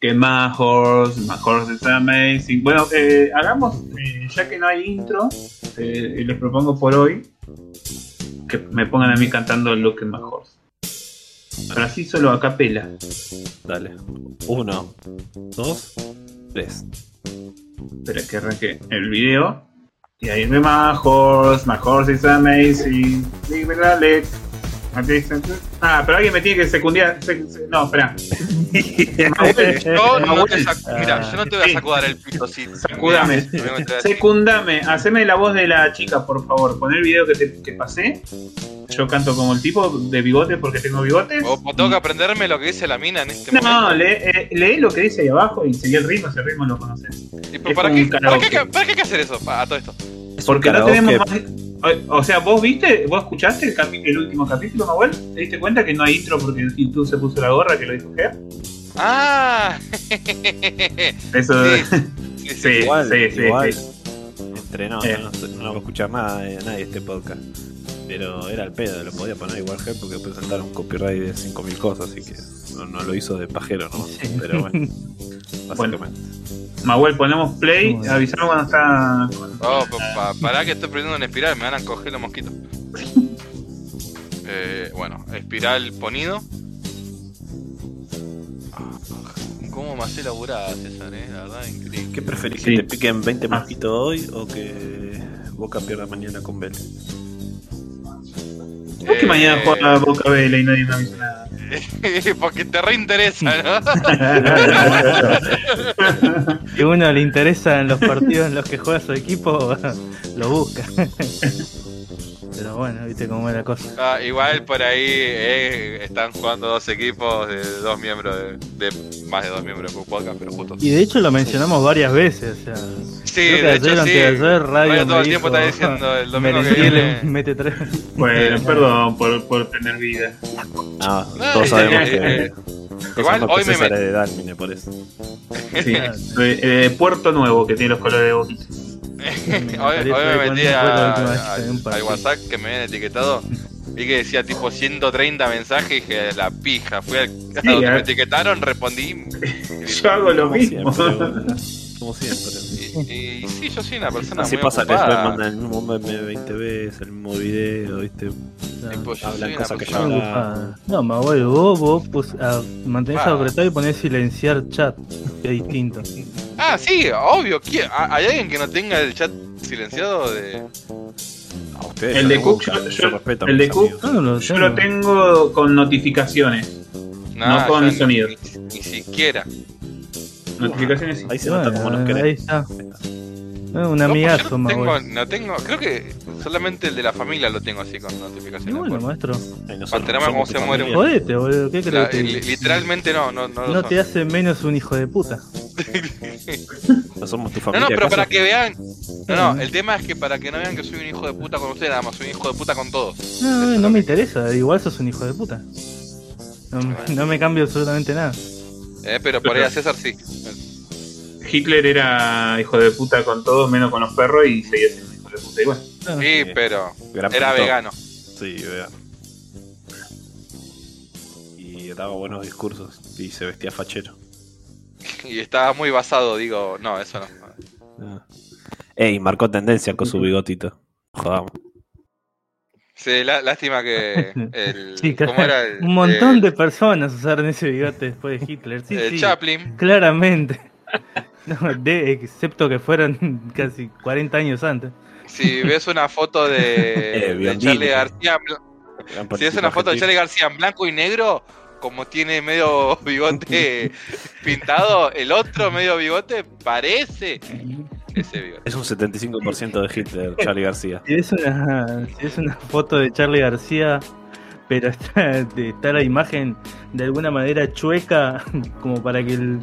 que más Horse is Amazing. Bueno, eh, hagamos, eh, ya que no hay intro, eh, les propongo por hoy que me pongan a mí cantando lo que más Horse. Pero así solo a capela. Dale. Uno, dos, tres. Espera que arranque el video. Y ahí me más Horse is Amazing. It Alex. Ah, pero alguien me tiene que secundar. sec- sec- no, espera. Yo no te sac- yo no te voy a sacudar el pito si. Sacúdame. Mira, me voy a meter así. Secundame, haceme la voz de la chica, por favor. Pon el video que te que pasé. Yo canto como el tipo de bigote porque tengo bigotes. O, o tengo que aprenderme lo que dice la mina en este No, momento. lee, eh, lee lo que dice ahí abajo y seguí el ritmo, ese ritmo lo conoces. ¿Y pero para, qué, para, qué, ¿Para qué hay que hacer eso? A todo esto. Porque no tenemos más. O, sea, vos viste, vos escuchaste el, capi- el último capítulo, Manuel. ¿Te diste cuenta que no hay intro porque YouTube se puso la gorra que lo dijo Ger? ¡Ah! Eso. Sí. Sí. Igual, sí, sí, igual. sí. Entre no, Eh. no, no, no va a escuchar nada de nadie este podcast. Pero era el pedo, lo podía poner igual Ger porque presentaron un copyright de 5000 cosas, así que no, no lo hizo de pajero, ¿no? Pero bueno, básicamente. Manuel, ponemos play, Bueno. avisamos cuando está. Oh, pa- pa- pará que estoy prendiendo una espiral, me van a coger los mosquitos. Eh, bueno, espiral ponido. Ah, ¿Cómo me hace laburar, César? Eh? La verdad, increíble. ¿Qué preferís? Sí. ¿Que te piquen 20 Ah. mosquitos hoy o que Boca pierda mañana con Vélez? ¿Por qué Eh, mañana juega Boca Vela y nadie me avisa nada? Porque te reinteresa, ¿no? Si uno le interesa en los partidos en los que juega su equipo, lo busca. Pero bueno, viste cómo es la cosa. Ah, igual por ahí eh, están jugando dos equipos de dos miembros, de, de más de dos miembros de podcast, pero justo. Y de hecho lo mencionamos varias veces, o sea. Sí, de ayer hecho sí. anteayer Radio todo me el tiempo está diciendo el domingo que viene. mete tres. Bueno, perdón por, por tener vida. No, No, todos eh, sabemos eh, que. eh, todos igual hoy me met- de Dalmine, por eso. Sí, de, de Puerto Nuevo, que tiene los colores de boquita. Hoy, hoy me metí a- al-. WhatsApp que me habían etiquetado. Vi que decía tipo 130 mensajes y dije la pija. Fui al, a donde a- me etiquetaron, respondí. Yo hago lo mismo. siempre. Como siempre. Y, y sí, yo soy una persona Así muy pasa que después ocupada. mandan el mismo meme 20 veces, el mismo video, ¿viste? Tipo, yo Hablan soy una cosas que yo No, hablaba. ocupada. No, más bueno, vos, vos pues, ah, mantenés Ah. apretado y ponés silenciar chat, que es distinto. Ah, sí, obvio. ¿quién- ha- ¿Hay alguien que no tenga el chat silenciado de.? A ustedes, El de yo- Cook, yo, yo- yo yo- respeto a el de Cook-. No, no Yo lo tengo con notificaciones. No con yo sonido. Ni, ni siquiera. Notificaciones. Ahí se nota como nos Bueno, ahí está. Un No, amigazo, pues más no tengo, bueno. no tengo, creo que solamente el de la familia lo tengo así con notificaciones. bueno, por- maestro. No cómo se muere familia. Jodete, boludo. ¿Qué La- crees que li- literalmente no, no, no no te hace menos un hijo de puta? No somos tu No, familia. no, pero ¿acaso? para que vean. No, no, el tema es que para que no vean que soy un hijo de puta con ustedes, nada más soy un hijo de puta con todos. No, no me interesa. Igual sos un hijo de puta. No, no me cambia absolutamente nada. Eh, pero por ahí a César sí. Hitler era hijo de puta con todos, menos con los perros, y seguía siendo hijo de puta igual. Sí, pero Gran era vegano. Sí, vegano. Y daba buenos discursos y se vestía fachero. Y estaba muy basado, digo, no, eso no. Ah. Ey, marcó tendencia con su bigotito. Jodamos. Sí, lá- lástima que el. Sí, ¿Cómo era el, un montón el- de personas usaron ese bigote después de Hitler. Sí, el sí, Chaplin. claramente. No, de, excepto que fueran casi 40 años antes. Si ves una foto de, Eh, de. Charlie García, si ves una foto de. Charlie García en blanco y negro, como tiene medio bigote pintado, el otro medio bigote parece ese. Es un 75% de Hitler, Charlie García. Si es una, si es una foto de Charlie García, pero está, de- está la imagen de alguna manera chueca, como para que el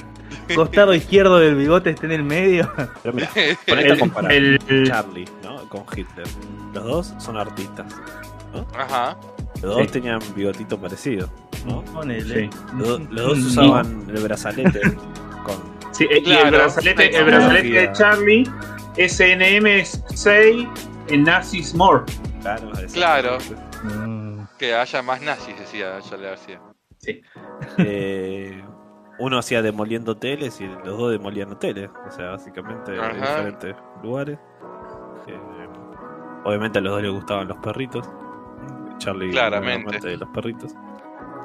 costado izquierdo del bigote esté en el medio. Pero mira, ponete a El, el- Charlie ¿no? con Hitler. Los dos son artistas. Ajá. Los dos Sí. tenían bigotito parecido. ¿no? Ponele. Los, do- los dos usaban el brazalete con. Sí, y el brazalete, el brazalete de Charlie, SNM es 6 en Nazis More. Claro, Claro. Mm, Que haya más nazis, decía Charlie García. Sí. Eh, uno hacía demoliendo teles y los dos demolían hoteles. O sea, básicamente en diferentes lugares. Eh, obviamente a los dos les gustaban los perritos. Charlie Claramente. de los perritos.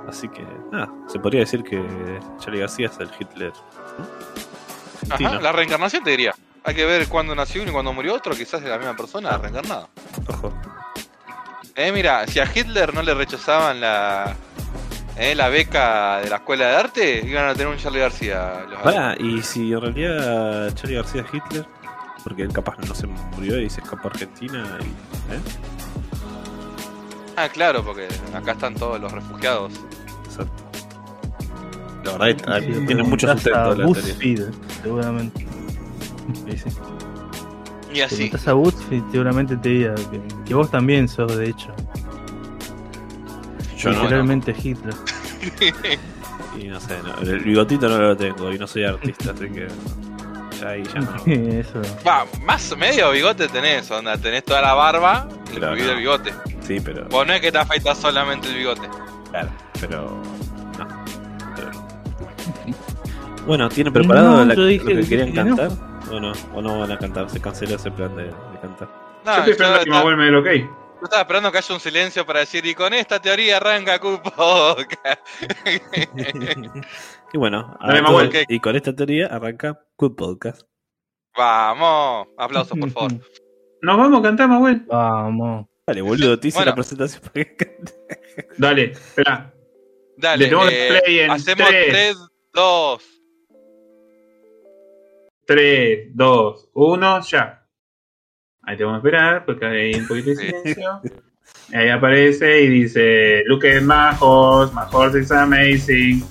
Así que, nada, se podría decir que Charlie García es el Hitler. argentino. Ajá, la reencarnación te diría. Hay que ver cuándo nació uno y cuándo murió otro, quizás es la misma persona reencarnada. Ojo. Eh, mira, si a Hitler no le rechazaban la, eh, la beca de la escuela de arte, iban a tener un Charlie García. los Pará, y si en realidad Charlie García es Hitler, porque él capaz no se murió y se escapó a Argentina. Y, ¿eh? Ah, claro, porque acá están todos los refugiados. Exacto. La verdad que ah, Sí, tiene mucho sustento a la. BuzzFeed, seguramente. Sí, sí. Y así. Preguntás a BuzzFeed, seguramente te diga que, que vos también sos, de hecho. Yo no, Literalmente Hitler. y no sé, no, el bigotito no lo tengo y no soy artista, así que ya ahí ya no. Eso. Va, más medio bigote tenés, onda, tenés toda la barba, no. el bigote. Sí, pero Vos no es que te afeitas solamente el bigote. claro, pero no. Pero. Bueno, ¿tienen preparado No, la- yo dije- lo que querían dije que no. cantar? ¿O no? ¿O no van a cantar? Se canceló ese plan de, de cantar. No, Yo estoy esperando a que me dé el ok. yo estaba esperando que haya un silencio para decir, y con esta teoría arranca Cupo. y bueno, Dale, Manuel. y con esta teoría arranca Good Podcast. Vamos, aplausos por favor. Nos vamos a cantar, Mahuel. Vamos. Dale, boludo, te hice Bueno. la presentación para que cantes. Dale, espera. Dale, Le tengo que eh, play en hacemos tres. 3, 2. 3, 2, 1, ya. Ahí te vamos a esperar porque hay un poquito de silencio. Ahí aparece y dice: Look at my horse, my horse is amazing.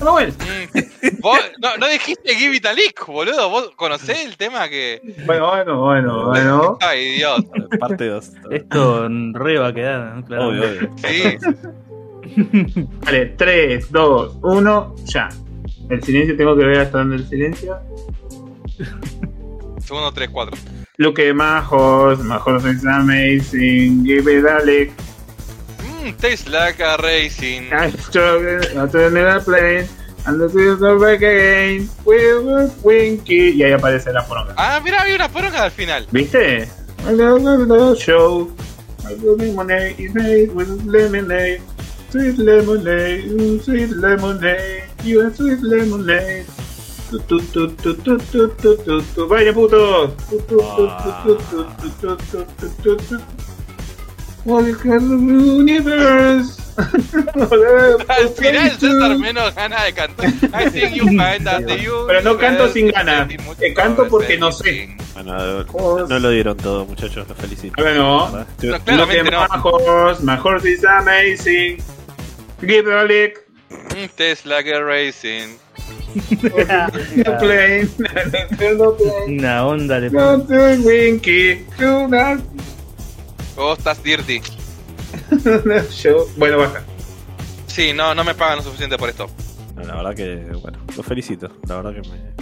Mahuel. Mm, vos no, no dijiste Give It a Lick, boludo. ¿Vos conocés el tema que.? Bueno, bueno, bueno, bueno. Ay, Dios. Parte 2. Esto re va a quedar, ¿no? Claro. Obvio, obvio. Sí, Vale, 3, 2, 1, ya. El silencio tengo que ver hasta dónde el silencio. segundo, 3, 4. Look at my horse, my horse is amazing. Give it a lick. Mm, tastes like a racing. I struggle not to never plane. And the seasons are back again. With Winky. Y ahí aparece la poronga. Ah, mira, había una poronga al final. ¿Viste? I love the show. I love lemonade. It's made with lemonade. Sweet lemonade. Sweet lemonade. You are sweet lemonade. ¡Vaya putos! Universe. Al final César menos gana de cantar. I think you find that the Pero no canto sin ganas. mucho Eh, canto porque no sé. Bueno, no lo dieron todo, muchachos, los felicito. Bueno, verdad, estoy- No, claramente no. my horse, my horse is amazing. Give it a lick. Mm, tastes like a racing. No plane. No plane. Una onda le No winky. Not Vos estás dirty. show. Bueno, baja. Sí, no, no me pagan lo suficiente por esto. No, la verdad que, bueno, los felicito. La verdad que me.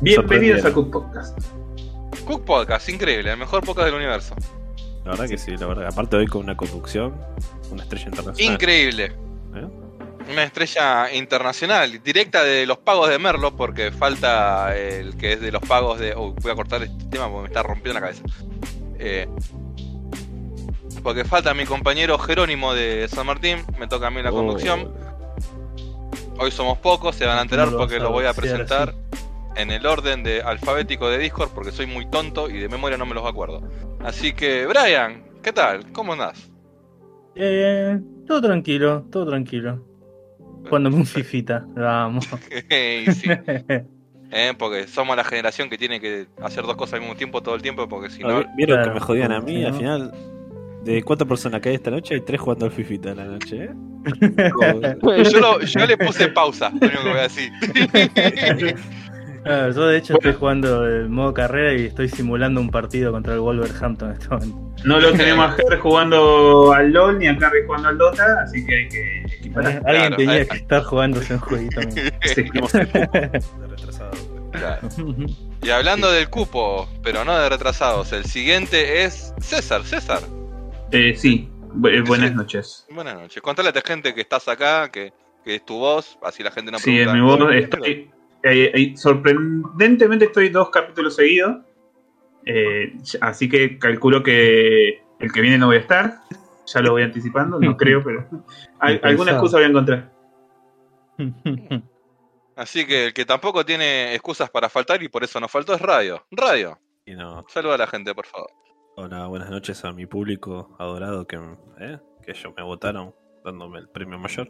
Bienvenidos a Cook Podcast. Cook Podcast, increíble, el mejor podcast del universo. La verdad que sí, la verdad. Aparte hoy con una conducción, una estrella internacional. Increíble. ¿Eh? Una estrella internacional, directa de los pagos de Merlo, porque falta el que es de los pagos de. Oh, voy a cortar este tema porque me está rompiendo la cabeza. Eh, porque falta mi compañero Jerónimo de San Martín, me toca a mí la Oh, conducción. Hoy somos pocos, se van a enterar No lo porque lo voy a presentar en el orden de alfabético de Discord, porque soy muy tonto y de memoria no me los acuerdo. Así que, Brian, ¿qué tal? ¿Cómo andás? Eh, todo tranquilo, todo tranquilo. Cuando un fifita, vamos. Sí. Eh, porque somos la generación que tiene que hacer dos cosas al mismo tiempo todo el tiempo, porque si no. vi- Vieron Claro, que me jodían a mí, sí, al ¿no? final. De cuatro personas que hay esta noche, hay tres jugando al Fifita a la noche, ¿eh? Yo, lo- yo le puse pausa, lo único que voy a decir. Yo de hecho estoy jugando el modo carrera y estoy simulando un partido contra el Wolverhampton en este momento. No lo tenemos a Ger jugando al LOL ni a Carrie jugando al Dota, así que hay que equiparar. Alguien Claro, tenía que estar jugándose un jueguito. Sí. Claro. Y hablando del cupo, pero no de retrasados, el siguiente es César. César, Eh, sí, Bu- eh, buenas noches. buenas noches. Contale a la gente que estás acá, que que es tu voz, así la gente no Sí, en pregunta. mi voz "Oye, estoy. eh, eh, sorprendentemente estoy dos capítulos seguidos. eh, así que calculo que el que viene no voy a estar. Ya lo voy anticipando, no creo, pero. al- alguna excusa voy a encontrar. Así que el que tampoco tiene excusas para faltar y por eso no faltó es Radio. Radio, Y no, saluda a la gente, por favor. Hola, buenas noches a mi público adorado que, ¿eh? que ellos me votaron dándome el premio mayor.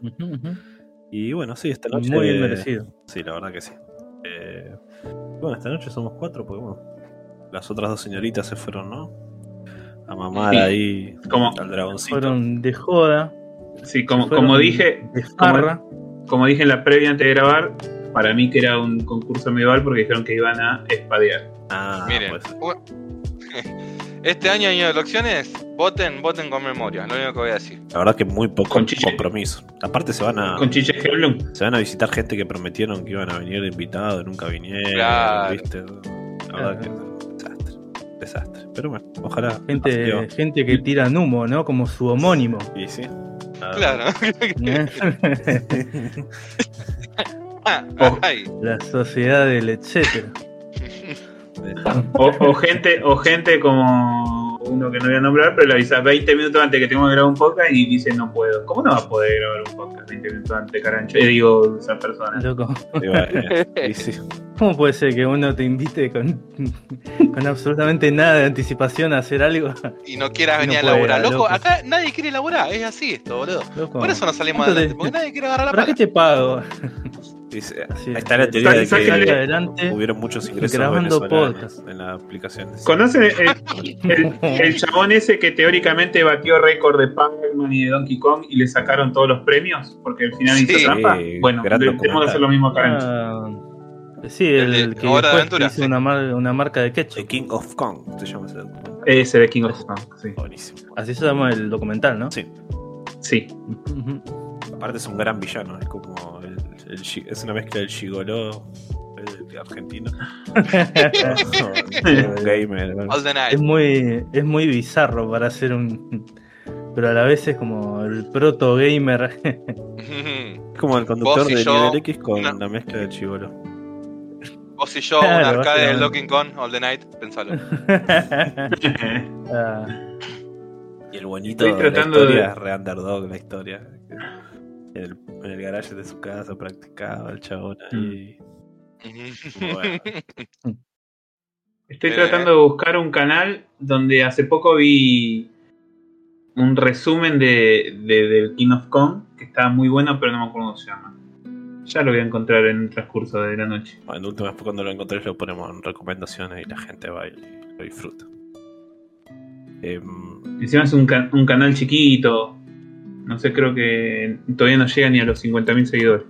Y bueno, sí, esta noche. Muy bien merecido. Sí, la verdad que sí. Eh, bueno, esta noche somos cuatro, porque bueno, las otras dos señoritas se fueron, ¿no? A mamar Sí. ahí Como, al dragoncito. Fueron de joda, sí, como, como dije, de farra. como dije en la previa antes de grabar, para mí que era un concurso medieval porque dijeron que iban a espadear. Ah, Miren, pues. Este año año de elecciones, voten, voten con memoria, lo único que voy a decir. La verdad que muy poco Con compromiso. Aparte se van a Con Chiche Blum. se van a visitar gente que prometieron que iban a venir de invitados, y nunca vinieron, Claro. ¿viste? La verdad que es un desastre. Desastre. Pero bueno, ojalá. Gente, gente que tira humo, ¿no? Como su homónimo. Y sí. Claro. Ah, Oh. La sociedad del etcétera. O, o gente, o gente como uno que no voy a nombrar, pero le avisa 20 minutos antes que tengo que grabar un podcast y dice no puedo. ¿Cómo no va a poder grabar un podcast 20 minutos antes, carancho? Eh, digo, esa persona. Loco. ¿Cómo puede ser que uno te invite con, con absolutamente nada de anticipación a hacer algo? Y no quieras No venir a laburar. Loco, loco. acá nadie quiere laburar, es así esto, boludo. Loco. Por eso no salimos ¿Cuánto adelante, te- porque nadie quiere agarrar la ¿Para qué te pago? Dice, ahí está la teoría de que adelante. hubieron muchos ingresos grabando podcast. en las aplicaciones. ¿Conocen el, el- el chabón ese que teóricamente batió récord de Pac-Man y de Donkey Kong y le sacaron todos los premios? Porque al final Sí. hizo trampa. Sí, Bueno, tenemos que hacer lo mismo acá. Ah, sí, el, que Hora de Aventura, hizo sí. una, mar- una marca de The ketchup. King of Kong se llama ese documental. Ese de King of Kong, sí. Buenísimo. Así se llama el documental, ¿no? Sí. Sí. Aparte es un gran villano, es como el, es una mezcla del gigoló el argentino. un gamer. ¿no? All the night. Es muy, es muy bizarro para hacer un. Pero a la vez es como el proto gamer. Es como el conductor de yo, nivel X con una- la mezcla del chigoló. Vos y yo, Claro, un arcade del básicamente. Donkey Kong, All the Night, pensalo. Ah, Y el bonito Estoy de la historia de- es re underdog la historia. En el, en el garage de su casa practicaba el chabón ahí. Bueno. Estoy Eh. tratando de buscar un canal donde hace poco vi un resumen de, de- del King of Kong, que estaba muy bueno, pero no me acuerdo cómo se llama. Ya lo voy a encontrar en el transcurso de la noche. Bueno, vez cuando lo encontrés lo ponemos en recomendaciones y la gente va y lo disfruta. Em, Encima es un, ca- un canal chiquito. No sé, creo que todavía no llega ni a los 50.000 seguidores.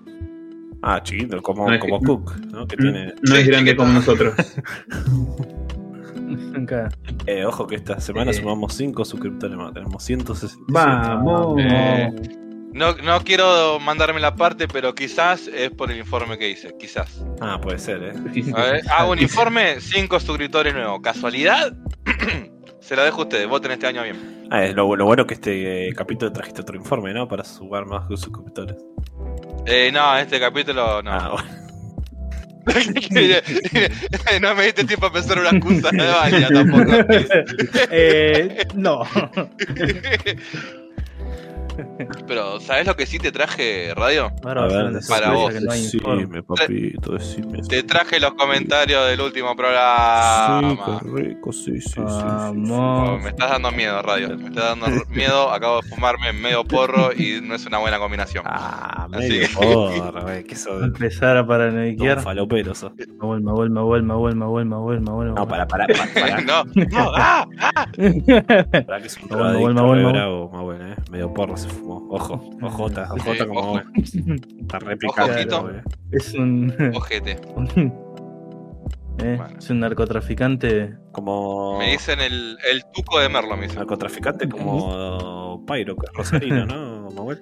ah, chiquito, como, No es como que- Cook, ¿no? Que tiene... No es grande como nosotros. Eh, ojo que esta semana Eh. sumamos 5 suscriptores más, tenemos 167. Vamos. Eh, No, no quiero mandarme la parte, pero quizás es por el informe que hice, quizás. Ah, puede ser, ¿eh? A ver, hago un informe, 5 suscriptores nuevos. ¿Casualidad? Se lo dejo a ustedes, voten este año bien. Ah, es lo, lo bueno que este eh, capítulo trajiste otro informe, ¿no? Para sumar más suscriptores. Eh, no, este capítulo no. Ah, bueno. no me diste tiempo a pensar una excusa de válida tampoco. Eh, no. Pero, ¿sabes lo que sí te traje, Radio? Ver, para vos. no decime, papito, decime. Te traje los comentarios del último programa. Sí, rico, sí, sí, sí, sí, sí. Oh, me estás dando miedo, Radio. Me estás dando miedo. Acabo de fumarme medio porro y no es una buena combinación. Ah, Así medio que- porra, güey, que eso de Empezar a paranoiquear. un falopero sos. Mahuel, Mahuel, Mahuel, Mahuel, Mahuel, Mahuel, Mahuel. No, para, para, para, para. no, no, ah, Para que es un Mahuel, re Mahuel. bravo, eh. Medio porro se fumó. Ojo, ojota, Sí, ojota como ojo. Está re picante, Ojito. Mahuel, eh. Es un. ojete. eh, Bueno. Es un narcotraficante. Como. Me dicen el, el tuco de Merlo, me dicen. Narcotraficante como Pyro, rosarino, ¿no, Mahuel?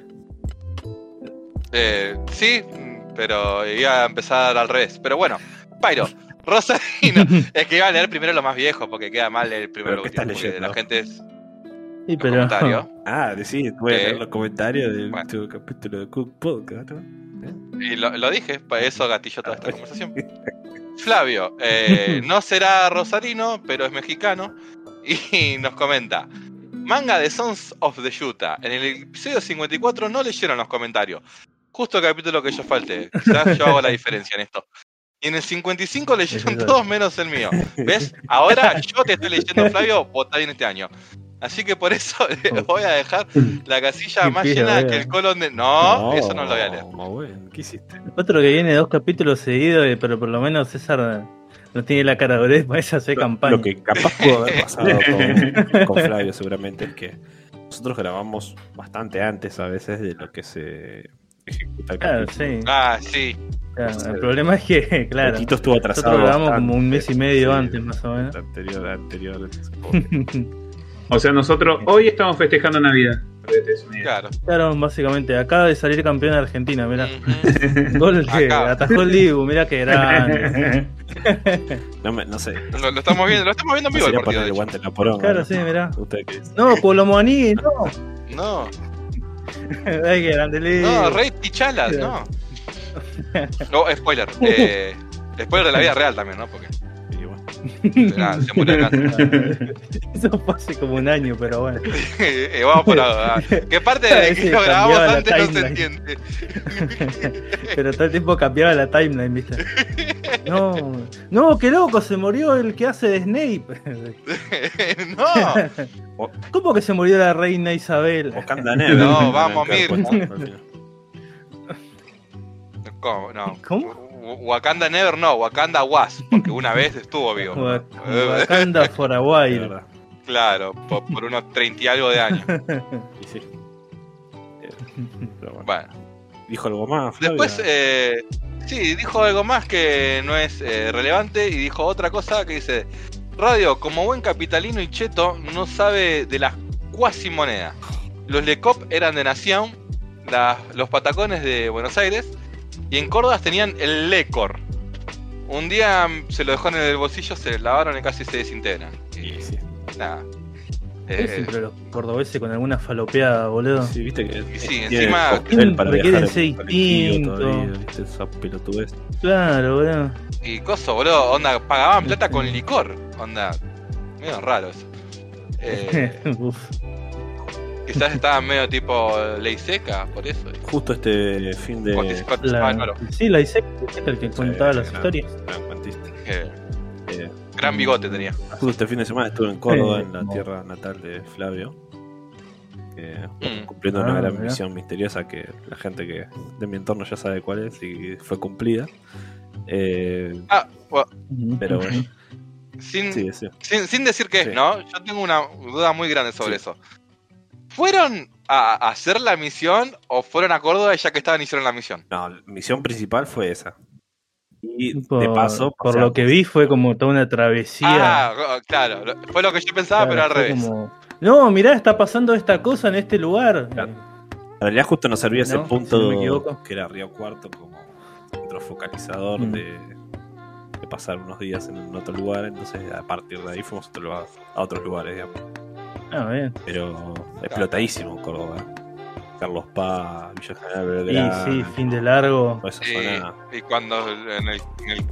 Eh, sí, pero iba a empezar al revés. Pero bueno, Pyro, Rosarino. es que iba a leer primero lo más viejo, porque queda mal el primero ¿Pero qué que porque? La gente es. Sí, pero. Ah, sí, voy a leer los comentarios del bueno. último capítulo de Cook Podcast, ¿no? Y lo, lo dije, para eso gatilló toda esta conversación. Flavio, eh, no será rosarino, pero es mexicano. Y nos comenta: Manga de Sons of the Utah. En el episodio 54 no leyeron los comentarios. Justo el capítulo que yo falté. Quizás yo hago la diferencia en esto. Y en el 55 leyeron todos menos el mío. ¿Ves? Ahora yo te estoy leyendo, Flavio, votá bien este año. Así que por eso voy a dejar la casilla más llena vea. que el colon de. No, eso no lo voy a leer. No, bueno, ¿qué hiciste? Otro que viene dos capítulos seguidos, eh, pero por lo menos César no tiene la cara de para ella hacer campaña. Lo que capaz pudo haber pasado con, con Flavio seguramente es que nosotros grabamos bastante antes a veces de lo que se ejecuta el Claro, capítulo. sí. Ah, sí. Claro, el problema es que, claro, Tito estuvo atrasado. nosotros como un mes y medio Sí, antes, más o menos. Anterior, anterior. O sea, nosotros hoy estamos festejando Navidad. Claro. Claro, básicamente, acaba de salir campeón de Argentina, mirá. Gol que atajó el Dibu, mirá que grande. No, me, no sé. Lo, lo estamos viendo, lo estamos viendo en vivo el partido. guante en la poronga. Claro, ¿no? sí, mirá. ¿Usted qué dice? No, Colomoaní, no. No, Ay, que grande no, Rey Tichalas, no. No, spoiler. Eh, spoiler de la vida real también, ¿no? Porque Y bueno, ah, se murió de cáncer. Eso fue hace como un año, pero bueno. Eh, vamos por ahora. Que parte de Sí, que lo grabamos la antes no se timeline. entiende. Pero todo el tiempo cambiaba la timeline, ¿viste? No, no, qué loco, se murió el que hace de Snape. no, ¿Cómo que se murió la reina Isabel? No, vamos, Mir. ¿Cómo? No. ¿Cómo? Wakanda Never no, Wakanda Was, porque una vez estuvo vivo. Wa- Wakanda for a while. verdad. Claro, por, por unos 30 y algo de años. Y sí. Eh, Pero bueno. Bueno. ¿Dijo algo más? Después, eh, sí, dijo algo más que no es eh, relevante y dijo otra cosa que dice, Radio, como buen capitalino y cheto, no sabe de las cuasi monedas. Los Lecop eran de Nación, la- los patacones de Buenos Aires, y en Córdoba tenían el Lecor. Un día se lo dejó en el bolsillo, se lavaron y casi se desintegran. Y sí. nada. Es Eh, siempre los cordobeses con alguna falopeada, boludo. Sí, viste que Y sí, encima- para colectivo distinto. todavía, viste, esa pelotudez. Claro, boludo. y coso, boludo, onda, pagaban plata con licor. Onda, medio raro eso. Eh, Uf. Quizás estaba medio tipo ley seca, por eso. Justo este fin de. Scott La- Álvaro, Sí, la hice, es el que contaba Sí, las gran- historias. gran cuentista. eh, Eh, gran bigote tenía. Justo este fin de semana estuve en Córdoba, Sí. en la tierra natal de Flavio. eh, Mm. cumpliendo Ah, una gran mirá. misión misteriosa que la gente que de mi entorno ya sabe cuál es y fue cumplida. Eh, Ah, bueno, pero bueno, sin, sí, sí. sin, sin decir qué Sí. es, ¿no? Yo tengo una duda muy grande sobre Sí. eso. ¿Fueron a hacer la misión o fueron a Córdoba y ya que estaban hicieron la misión? No, la misión principal fue esa. Y Por, de paso, por o sea, lo que vi fue como toda una travesía. Ah, claro, fue lo que yo pensaba, Claro, pero al revés. como, no, mirá, está pasando esta cosa en este lugar. Claro. En realidad justo nos servía ese punto Si no me equivoco. que era Río Cuarto como centro focalizador Mm. de, de pasar unos días en otro lugar, entonces a partir de ahí fuimos a, otro lugar- a otros lugares, digamos. Ah, bien. Pero explotadísimo Córdoba. Carlos Paz, Villa General Belgrano, sí, fin de largo. Y, y cuando en el, en el-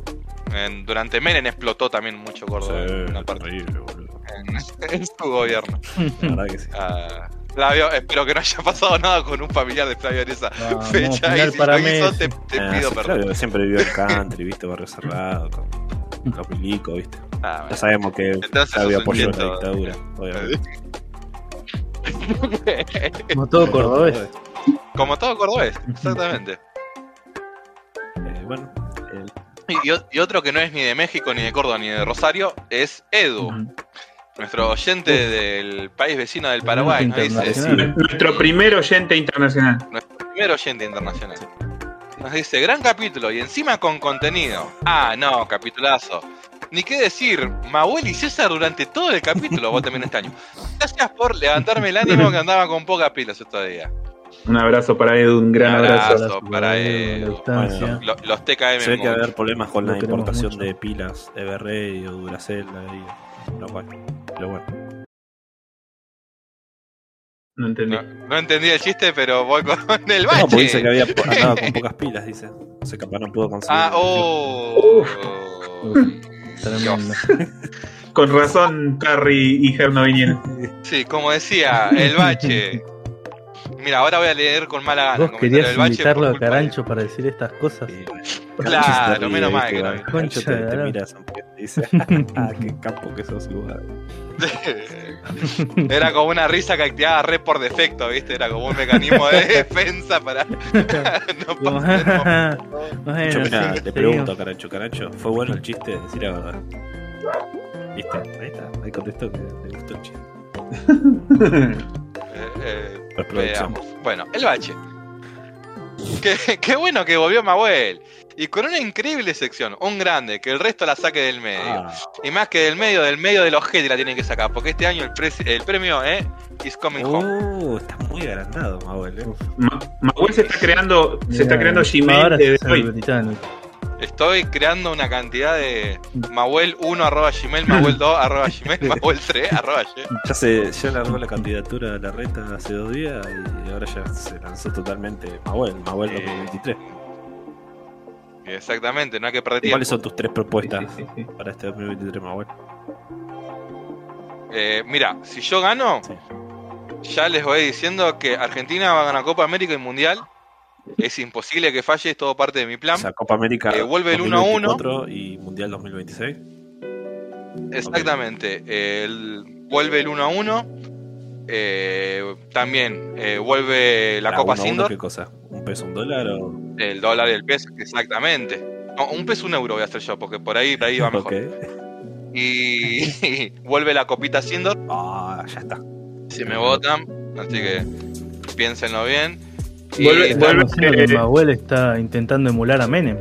en- durante Menem explotó también mucho Córdoba. Sí, en una parte, en, en su gobierno. La verdad que sí. Ah, Flavio, espero que no haya pasado nada con un familiar de Flavio en esa Vamos, fecha. final Y si para lo hizo, te, te Ah, pido sí, perdón. claro, siempre vivió en country, viste, barrio cerrado, con Capilico, viste. Ah, Ya sabemos que Entonces Flavio apoyó la dictadura, obviamente. Como todo cordobés. Como todo cordobés, exactamente. Eh, bueno, eh, Y, otro que no es ni de México, ni de Córdoba, ni de Rosario, es Edu, nuestro oyente del país vecino del Paraguay. Nos dice. Nuestro primer oyente internacional. nuestro primer oyente internacional. Nos dice, gran capítulo y encima con contenido. Ah, no, capitulazo. Ni qué decir, Mahuel y César durante todo el capítulo, vos también este año. Gracias por levantarme el ánimo que andaba con poca pilas estos días. Un abrazo para Edu, un gran Un abrazo. abrazo. para Edu. distancia. Lo- los TKM. se ve que va a haber problemas con Lo la importación mucho. de pilas Everready o Duracell lo cual, pero bueno. No entendí. No, no entendí el chiste, pero voy con el No, porque dice bache. que había andado con pocas pilas, dice. No sé, capaz no pudo conseguir. ah, oh. Tremendo. Con razón, Carrie y Gerno vinieron. Sí, como decía, el bache. Mira, ahora voy a leer con mala gana. Vos querías invitarlo a Carancho para decir estas cosas. Sí. Claro, menos mal ¿viste? que no. Carancho te, te la- mira sonriente y dice, ah, qué campo que sos igual. Era como una risa que activaba red por defecto, ¿viste? Era como un mecanismo de defensa para no pasar. bueno, Yo, mira, sí, te pregunto, Carancho, Carancho, ¿fue bueno el chiste? Decir la verdad. ¿Viste? Ahí está, ahí contestó que le gustó el chiste. Eh, eh, veamos. Bueno, el bache. Qué, qué bueno que volvió Mabuel. Y con una increíble sección, un grande, que el resto la saque del medio. Ah, Y más que del medio, del medio de los G la tienen que sacar, porque este año el, pre- el premio eh, is coming home. uh, está muy agrandado, Manuel. ¿eh? Ma- Mahuel se está creando, se está Mirá, creando Gmail desde hoy. Estoy creando una cantidad de Mahuel1 arroba gmail, Mahuel2 arroba gmail, Mahuel3 arroba gmail. Ya se ya largó la candidatura a la reta hace dos días y ahora ya se lanzó totalmente Manuel Eh, 2023. Exactamente, no hay que perder tiempo. ¿Cuáles son tus tres propuestas Sí, sí, sí. para este 2023, Manuel? Eh, mira, si yo gano, ya les voy diciendo que Argentina va a ganar Copa América y Mundial. Es imposible que falle, es todo parte de mi plan. O sea, Copa América Eh, vuelve el 1 a 1. 2024 y Mundial 2026. Exactamente. el- vuelve el 1 a 1. eh, también eh, vuelve la Ah, Copa Sindor. ¿Qué cosa? ¿Un peso, un dólar o...? El dólar y el peso, exactamente. No, un peso, un euro voy a hacer yo, porque por ahí, por ahí va mejor. Ok. Y vuelve la copita Sindor. Ah, ya está. Si me votan, así que piénsenlo bien. Y Vuelve- vuelve- que eh, Mahuel está intentando emular a Menem.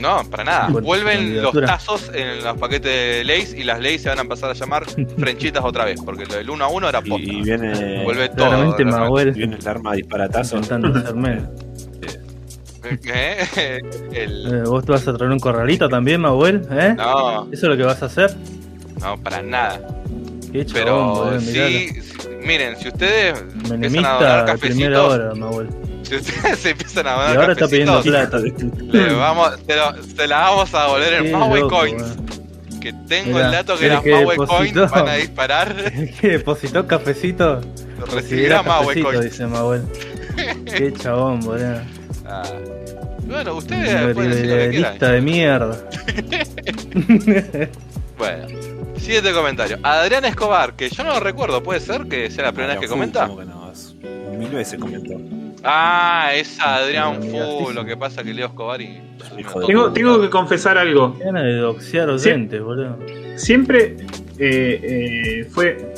No, para nada. Vuelven los tazos en los paquetes de Lays y las Lays se van a empezar a llamar frenchitas otra vez, porque lo del 1 a 1 era posta. Y, y viene, Vuelve todo. Mahuel viene el arma disparatazo. intentando ser Menem. ¿Eh? El- ¿Vos te vas a traer un corralito también, Mahuel? ¿Eh? No, ¿Eso es lo que vas a hacer? no, para nada. Qué chabón, Pero sí, sí, miren, si ustedes empiezan a donar Menemista primera hora, Mahuel. Si ustedes se empiezan a Y donar ahora está pidiendo plata. le vamos, se, lo- se la vamos a volver en loco, Coins. Que tengo el dato que ¿querés las Maui Coins depositó? van a disparar. Que depositó cafecito Recibirá Maui cafecito, Coins. dice Mahuel. Qué chabón, boludo. Ah. Bueno, ustedes pueden decir lo que quieran. Lista de mierda. Bueno, siguiente comentario. Adrián Escobar, que yo no lo recuerdo, puede ser que sea la primera vez que comenta. ¿cómo que no? Mil veces comentó. Ah, es Adrián Pero Fu, lo que pasa que Leo Escobar y. Tengo, tengo que confesar algo. Ganas de doxear oyentes, boludo. Siempre eh, eh, fue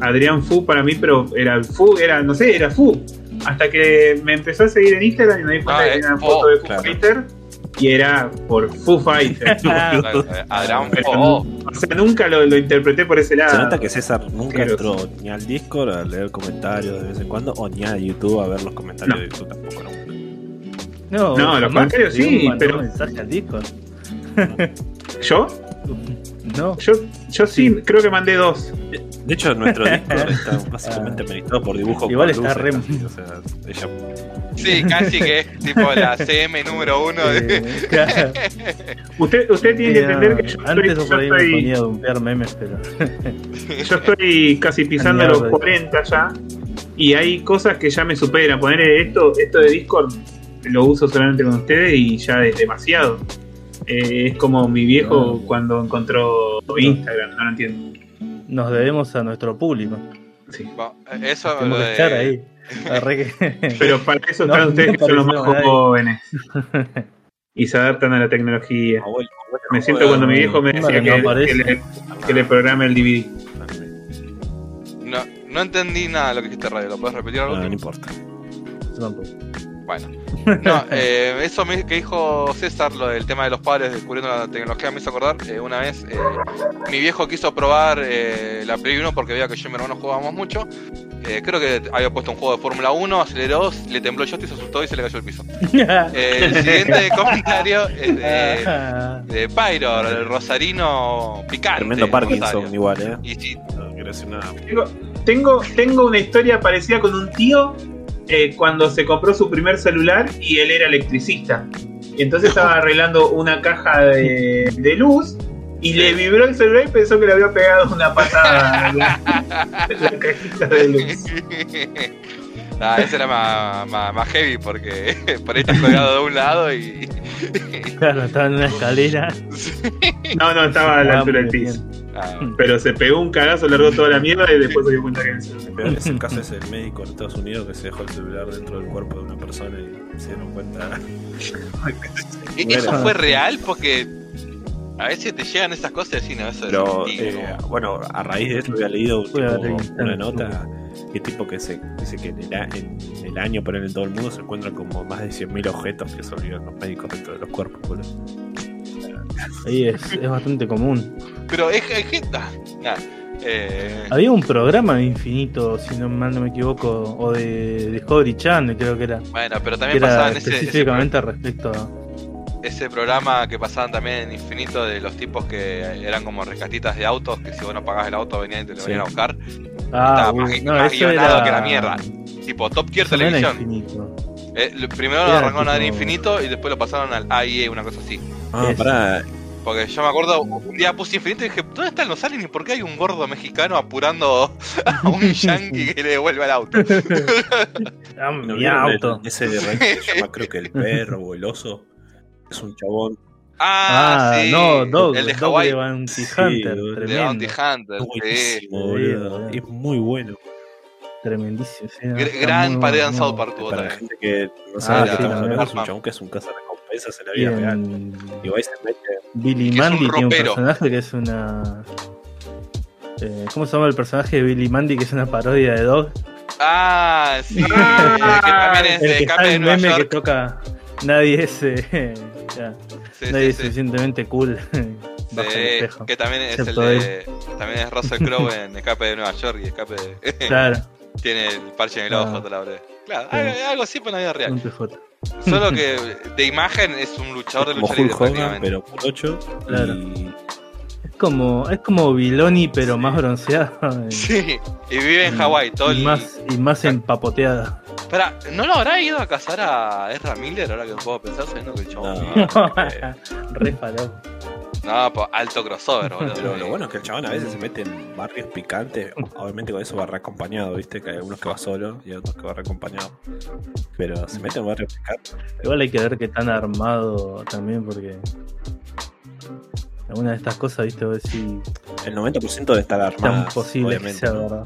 Adrián Fu para mí, pero era Fu, era, no sé, era Fu. Hasta que me empezó a seguir en Instagram y me di cuenta No, que tenía una foto de Fu claro. Fighter y era por Fu Fighter. Claro, Adrián Pero Fu. no- o sea, nunca lo, lo interpreté por ese lado. Se nota que César nunca Pero- entró ni al Discord a leer comentarios de vez en cuando, o ni a YouTube a ver los comentarios No. de YouTube tampoco. nunca. No, No, los comentarios sí, un pero- mensaje al Discord. ¿Yo? No. Yo, yo sí, creo que mandé dos. De hecho, nuestro Discord está básicamente administrado por dibujo Igual está luces, re- o sea, ella Sí, casi que es tipo la CM número uno. de- claro. Usted, usted tiene que Sí, entender que yo Antes estoy, o por ahí yo me estoy- ponía a dumpear memes, pero. yo estoy casi pisando los 40 ya. Y hay cosas que ya me superan. Poner esto, esto de Discord lo uso solamente con ustedes y ya es demasiado. Eh, es como mi viejo Ah. cuando encontró Instagram, no lo entiendo. Nos debemos a nuestro público. Sí. Bueno, Eso lo Tenemos que de- estar ahí. Pero para eso No, están ustedes no que son los más nadie. jóvenes. Y se adaptan a la tecnología. Abuelo, abuelo, Me siento abuelo, cuando mi viejo me decía que, le, que le programe el DVD. No, no entendí nada de lo que dijiste, Radio. ¿Lo puedes repetir algo? No, no importa. Tampoco. Bueno. No, eh, eso me- que dijo César, lo del tema de los padres descubriendo la tecnología, me hizo acordar. eh, una vez eh, mi viejo quiso probar eh, la Play 1 porque veía que yo y mi hermano jugábamos mucho. Eh, creo que había puesto un juego de Fórmula 1, aceleró, le tembló el joystick, se asustó y se le cayó el piso. Eh, el siguiente comentario es de, de Pyro, el rosarino picante. Tremendo Parkinson igual, ¿eh? Y No. Tengo, tengo, tengo una historia parecida con un tío eh, cuando se compró su primer celular y él era electricista. Y entonces estaba arreglando una caja de, de luz y le vibró el celular y pensó que le había pegado una patada en la, cajita de luz. Ah, ese era más, más, más heavy porque por ahí está colgado de un lado y. Claro, estaba en una escalera. No, no, estaba a la Ah, altura del piso. Ah, Pero se pegó un cagazo, largó toda la mierda y después se dio cuenta que era el celular. El peor es el caso es el médico en Estados Unidos que se dejó el celular dentro del cuerpo de una persona y se dieron cuenta. ¿Eso Bueno. fue real? Porque a veces te llegan esas cosas y no, eso Pero es eh, ¿no? bueno, a raíz de eso había leído tipo, una nota que tipo que se dice que en el, a- en el año por en todo el mundo se encuentran como más de 100.000 objetos que se olvidan los médicos dentro de los cuerpos. boludo. Ahí es, es bastante común. Pero es nada. Eh, Había un programa de Infinito, si no mal no me equivoco, o de Discovery Channel, creo que era. bueno, pero también pasaban ese, ese, específicamente respecto a. ese programa que pasaban también en Infinito de los tipos que eran como rescatitas de autos, que si vos no pagabas el auto venían y te lo Sí. venían a buscar. Ah, Estaba más- uy, más eso guionado era. que la mierda. Tipo Top Tier eso no Televisión. Eh, primero lo arrancaron a tipo- Infinito y después lo pasaron al AIE, una cosa así. Ah, Es- pará, Porque yo me acuerdo, un día puse Infinito y dije, ¿dónde están los aliens y por qué hay un gordo mexicano apurando a un yankee que le devuelve el auto? Ah, ¿no mi el- auto. ese de que se llama creo que el perro o el oso? Es un chabón Ah, Ah, sí. no, Dog, el de Dog Hawaii. de Bounty Sí, Hunter. de De Bounty. Hunter, sí. buenísimo, sí, boludo. boludo. Es muy bueno. Tremendísimo. sí, gran pared en South Park Para la también. gente que no Ah, sabe sí, también. hablando, es un chabón que es un cazarrecompensas en la vida real. en Y se mete. Billy que es un Mandy tiene un personaje que es una. eh, ¿Cómo se llama el personaje de Billy Mandy? Que es una parodia de Dog. Ah, sí. Ah, que también es El que está meme que York. toca. Nadie es. eh, ya, Sí, nadie sí, es sí. suficientemente cool. Bajo el Sí, espejo. que también es el de. También es Russell Crowe en Escape de Nueva York y Escape de. Claro, tiene el parche en el Ah. ojo, toda la verdad. Claro, Sí. algo, algo así para la vida real. Solo que de imagen es un luchador de Como lucha libre Hogan, pero por 8. Claro. Y Es como, es como Biloni, pero más bronceado. y- Sí, y vive en Hawái todo y el. más, y más empapoteada. Espera, ¿no lo habrá ido a cazar a Ezra Miller ahora que puedo pensar sabiendo que el chabón. No. eh, Re falopa. No, po, alto crossover, boludo. Pero lo bueno es que el chabón a veces se mete en barrios picantes. Obviamente con eso va reacompañado, viste, que hay algunos que va solo y otros que va reacompañado. Pero se mete en barrios picantes. Igual hay que ver qué tan armado también, porque. Alguna de estas cosas, viste, vos decís. El 90% debe estar armado. posible que sea ¿no? verdad.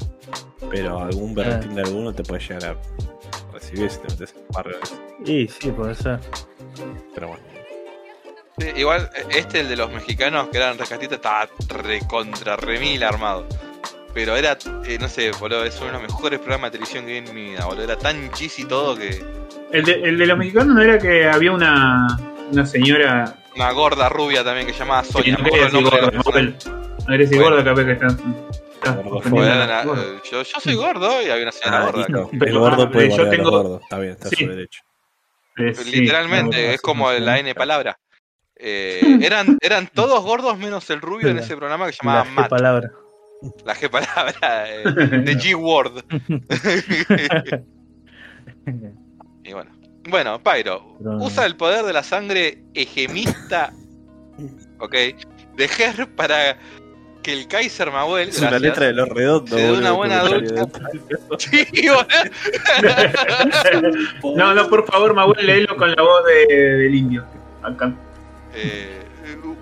Pero algún berretín de alguno te puede llegar a recibir si te metes en un barrio. Y sí, puede ser. Pero bueno. Sí, igual, este, el de los mexicanos que eran rescatistas, estaba recontra remil armado. Pero era, eh, no sé, boludo, es uno de los mejores programas de televisión que vi en mi vida, boludo. Era tan cheesy todo que. El de, el de los mexicanos no era que había una, una señora Una gorda rubia también que llamaba Sonia. no me quería decir gorda. No quería decir gorda, capaz que está. la eh, yo, yo soy gordo y había una señora Ah, gorda. listo. Pero, el gordo ah, puede yo tengo-. Está bien, está a Sí. su derecho. Eh, sí, Literalmente, no, es como no, la N palabra. Eh, eran, eran todos gordos menos el rubio en La- ese programa que se La llamaba G Matt. palabra. La G palabra eh, de G-Word. y bueno. Bueno, Pyro, Pero- usa el poder de la sangre hegemista, ok, de Her para que el Kaiser Mahuel. Es una letra de los redondos. Se boludo, una buena ducha. Sí, boludo. no, no, por favor, Mahuel, léelo con la voz de, del indio. Acá. Eh,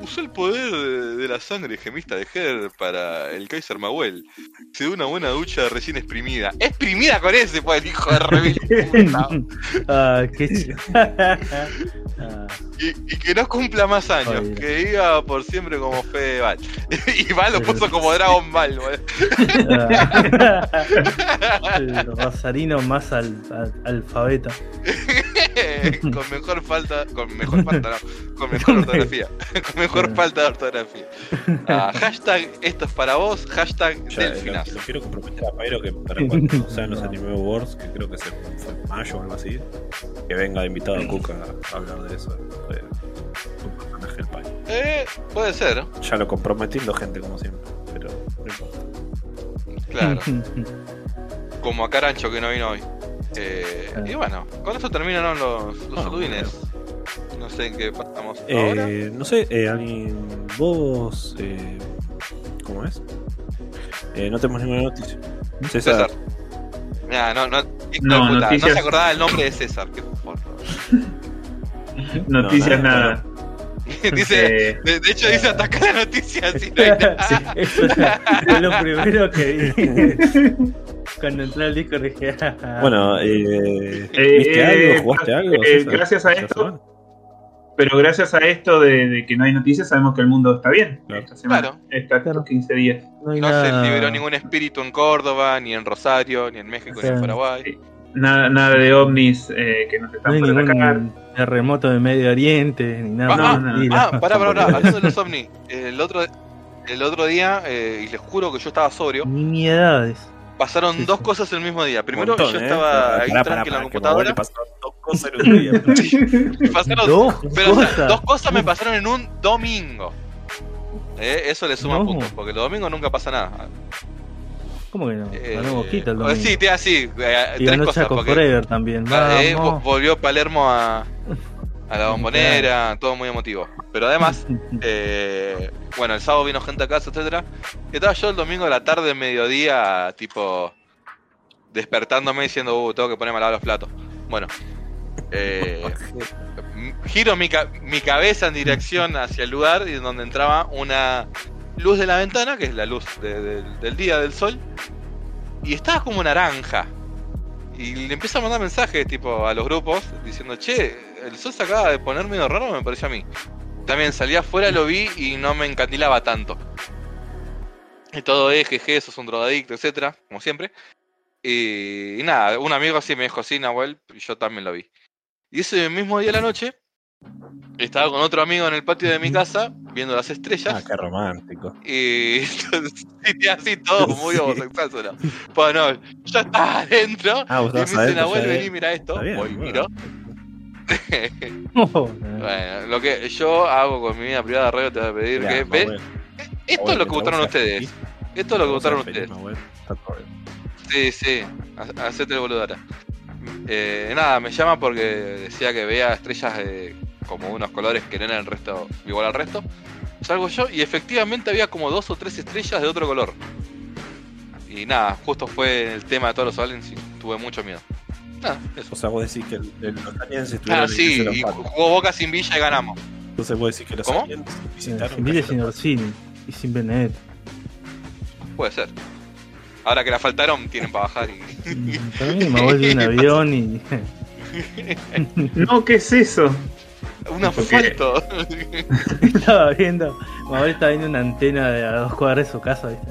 usó el poder de, de la sangre gemista de Her para el Kaiser Mahuel. Se da una buena ducha recién exprimida. Exprimida con ese, pues, el hijo de puta. ah, qué Ah, y, y que no cumpla más años. Que viva por siempre como Fede Val. y Val lo puso como Dragon Ball, ah. El Rosarino más al, al- alfabeta. con mejor falta. Con mejor falta, no. Con mejor ortografía. con mejor falta de ortografía. Ah, hashtag esto es para vos. Hashtag Ya, lo, delfinazo. lo quiero comprometer a Pyro que para cuando sean los Anime Awards, que creo que se fue en mayo o algo así, que venga de invitado a Cuca a hablar de eso, de su personaje del país. Eh, puede ser. Ya lo comprometiendo gente como siempre, pero no importa. Claro. Como a Carancho que no vino hoy. Eh, y bueno, con eso terminaron los, los Ah, saludines. No sé en qué pasamos ahora. Eh, no sé, eh, alguien. Vos. Eh, ¿Cómo es? Eh, no tenemos ninguna noticia. César. Nah, no, no, No, puta, no noticias- se acordaba el nombre de César. Qué forro. Noticias No, nada, nada. dice, de, de hecho dice atacar la noticia así no hay nada. Eso es lo primero que vi. Cuando entré al disco dije, ah, Bueno, eh, Eh, ¿viste eh, algo? ¿Jugaste algo? eh, gracias a ¿Esta esto, pero gracias a esto de, de que no hay noticias, sabemos que el mundo está bien. Claro. Esta semana, Claro. estos Claro. 15 días. no hay No nada. se liberó ningún espíritu en Córdoba, ni en Rosario, ni en México, ni en. Paraguay. Nada, nada de ovnis eh, que nos No están hay por atacar. terremoto de Medio Oriente, ni nada. Ah, no, no. estilo. Ah, pará, pará, pará, Tampoco. hablando de los ovnis. El otro, el otro día, eh, y les juro que yo estaba sobrio, Nimiedades. Pasaron dos cosas el mismo día. Primero montón, yo ¿eh? estaba ahí Pará, pará, tranquilo en la computadora. pasaron dos cosas en un día. y pasaron Dos Pero o sea, cosas. dos cosas me pasaron en un domingo. Eh, eso le suma No. puntos, porque los domingos nunca pasa nada. ¿Cómo que no? Eh, Ganó Boquita el eh, domingo. Sí, te así, eh, y tres ganó cosas. Chaco Porque, Forever también. ah, eh, Vamos. volvió Palermo a, a la bombonera, todo muy emotivo. Pero además, eh, bueno, el sábado vino gente a casa, etcétera. Y estaba yo el domingo de la tarde, mediodía, tipo, despertándome diciendo, uh, tengo que ponerme a lavar los platos. Bueno, eh, giro mi, ca- mi cabeza en dirección hacia el lugar y donde entraba una luz de la ventana, que es la luz de- de- del día del sol, y estaba como naranja. Y le empiezo a mandar mensajes tipo a los grupos diciendo, che, el sol se acaba de poner medio raro, me pareció a mí. También salí afuera, lo vi y no me encandilaba tanto. Y todo es, jeje, sos un drogadicto, etcétera, como siempre. Y, y nada, un amigo así me dijo, sí, Nahuel, y yo también lo vi. Y ese mismo día de la noche, estaba con otro amigo en el patio de mi casa, viendo las Ah, estrellas. qué romántico. Y entonces, así todo muy Sí. homosexual solo. Bueno, yo estaba adentro. Ah, vos Y me estabas dice, adentro, Nahuel, ya, vení, mira esto. Bien, Voy, bueno. miro. Oh, Bueno, lo que yo hago con mi vida privada, Radio, te voy a pedir que. ve- Esto es lo que votaron ustedes. feliz, Esto es lo que votaron ustedes. Sí, sí, ha- hacete el boludo ahora. Eh, nada, me llama porque decía que veía estrellas de como unos colores que no eran el resto, igual al resto. Salgo yo y efectivamente había como dos o tres estrellas de otro color. Y nada, justo fue el tema de todos los aliens y tuve mucho miedo. Nada, eso. O sea, vos decís que el- el- los aliens estuvieron Ah, sí, y jugó Boca sin Villa y ganamos. Entonces vos decís que los ¿Cómo? aliens Sin Villa y sin. Orsini. Y sin Benedetto. Puede ser. Ahora que la faltaron, tienen para bajar y. Para mí me voy de un avión y. No, ¿qué es eso? Un Porque- asfalto. estaba viendo. Mabel estaba viendo una antena de a dos cuadras de su casa, ¿viste?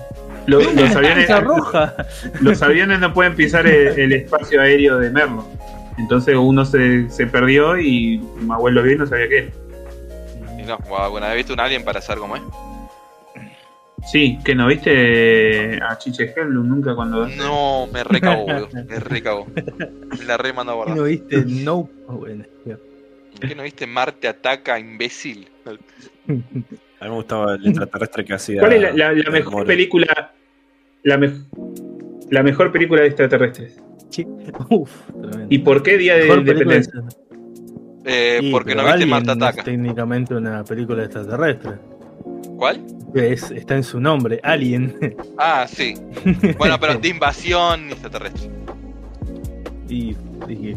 Lo- los, aviones, roja. los aviones no pueden pisar el, el espacio aéreo de Merlo. Entonces uno se, se perdió y mi abuelo vio y no sabía qué era. Y no, bueno, ¿has visto un alien para saber cómo es? Sí, que no viste a Chiche Hellum nunca cuando... No, me boludo. Me recagó. Me la re mandó a ¿Y guardar. no viste? No. Oh, bueno, tío. ¿Qué no viste Marte ataca, imbécil? A mí me gustaba el extraterrestre que hacía. ¿Cuál es la, la- la el mejor More. película? La, me- la mejor película de extraterrestres. Uf, tremendo. ¿Y por qué Día de película de Independencia? Eh, Sí, porque no viste Alien Marte Es ataca. técnicamente una película extraterrestre. ¿Cuál? Es, está en su nombre, Alien. Ah, sí. Bueno, pero de invasión extraterrestre. y, y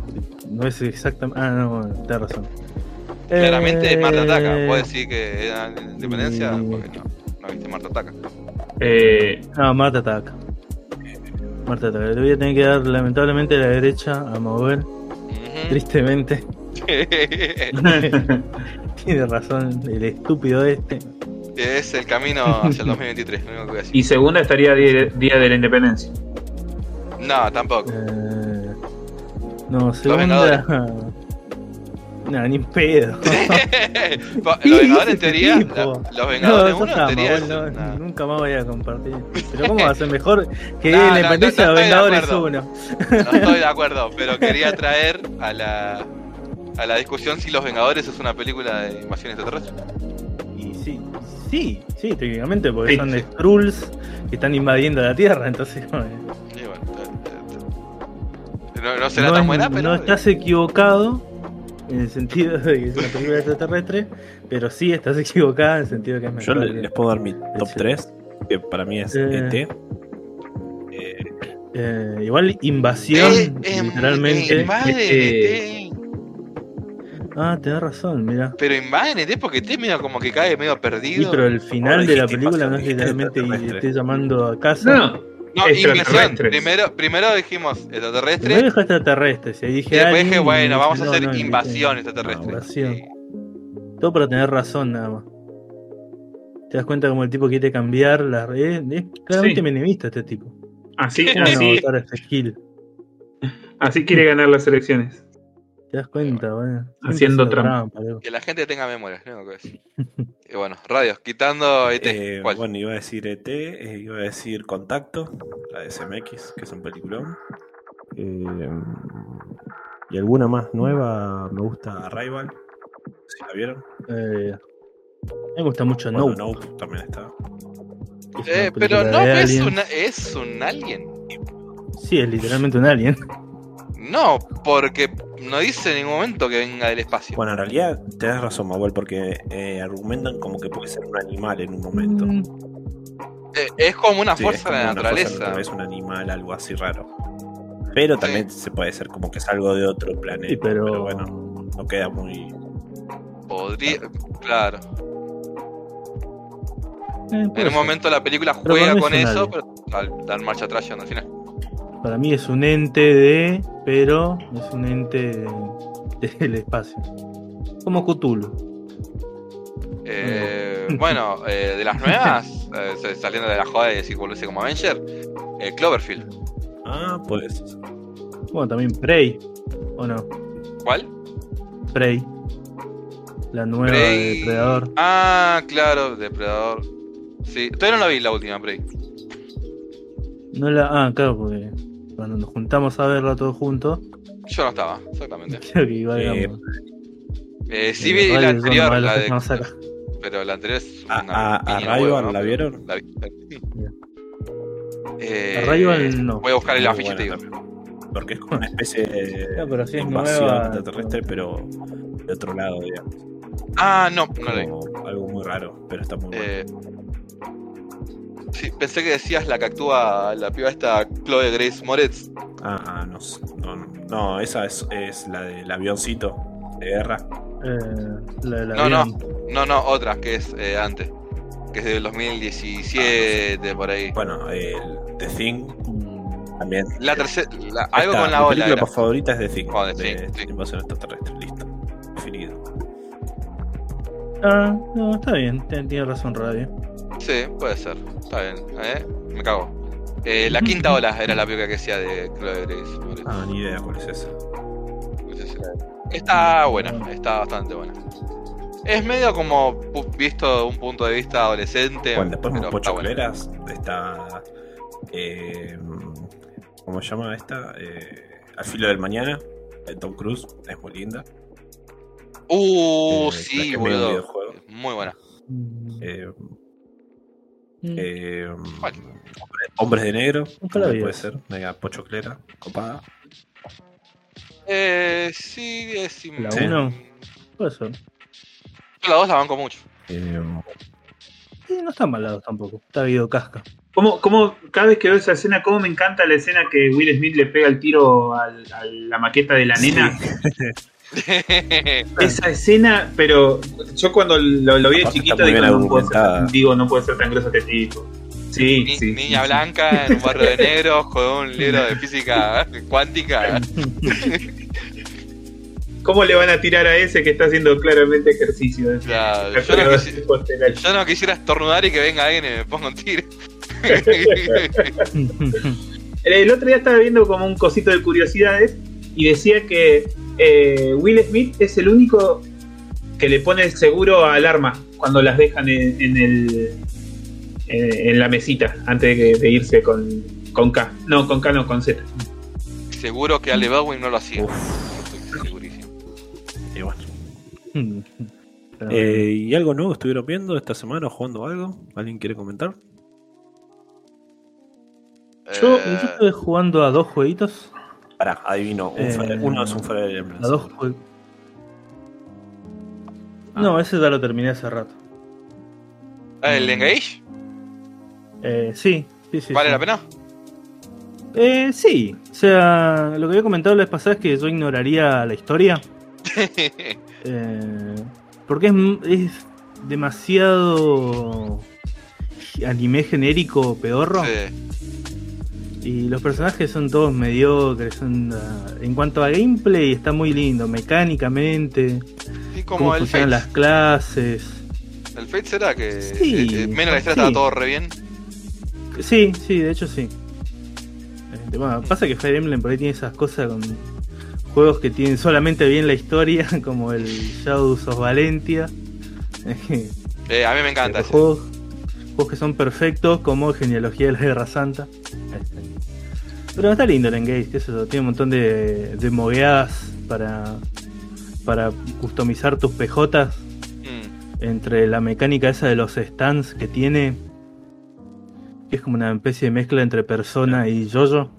no es exactamente. Ah, no, tenés razón. Claramente Eh, Marte ataca. ¿Puedes decir que era de independencia? y- Porque no, no viste Marte ataca. Eh, No, Marte ataca. Marte ataca. Le voy a tener que dar lamentablemente la derecha a mover. Tristemente. Tiene razón el estúpido este. es el camino hacia el 2023, lo único que voy a decir. y segunda estaría Día, Día de la Independencia. No, tampoco. Eh, no, segunda. No, ni pedo. los Vengadores en teoría. La- los No, Vengadores eso 1 está, en teoría no, nunca más voy a compartir. Pero ¿cómo va a ser mejor que No, la no, no, independencia no de los Vengadores acuerdo. 1? No estoy de acuerdo, pero quería traer a la, a la discusión si Los Vengadores es una película de invasión extraterrestre. Y sí, sí, sí, técnicamente, porque Sí, son sí. Skrulls que están invadiendo la Tierra, entonces no, bueno, no, no será no tan es- buena, pero. no estás equivocado en el sentido de que es una película extraterrestre, pero sí estás equivocada en el sentido de que es Yo mejor. le- que- les puedo dar mi top Sí. 3, que para mí es Eh. ET. Eh, eh, igual invasión, Eh, em, literalmente. este- ET. Ah, tenés razón, mira. Pero invaden ET porque ET medio como que cae medio Sí, perdido. pero el final de la película no es literalmente esté llamando a casa. No, no, invasión. extraterrestres. Primero, primero dijimos extraterrestre. Primero dijo extraterrestres, y dije después dije, bueno, vamos a hacer no, invasión extraterrestre. invasión. Sí. Todo para tener razón nada más. Te das cuenta como el tipo quiere cambiar las redes. Es claramente Sí. menemista este tipo. así, ¿Cómo no así, este así quiere ganar las elecciones. ¿Te das cuenta? Bueno, Haciendo trampa. Que la gente tenga memoria, ¿no? Y bueno, radios, quitando ET. eh, ¿Cuál? bueno, iba a decir ET, eh, iba a decir Contacto, la de SMX, que es un peliculón. Eh, y alguna más nueva, me gusta Arrival, si la vieron. Eh, me gusta mucho Bueno, No. Nope también está. Eh, pero no es, una, es un alien. Sí, es literalmente un alien. No, porque no dice en ningún momento que venga del espacio. Bueno, en realidad tenés razón, Manuel, porque eh, argumentan como que puede ser un animal en un momento. Mm, Eh, es como una Sí, fuerza es de la naturaleza. naturaleza, un animal, algo así raro. Pero también se puede ser como que es algo de otro planeta. Sí, pero, bueno, no queda muy. Podría, claro. eh, En un ser. momento la película juega con es eso, pero al dar marcha atrás al final. Para mí es un ente de. Pero es un ente de- del espacio. Como Cthulhu. Eh, bueno, eh, de las nuevas, eh, saliendo de la joda y decir volverse como Avenger, eh, Cloverfield. Ah, pues. Bueno, también Prey. ¿O no? ¿Cuál? Prey. La nueva de. Depredador. Ah, claro, Depredador. Sí, todavía no la vi la última Prey. No la. Ah, claro, porque cuando nos juntamos a verla todos juntos, Yo no estaba, exactamente. creo que iba Eh. Eh, sí eh, vi la anterior, la de, pero la anterior es A- una a- huevo, ¿no? ¿la vieron? la vi. Bien. Eh, Arrival no. Voy a buscar el afiche y te digo. buena también. Porque es como una especie de pero si es nueva, extraterrestre, pero de otro lado, digamos. Ah, no, no la vi. Como algo muy raro, pero está muy bueno. Sí, pensé que decías la que actúa la piba esta Chloe Grace Moretz. Ah, ah, no, sé, no, no, no, esa es, es la del avioncito de guerra. Eh, la del No, no. No, no, otra que es eh, antes. Que es del 2017, por ahí. Bueno, el The Thing también. La tercera, algo con la mi ola. película era. favorita es The Thing, Oh, The de Thing, sí. invasión extraterrestre, listo, definido. Ah, no, está bien, tiene, tiene razón Radio. Sí, puede ser. Está bien. ¿eh? Me cago. Eh, la quinta ola era la película que decía de Chloe Grace. Ah, ni idea cuál es esa. Está buena, está bastante buena. Es medio como visto de un punto de vista adolescente. Bueno, después pero está Pocho. Cleras está. Eh, ¿Cómo se llama esta? Eh, Al filo del mañana, de Tom Cruise, es muy linda. Uh, Eh, sí, boludo. Muy buena. Mm, Eh, ¿Cuál? Hombres de Negro, Nunca la vi puede ser, mega Pocho Clera, copada. Eh, sí, es La Sí. uno. Puede ser. Yo la dos la banco mucho. Eh, Sí, no están malados tampoco. Está Guido Casca. ¿Cómo, cómo, cada vez que veo esa escena, cómo me encanta la escena que Will Smith le pega el tiro al- a la maqueta de la nena? Esa escena, pero yo cuando lo, lo vi chiquito digo no, puede ser, digo, no puede ser tan groso este tipo. Sí, Ni- sí. Niña blanca en un barrio de negros con un libro de física cuántica. ¿Cómo le van a tirar a ese que está haciendo claramente ejercicio? Claro, yo, no prueba quisi- de posteral. yo no quisiera estornudar y que venga alguien y me ponga un tiro. El otro día estaba viendo como un cosito de curiosidades y decía que eh, Will Smith es el único que le pone el seguro al arma cuando las dejan en, en el en, en la mesita antes de, de irse con, con K. No, con K no, con Z. Seguro que Ale Baldwin no lo hacía. Estoy segurísimo. y bueno, Eh, ¿Y algo nuevo estuvieron viendo esta semana o jugando algo? ¿Alguien quiere comentar? yo, Eh, yo estuve jugando a dos jueguitos. Pará, adivino. un Eh, Fire- uno es un Fire Emblem. A dos jue- No, ese ya lo terminé hace rato. Ah, ¿El Engage? Eh, sí, sí, sí. ¿Vale sí. la pena? Eh, sí, o sea, lo que había comentado la vez pasada es que yo ignoraría la historia. eh, porque es, es demasiado anime genérico pedorro. Sí. Y los personajes son todos mediocres. Son, ah, en cuanto a gameplay, está muy lindo. Mecánicamente, cómo como el funcionan Fates. las clases. El Fate será que Sí, eh, eh, menos la historia sí. estaba todo re bien. Sí, sí, de hecho sí. Este, bueno, pasa que Fire Emblem por ahí tiene esas cosas con juegos que tienen solamente bien la historia, como el Shadows of Valentia. Eh, a mí me encanta juegos, juegos que son perfectos, como Genealogía de la Guerra Santa. Pero está lindo el Engage, qué sé yo, tiene un montón de, de mogueadas para, para customizar tus PJs Mm. entre la mecánica esa de los stands que tiene, que es como una especie de mezcla entre persona y yoyo.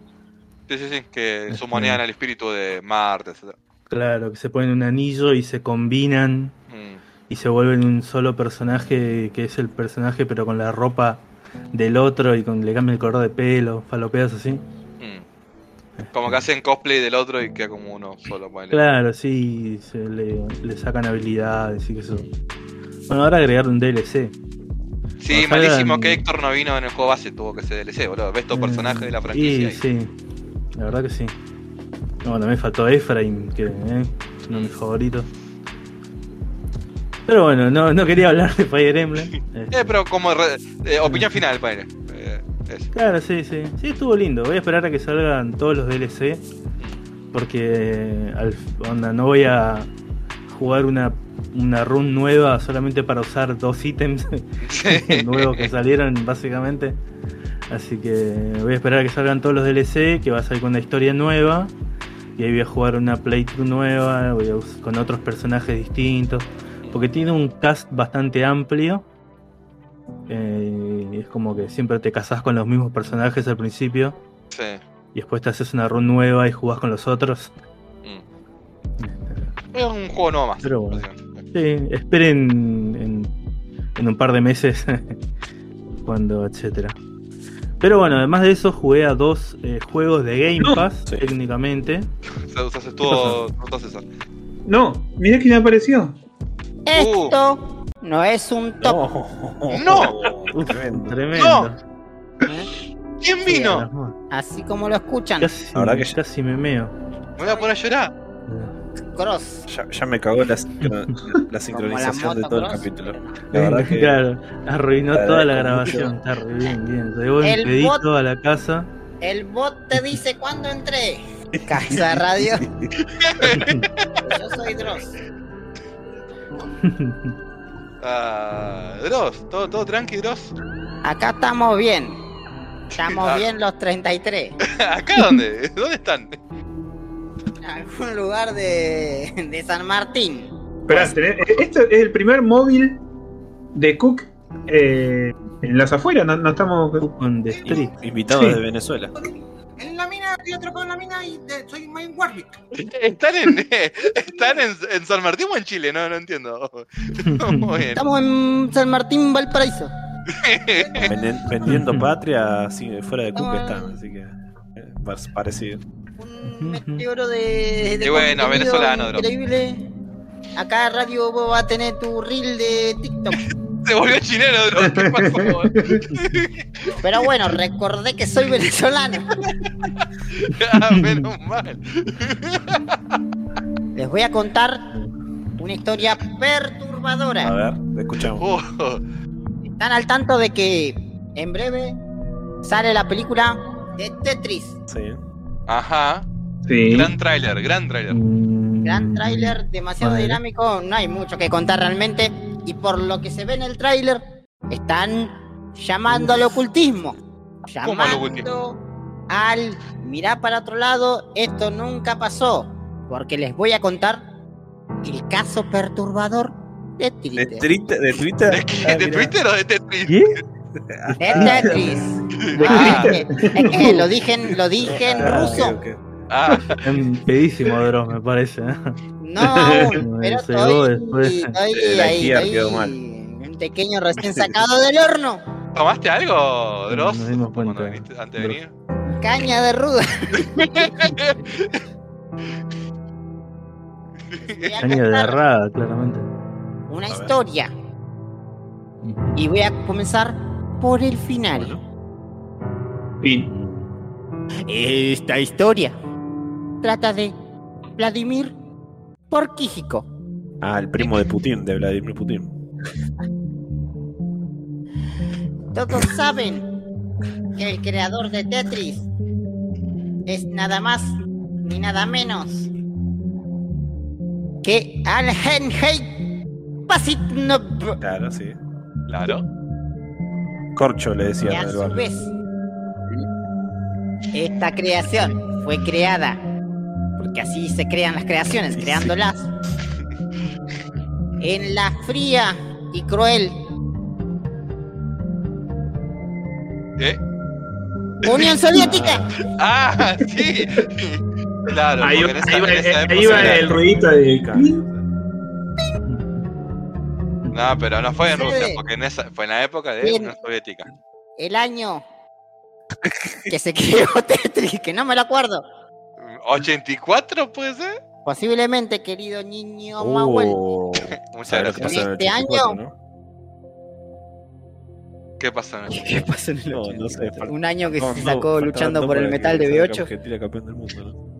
Sí, sí, sí, que Este. sumonean al espíritu de Marte, etc. Claro, que se ponen un anillo y se combinan Mm. y se vuelven un solo personaje que es el personaje pero con la ropa del otro y con le cambian el color de pelo, falopeas así. Como que hacen cosplay del otro y queda como uno solo. ponele. Claro, sí, se le, le sacan habilidades y que eso. Bueno, ahora agregar un DLC. Sí, Cuando malísimo salgan- que Héctor no vino en el juego base, tuvo que ser DLC, boludo. Ves todo personaje de la franquicia. Y y- sí, la verdad que sí. No, también faltó Efraim, que eh, es uno de mis favoritos. Pero bueno, no, no quería hablar de Fire Emblem. Eh, pero como re- eh, opinión final, ponele. Eso. Claro, sí, sí. Sí, estuvo lindo. Voy a esperar a que salgan todos los DLC. Porque al, onda, no voy a jugar una, una run nueva solamente para usar dos ítems nuevos que salieron, básicamente. Así que voy a esperar a que salgan todos los DLC, que va a salir con una historia nueva. Y ahí voy a jugar una playthrough nueva, voy a con otros personajes distintos. Porque tiene un cast bastante amplio. Eh, es como que siempre te casás con los mismos personajes al principio. Sí. Y después te haces una run nueva y jugás con los otros. Mm. Es un juego nuevo más. Pero bueno. Sí, esperen en, en un par de meses cuando, etcétera. Pero bueno, además de eso jugué a dos eh, juegos de Game No. Pass, Sí. técnicamente. Se, se, estuvo, todo César. No, mirá que me apareció. Esto no es un top. ¡No! Tremendo. ¿eh? ¿Quién vino? Así como lo escuchan. Casi, La verdad que ya- casi me meo. Me voy a poner a llorar. Cross. Ya, ya me cagó la, la sincronización de todo el capítulo. La verdad que Claro, arruinó toda la grabación. Está re bien, bien. Llevó El pedito la casa. El bot te dice cuándo entré. Casa Radio. Yo soy Dross. Ah, Dross, todo, todo tranqui, Dross. Acá estamos bien. Estamos Ah. bien los 33. ¿Acá dónde? ¿Dónde están? En algún lugar de, de San Martín. Esperá, tenés- eh, esto es el primer móvil de Cook eh, en las afueras, no, no estamos. Con The Street. invitado Sí. de Venezuela. En la mina, yo atrapado en la mina y de- soy Main Warwick. ¿Están en, están en, en San Martín o en Chile? No, no entiendo. Muy bien. Estamos en San Martín, Valparaíso. Vendi- vendiendo patria así fuera de Ah. están, así que eh, par- parecido. Un meteoro de, de Y bueno, venezolano, increíble. Acá Radio vos va a tener tu reel de TikTok. Se volvió chileno, Dross. ¿Qué pasó? Pero bueno, recordé que soy venezolano. ah, menos mal. Les voy a contar una historia A perturbadora. ver, te escuchamos. Oh, Están al tanto de que en breve sale la película de Tetris. Sí. Ajá. Sí. Gran tráiler, gran tráiler. Gran tráiler, demasiado Vale. dinámico, no hay mucho que contar realmente. Y por lo que se ve en el tráiler, están llamando al ocultismo. ¿Cómo al Llamando ocultismo? al mirar para otro lado, esto nunca pasó. Porque les voy a contar el caso perturbador De ¿De, Twitter. Twitter- de Twitter? ¿De, qué? Ah, ¿De. Twitter o de Tetris? ¿Qué? De Tetris. Ah, es que- es que lo dije en, lo dije en Ah, ruso. ok, ok. Ah, Un pedísimo Dross, me parece. No aún, pero estoy, después. estoy ahí, estoy mal. un pequeño recién sacado del horno. ¿tomaste algo, Dross? Nos dimos cuenta. Cuando viniste, antes de venir. Caña de ruda. Caña de errada, claramente. Una A ver. historia. Y voy a comenzar por el final. Bueno. Fin. Esta historia trata de Vladimir Porquíjico. Ah, el primo de Putin, de Vladimir Putin. Todos saben que el creador de Tetris es nada más ni nada menos que Alhenhei Pasitnov. Claro, sí. Claro. Corcho le decía a al su vez esta creación fue creada porque así se crean las creaciones, Sí, creándolas en la fría y cruel ¿Eh? Unión Soviética. Ah, sí. Claro, Ahí porque va, en esa, ahí va- ahí va el ruidito de. No, pero no fue en. Rusia, porque en esa, fue en la época de. Unión Soviética. El año que se creó Tetris, que no me lo acuerdo. ¿84 puede ser? Posiblemente, querido niño Mauel. Oh, Muchas ¿sabes lo que gracias. en Este 84, año- no? ¿Qué pasó en el ¿Qué pasó en el No, no sé. Un año que no, se sacó luchando por el metal de salga B8. Argentina campeón del mundo, ¿no?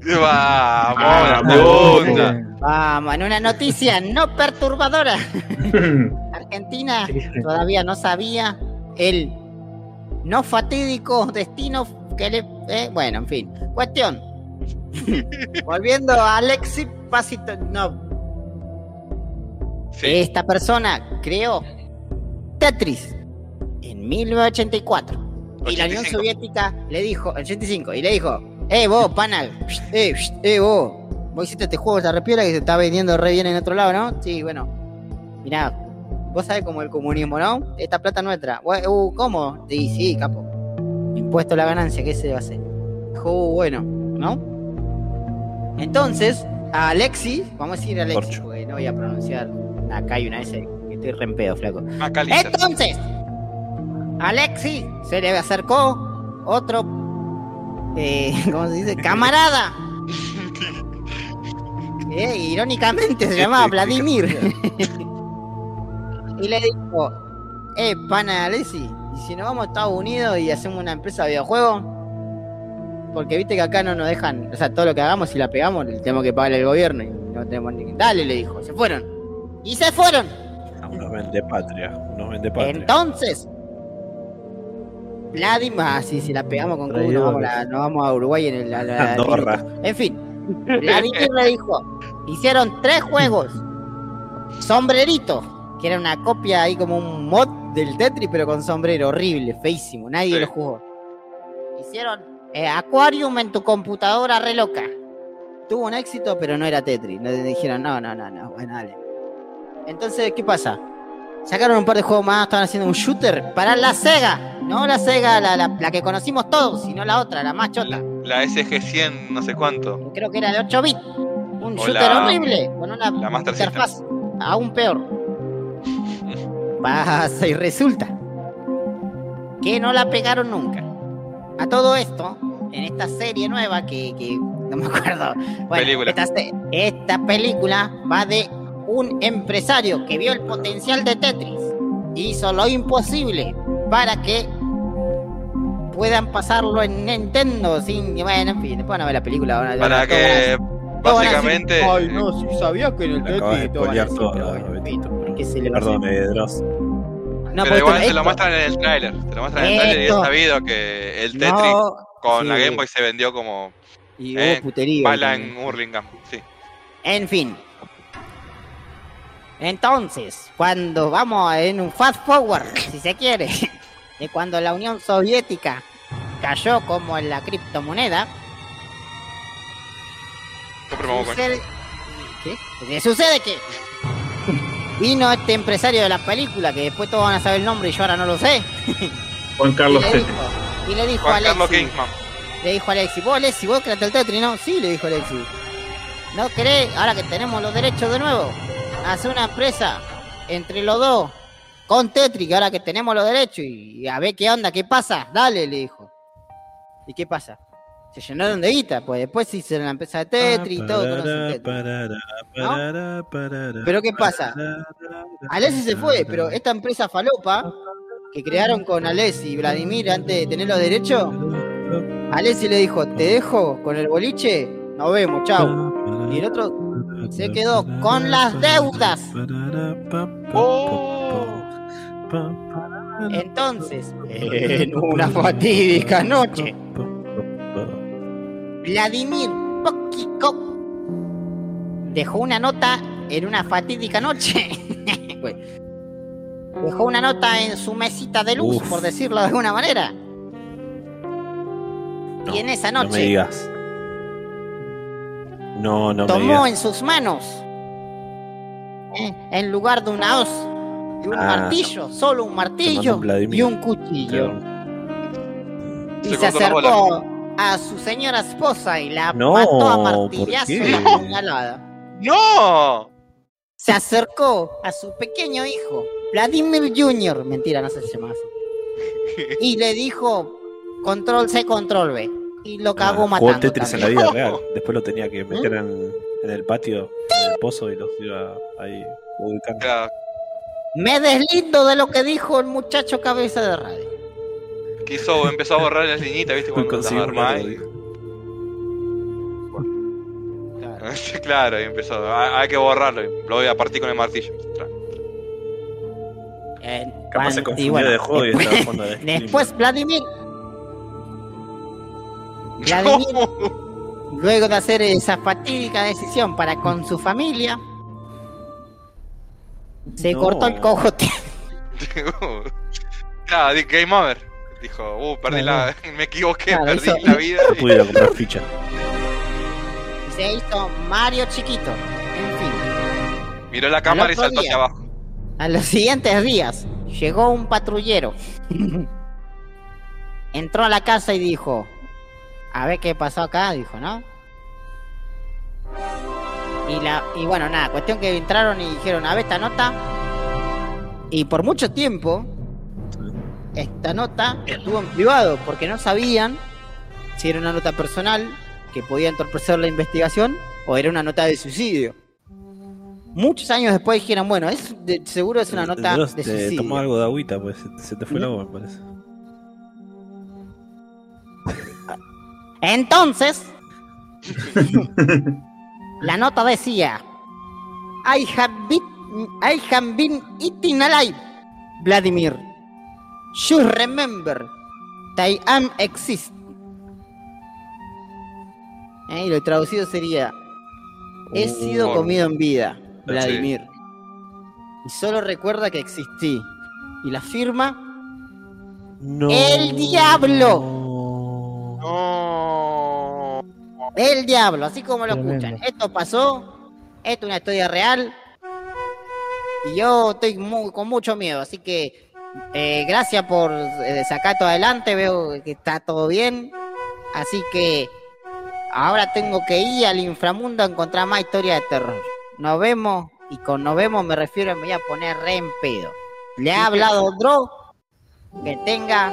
Vamos, la Vamos. segunda. Vamos, en una noticia no perturbadora. Argentina todavía no sabía el no fatídico destino que le... eh, bueno, en fin. Cuestión. Volviendo a Alexis Pasito... No, Sí. esta persona creó Tetris en 1984. Y la Unión 85. Soviética le dijo, 85, y le dijo, eh vos, pana, eh, eh vos, vos hiciste este juego esta repiola que se está vendiendo re bien en otro lado, ¿no? Sí, bueno. Mirá, vos sabés cómo el comunismo, ¿no? Esta plata es nuestra. Uh, ¿cómo? Sí, sí, capo. Impuesto a la ganancia, ¿qué se va a hacer? Dijo, "Uh, bueno, ¿no? Entonces, a Alexi, vamos a decir Alexi, Corcho. porque no voy a pronunciar. Acá hay una S que estoy re en pedo, flaco. Macalister. Entonces, Alexi se le acercó otro, eh, ¿cómo se dice? Camarada. Eh, irónicamente se llamaba Vladimir. y le dijo, eh, pana Alexi, ¿y si nos vamos a Estados Unidos y hacemos una empresa de videojuegos? Porque viste que acá no nos dejan, o sea, todo lo que hagamos, si la pegamos, le tenemos que pagar el gobierno y no tenemos ni... Dale, le dijo, se fueron. Y se fueron. Unos vende patria. Unos vende patria. Entonces, Vladimir, ah, si la pegamos con Q, nos vamos, a- nos vamos a Uruguay en el. a la- Andorra. En fin, Vladimir le dijo: hicieron tres juegos. Sombrerito, que era una copia ahí como un mod del Tetris, pero con sombrero, horrible, feísimo, nadie Sí. lo jugó. Hicieron eh, Aquarium en tu computadora re loca. Tuvo un éxito, pero no era Tetris. Le dijeron, no, no, no, no, bueno, dale. Entonces, ¿qué pasa? Sacaron un par de juegos más, estaban haciendo un shooter para la Sega. No la Sega, la, la- la que conocimos todos, sino la otra, la más chota. La SG-100, no sé cuánto. Creo que era de 8 bits. Un O shooter horrible, con una interfaz aún peor. Pasa y resulta que no la pegaron nunca. A todo esto, en esta serie nueva que, que no me acuerdo. Bueno, Película. Esta, película va de un empresario que vio el potencial de Tetris y hizo lo imposible para que puedan pasarlo en Nintendo sin. Bueno, en fin, después van a ver la película. van a- Para que básicamente. Ay, no, si sabías que en el Tetris. todo, pero bueno, en fin, Betito, pero- ¿qué se le va a Perdón, hacer? eh, Dross. No, pero igual te lo muestran en el tráiler. Te lo muestran en el tráiler y es sabido que el Tetris No, con la. Game Boy se vendió como y eh, hubo putería. bala también. en Hurlingham. Sí. En fin. Entonces, cuando vamos en un fast forward, si se quiere, de cuando la Unión Soviética cayó como en la criptomoneda, sucede... ¿Qué? Eh, Sucede que Vino este empresario de la película, que después todos van a saber el nombre y yo ahora no lo sé. Juan Y Carlos le Tete. dijo, y le dijo a Juan Alexi, le dijo a Alexi, vos Alexi, vos creaste el Tetris, ¿no? Sí, le dijo Alexi. ¿No querés, ahora que tenemos los derechos de nuevo, hacer una empresa entre los dos, con Tetris, que ahora que tenemos los derechos, y, y a ver qué onda, qué pasa? Dale, le dijo. ¿Y qué pasa? Se llenaron de guita, pues después se hicieron la empresa de Tetris y todo. Tetris. Pero ¿qué pasa? Alessi se fue, pero esta empresa falopa que crearon con Alessi y Vladimir antes de tener los derechos, Alessi le dijo, te dejo con el boliche, nos vemos, chau. Y el otro se quedó con las deudas. Entonces, en una fatídica noche, Vladimir Pokikov dejó una nota en una fatídica noche. Dejó una nota en su mesita de luz, Uf. por decirlo de alguna manera. No, y en esa No me noche digas. No, no me tomó digas. en sus manos, eh, en lugar de una hoz, y un Ah. martillo, solo un martillo un y un cuchillo. Y Se se acercó a su señora esposa y la No, mató a ¿por martillazo qué? y a puñalada. ¡No! Se acercó a su pequeño hijo, Vladimir Jr., mentira, no sé si se llama así, y le dijo, control C, control B. Y lo cagó Ah, matando. Tetris en la vida real. Después lo tenía que meter en, en el patio, en el pozo y los iba ahí ubicando. Me deslindo de lo que dijo el muchacho cabeza de radio. Quiso, empezó a borrar las liñitas, ¿viste? Cuando las armás y-. Claro. claro, y empezó. "Ah, Hay que borrarlo. y Lo voy a partir con el martillo. Eh, Capaz se y confundió bueno, de juego y después- estaba jugando de. Después Vladimir, Vladimir, luego de hacer esa fatídica decisión para con su familia, se No. cortó el cojote. Claro, Game Over. Dijo, uh, perdí la. Me equivoqué, Claro, perdí hizo- la vida. No pude ir a comprar ficha. y se hizo Mario chiquito. En fin, Miró la cámara y otro saltó día. hacia abajo. a los siguientes días llegó un patrullero. Entró a la casa y dijo, a ver qué pasó acá, dijo, ¿no? Y, la, y bueno, nada, cuestión que entraron y dijeron, a ver esta nota. Y por mucho tiempo, esta nota estuvo en privado, porque no sabían si era una nota personal que podía entorpecer la investigación o era una nota de suicidio. Muchos años después dijeron, bueno, es de- seguro es una nota de te suicidio. tomó algo de agüita, pues se, se te fue el agua, me parece. Entonces, la nota decía: I have been, I have been eating alive, Vladimir. You remember that I am exist. Eh, y lo traducido sería: He sido Oh. comido en vida, Vladimir. Y solo recuerda que existí. Y la firma No. ¡El diablo! No. El diablo, así como lo Tremendo. escuchan. Esto pasó, esto es una historia real. Y yo estoy con mucho miedo, así que eh, gracias por eh, sacar todo adelante, veo que está todo bien. Así que ahora tengo que ir al inframundo a encontrar más historias de terror. Nos vemos, y con nos vemos me refiero, me voy a poner re en pedo. Le ha hablado Dro, que tenga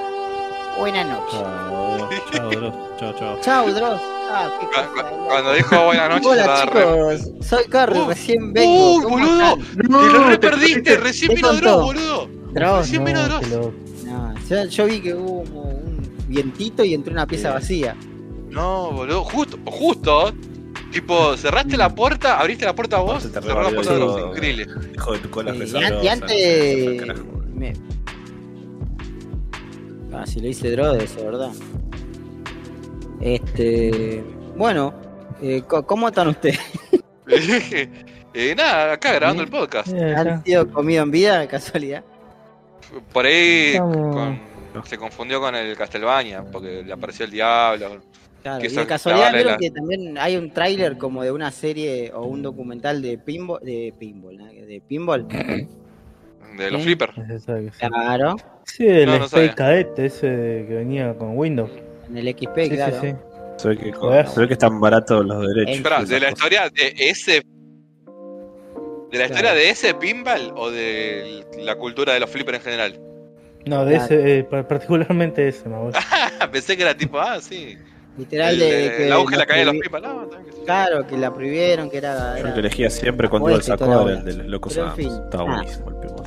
buena noche. Chao, chao, Dross. Chao, chao. Chao, Dross. Ah, Cuando dijo buenas noches, Hola re- chicos, soy Carrie, Uh, recién vengo. ¡Uh, ¿Cómo boludo! ¡Te lo re te perdiste! perdiste. ¡Recién ¿Qué vino boludo! Dross, No, no, yo, yo vi que hubo como un vientito y entró una pieza vacía. No, boludo, justo, justo. Tipo, cerraste la puerta, abriste la puerta vos, cerró la puerta de revolvió Dross, todo. increíble. Hijo de tu cola Sí, y, resabrosa. an- y antes. Me- Ah, si le hice Dross, eso, ¿verdad? Este. Bueno, eh, ¿cómo están ustedes? eh, nada, acá grabando el podcast. Eh. ¿Han sido comido en vida de casualidad? Por ahí con- se confundió con el Castelbaña, porque le apareció el diablo. Claro, Que y de casualidad la- que también hay un tráiler como de una serie o un documental de pinball, de pinball, ¿no? de pinball. De los Sí. flippers. Claro, Sí, el No, no Space sabía. Cadet, ese que venía con Windows. en el XP, Sí, claro. sí, sí. Se ve que, Joder. se ve que están baratos los derechos. ¿de la cosas. historia de ese. ¿De la historia Claro. de ese pinball o de la cultura de los flippers en general? No, de Claro. ese, eh, pa- particularmente ese, me acuerdo. Pensé que era tipo, ah, sí. Literal El, de, de- que el auge y la caída de los pinball. No, yo. Claro, que la prohibieron, que era. Yo era- el que elegía siempre cuando la era el de Locos Pero en fin. Estaba Ah. buenísimo el pinball.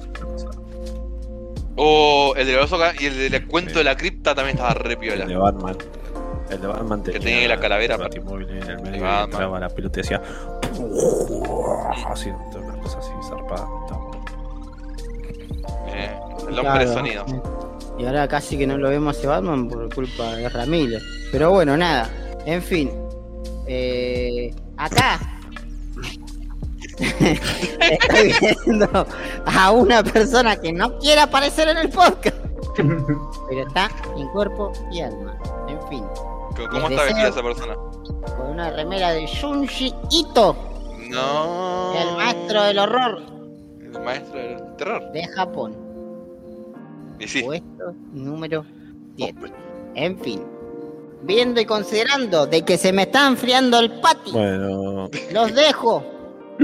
O el de los y el del cuento Sí. de la cripta también estaba re El de piola. Batman. El de Batman Que tenía la calavera, el. Batimóvil en el medio y entraba la pelota y decía. Así, todas así bueno. Eh, el hombre Claro. de sonido. Y ahora casi que no lo vemos a ese Batman por culpa de Ramírez. Pero bueno, nada. En fin. Eh, acá. Estoy viendo a una persona que no quiere aparecer en el podcast. Pero está en cuerpo y alma. En fin. ¿Cómo está vestida esa persona? Con una remera de Junji Ito, No. el maestro del horror El maestro del terror. de Japón. Y sí. Puesto número 7. En fin. Viendo y considerando de que se me está enfriando el patio, Bueno, los dejo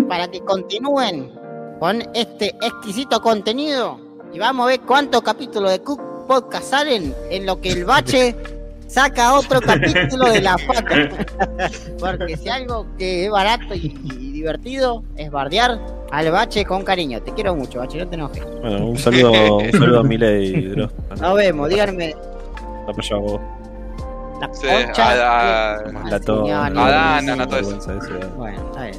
para que continúen con este exquisito contenido. Y vamos a ver cuántos capítulos de Cook Podcast salen en lo que el bache saca otro capítulo de la faca. Porque si algo que es barato y, y divertido es bardear al bache con cariño. Te quiero mucho, bache, no te enojes. bueno, un saludo, un saludo a Miley. Nos vemos, díganme La vos. la Sí, concha. a- a- de- La to- señor. a Dan, a todo eso. Bueno, está bien.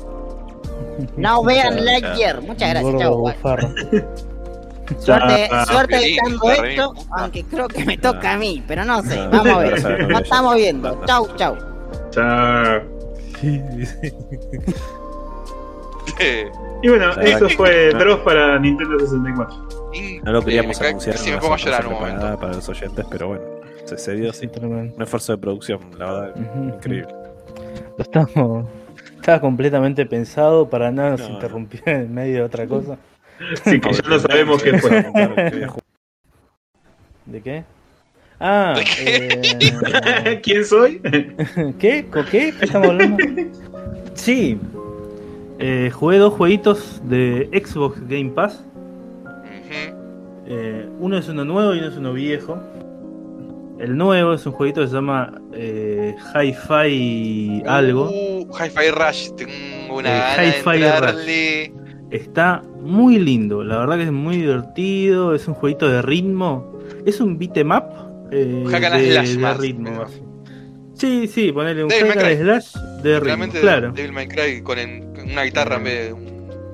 No vean Lightyear. Muchas gracias, chao. Suerte, Ah, suerte feliz, editando re esto, aunque creo que me toca a mí, pero no sé, Ah, vamos a ver. Nos es. estamos viendo. Chau, chau. Chao. Sí, sí. Y bueno, eso fue. Dross para Nintendo 64. No lo queríamos anunciar. No me pongo a llorar un momento. Para los oyentes, pero bueno, se cedió tremendo. Un esfuerzo de producción, la verdad, increíble. Lo estamos. Estaba completamente pensado para nada nos No, no. interrumpió en medio de otra cosa. Así que ya no sabemos qué fue. ¿De qué? Ah, ¿De eh, ¿Quién soy? ¿qué? ¿Con qué? ¿Qué estamos hablando? Sí, eh, jugué dos jueguitos de Xbox Game Pass. Eh, uno es uno nuevo y uno es uno viejo. El nuevo es un jueguito que se llama eh, Hi-Fi algo. Uh, Hi-Fi Rush. Tengo una gana de Hi-Fi entrarle. Está muy lindo, la verdad que es muy divertido, es un jueguito de ritmo, es un beat'em up eh, de, slash de más, ritmo. pero-. Sí, sí, ponerle un Devil hack slash de ritmo, claro. Devil May Cry con, en- con una guitarra en vez de un.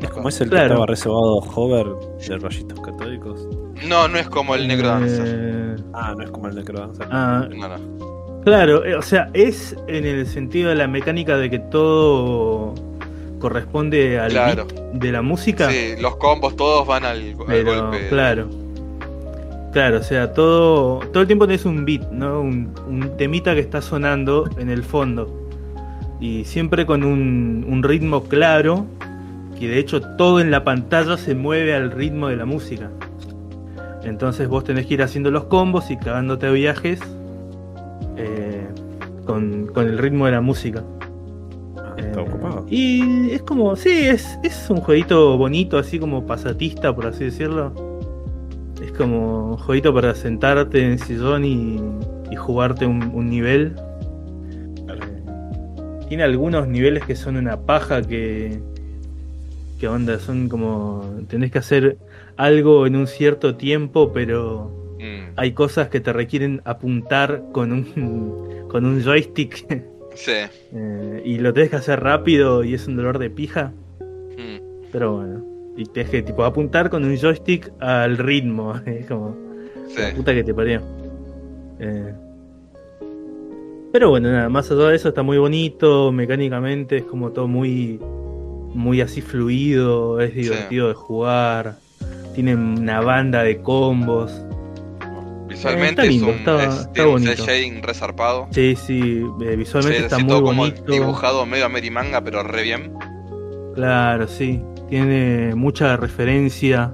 Es como es el Claro. que estaba reservado Hover de rayitos católicos. No, no es como el Necrodancer. Eh, Ah, no es como el Necrodancer. ah, No, no. claro, eh, o sea, es en el sentido de la mecánica de que todo corresponde al Claro. beat de la música. Sí, los combos todos van al, al Pero, golpe. claro. Claro, o sea, todo, todo el tiempo tenés un beat, ¿no? Un, un temita que está sonando en el fondo. Y siempre con un, un ritmo claro, que de hecho todo en la pantalla se mueve al ritmo de la música. Entonces vos tenés que ir haciendo los combos y cagándote a viajes eh, con, con el ritmo de la música. Está ocupado. Y es como, sí, es, es un jueguito bonito, así como pasatista, por así decirlo. Es como un jueguito para sentarte en el sillón y, y jugarte un, un nivel. Eh, tiene algunos niveles que son una paja que. que onda, son como. tenés que hacer algo en un cierto tiempo, pero Mm, hay cosas que te requieren apuntar con un, con un joystick. Sí. Eh, y lo tenés que hacer rápido y es un dolor de pija. Mm, Pero bueno. Y tenés que tipo apuntar con un joystick al ritmo. Es como. sí. La puta que te parió. Eh, pero bueno, nada, más allá de eso está muy bonito. Mecánicamente es como todo muy. Muy así fluido. Es divertido de jugar. Tiene una banda de combos. Visualmente está lindo, es un, está- es- está tiene un bonito. cel shading resarpado. Sí, sí, eh, visualmente Sí, está muy todo como bonito. dibujado medio a merimanga, pero re bien. Claro, sí. Tiene mucha referencia.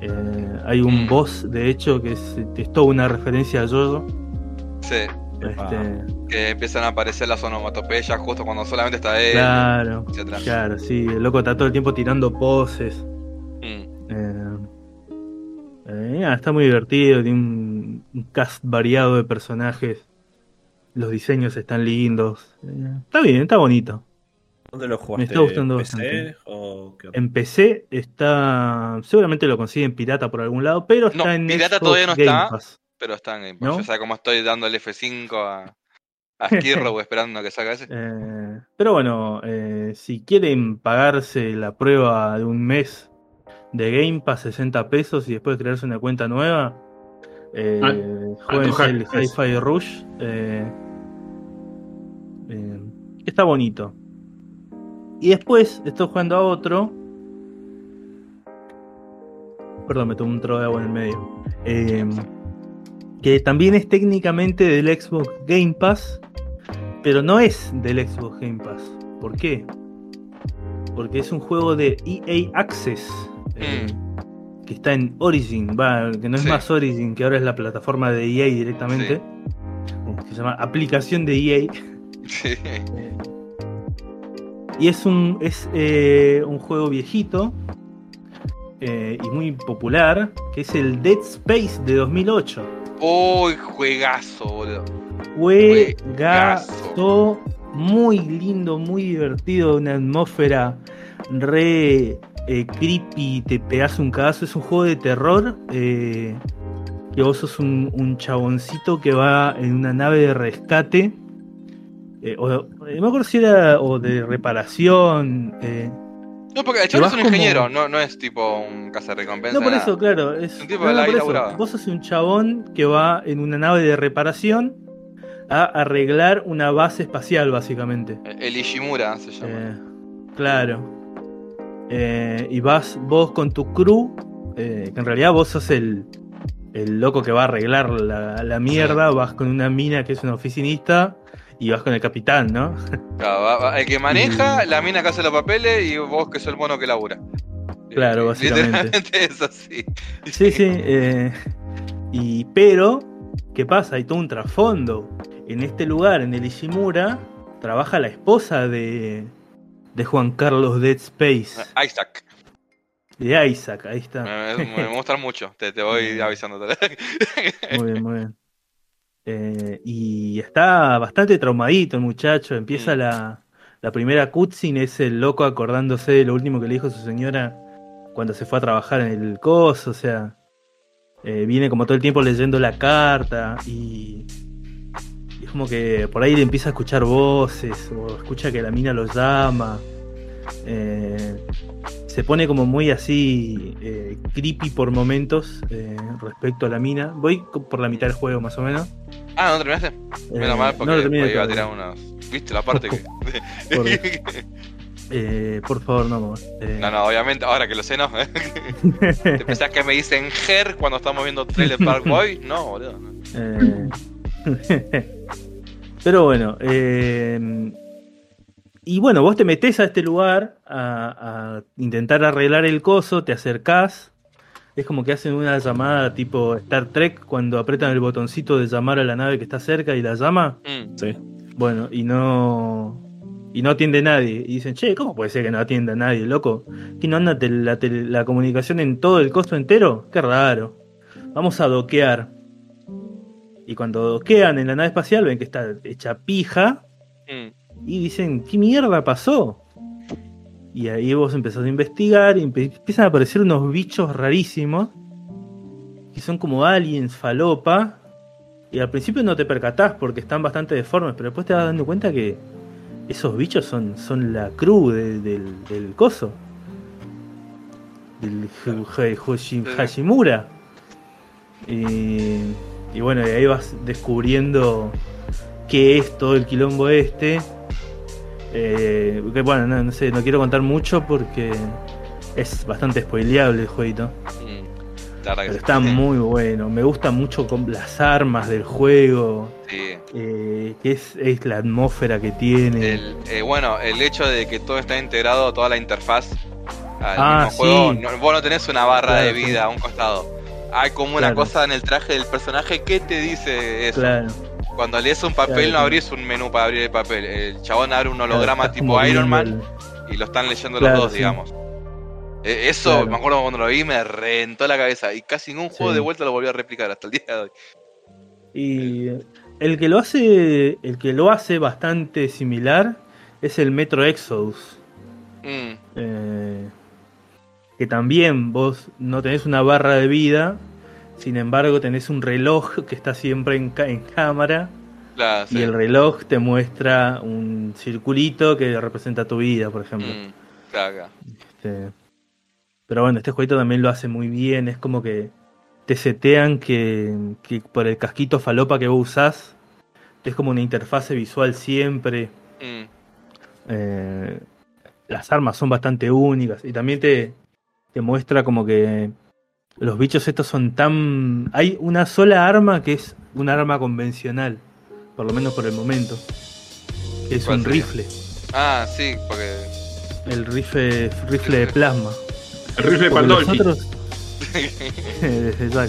Eh, hay un Mm. boss, de hecho, que es, es toda una referencia a Jojo. Sí, Este, que empiezan a aparecer las onomatopeyas justo cuando solamente está él, claro, claro, sí. El loco está todo el tiempo tirando poses. Mm. Eh, eh, nada, está muy divertido, tiene un, un cast variado de personajes. Los diseños están lindos. Eh, está bien, está bonito. ¿Dónde lo jugaste? está gustando ¿En bastante. PC o qué? En PC está. Seguramente lo consiguen pirata por algún lado, pero está No, en pirata Xbox todavía no Game está. Pass. Pero está en Game Pass. ¿No? Yo sé cómo estoy dando el F5 a, a Skirrow esperando que salga ese. Eh, pero bueno, eh, si quieren pagarse la prueba de un mes de Game Pass, 60 pesos y después crearse una cuenta nueva, eh, Ah, jueguense el. Hi-Fi Rush. eh, eh, está bonito. Y después estoy jugando a otro. Perdón, me tomé un trozo de agua en el medio. Eh, que también es técnicamente del Xbox Game Pass, pero no es del Xbox Game Pass. ¿Por qué? Porque es un juego de EA Access. Eh, que está en Origin, va, que no es Sí. más Origin, que ahora es la plataforma de EA directamente. Que se llama aplicación de EA. Sí. Y es un, es, eh, un juego viejito eh, y muy popular, que es el Dead Space de 2008. Uy, juegazo, boludo. Juegazo muy lindo, muy divertido, una atmósfera re eh, creepy, te pegas un cagazo. Es un juego de terror. eh, que vos sos un, un chaboncito que va en una nave de rescate. eh, o, eh, no me acuerdo si era o de reparación. No, porque el vas es un como- ingeniero, no, no es tipo un cazarrecompensa. No, por nada. eso, claro. Es Un tipo no, de no, la por vida eso. laburada. Vos sos un chabón que va en una nave de reparación a arreglar una base espacial, básicamente. El Ishimura se llama. Claro. Eh, y vas vos con tu crew, eh, que en realidad vos sos el, el loco que va a arreglar la, la mierda, vas con una mina que es una oficinista y vas con el capitán, ¿no? Claro, va- va- el que maneja, Y- la mina que hace los papeles y vos que sos el mono que labura. Claro, Eh, básicamente. Literalmente es así. Sí, sí. eh, y, pero, ¿qué pasa? Hay todo un trasfondo. En este lugar, en el Ishimura, trabaja la esposa de, de Juan Carlos Dead Space, Isaac. de Isaac. Ahí está. Me, me, me gustan mucho. Te, te voy avisando. Muy bien, muy bien. Eh, y está bastante traumadito el muchacho. Empieza Mm. la, la primera cutscene, es el loco acordándose de lo último que le dijo su señora cuando se fue a trabajar en el coso. O sea, eh, viene como todo el tiempo leyendo la carta y es como que por ahí le empieza a escuchar voces o escucha que la mina lo llama. Eh, se pone como muy así eh, creepy por momentos eh, respecto a la mina. Voy por la mitad del juego más o menos. ah, ¿no terminaste? Menos mal, porque no terminé iba a tirar unos. ¿Viste la parte que.? Por- por favor, no. Eh, no, no, obviamente, ahora que lo sé, no. ¿Te pensás que me dicen Her cuando estamos viendo Trailer Park Boy? No, boludo. no. Pero bueno, eh, y bueno, vos te metés a este lugar a, a intentar arreglar el coso, te acercás. Es como que hacen una llamada tipo Star Trek cuando apretan el botoncito de llamar a la nave que está cerca y la llama. Mm. Sí. Bueno, y no. Y no atiende nadie. Y dicen, che, ¿cómo puede ser que no atienda nadie, loco? ¿Que no anda la, la comunicación en todo el costo entero? Qué raro. Vamos a doquear. Y cuando doquean en la nave espacial ven que está hecha pija. Mm. Y dicen, ¿qué mierda pasó? Y ahí vos empezás a investigar y empiezan a aparecer unos bichos rarísimos. Que son como aliens, falopa. Y al principio no te percatás porque están bastante deformes, pero después te vas dando cuenta que esos bichos son, son la crew de- del, del coso. Del Hashimura. Y, y bueno, y ahí vas descubriendo qué es todo el quilombo este. Eh, que bueno, no, no sé, no quiero contar mucho porque es bastante spoileable el jueguito. Mm. La Pero sí. está muy bueno. Me gusta mucho con las armas del juego. Sí. eh, que es, es la atmósfera que tiene. El, eh, bueno, el hecho de que todo está integrado, toda la interfaz al Ah, mismo juego, sí. no- vos no tenés una barra Claro, de vida a un costado. Hay como una Claro. cosa en el traje del personaje que te dice eso. Claro. Cuando lees un papel Claro, no abrís un menú para abrir el papel. El chabón abre un holograma tipo Iron Man el- y lo están leyendo los dos, sí. digamos. Eh, Eso, me acuerdo cuando lo vi, me reventó la cabeza. Y casi ningún juego Sí. de vuelta lo volví a replicar hasta el día de hoy. Y el que lo hace, el que lo hace bastante similar es el Metro Exodus. Mm, eh, que también vos no tenés una barra de vida, sin embargo tenés un reloj que está siempre en, en cámara claro, sí. y el reloj te muestra un circulito que representa tu vida, por ejemplo. Mm, claro, claro. Este, pero bueno, este jueguito también lo hace muy bien. Es como que te setean que, que por el casquito falopa que vos usás, es como una interfase visual siempre. Mm, Eh, las armas son bastante únicas y también te, te muestra como que los bichos estos son tan... Hay una sola arma que es un arma convencional, por lo menos por el momento, que es ¿Cuál un sería? rifle, Ah, sí, porque. el rifle, rifle de plasma. El rifle Porque los Pandolfi. otros...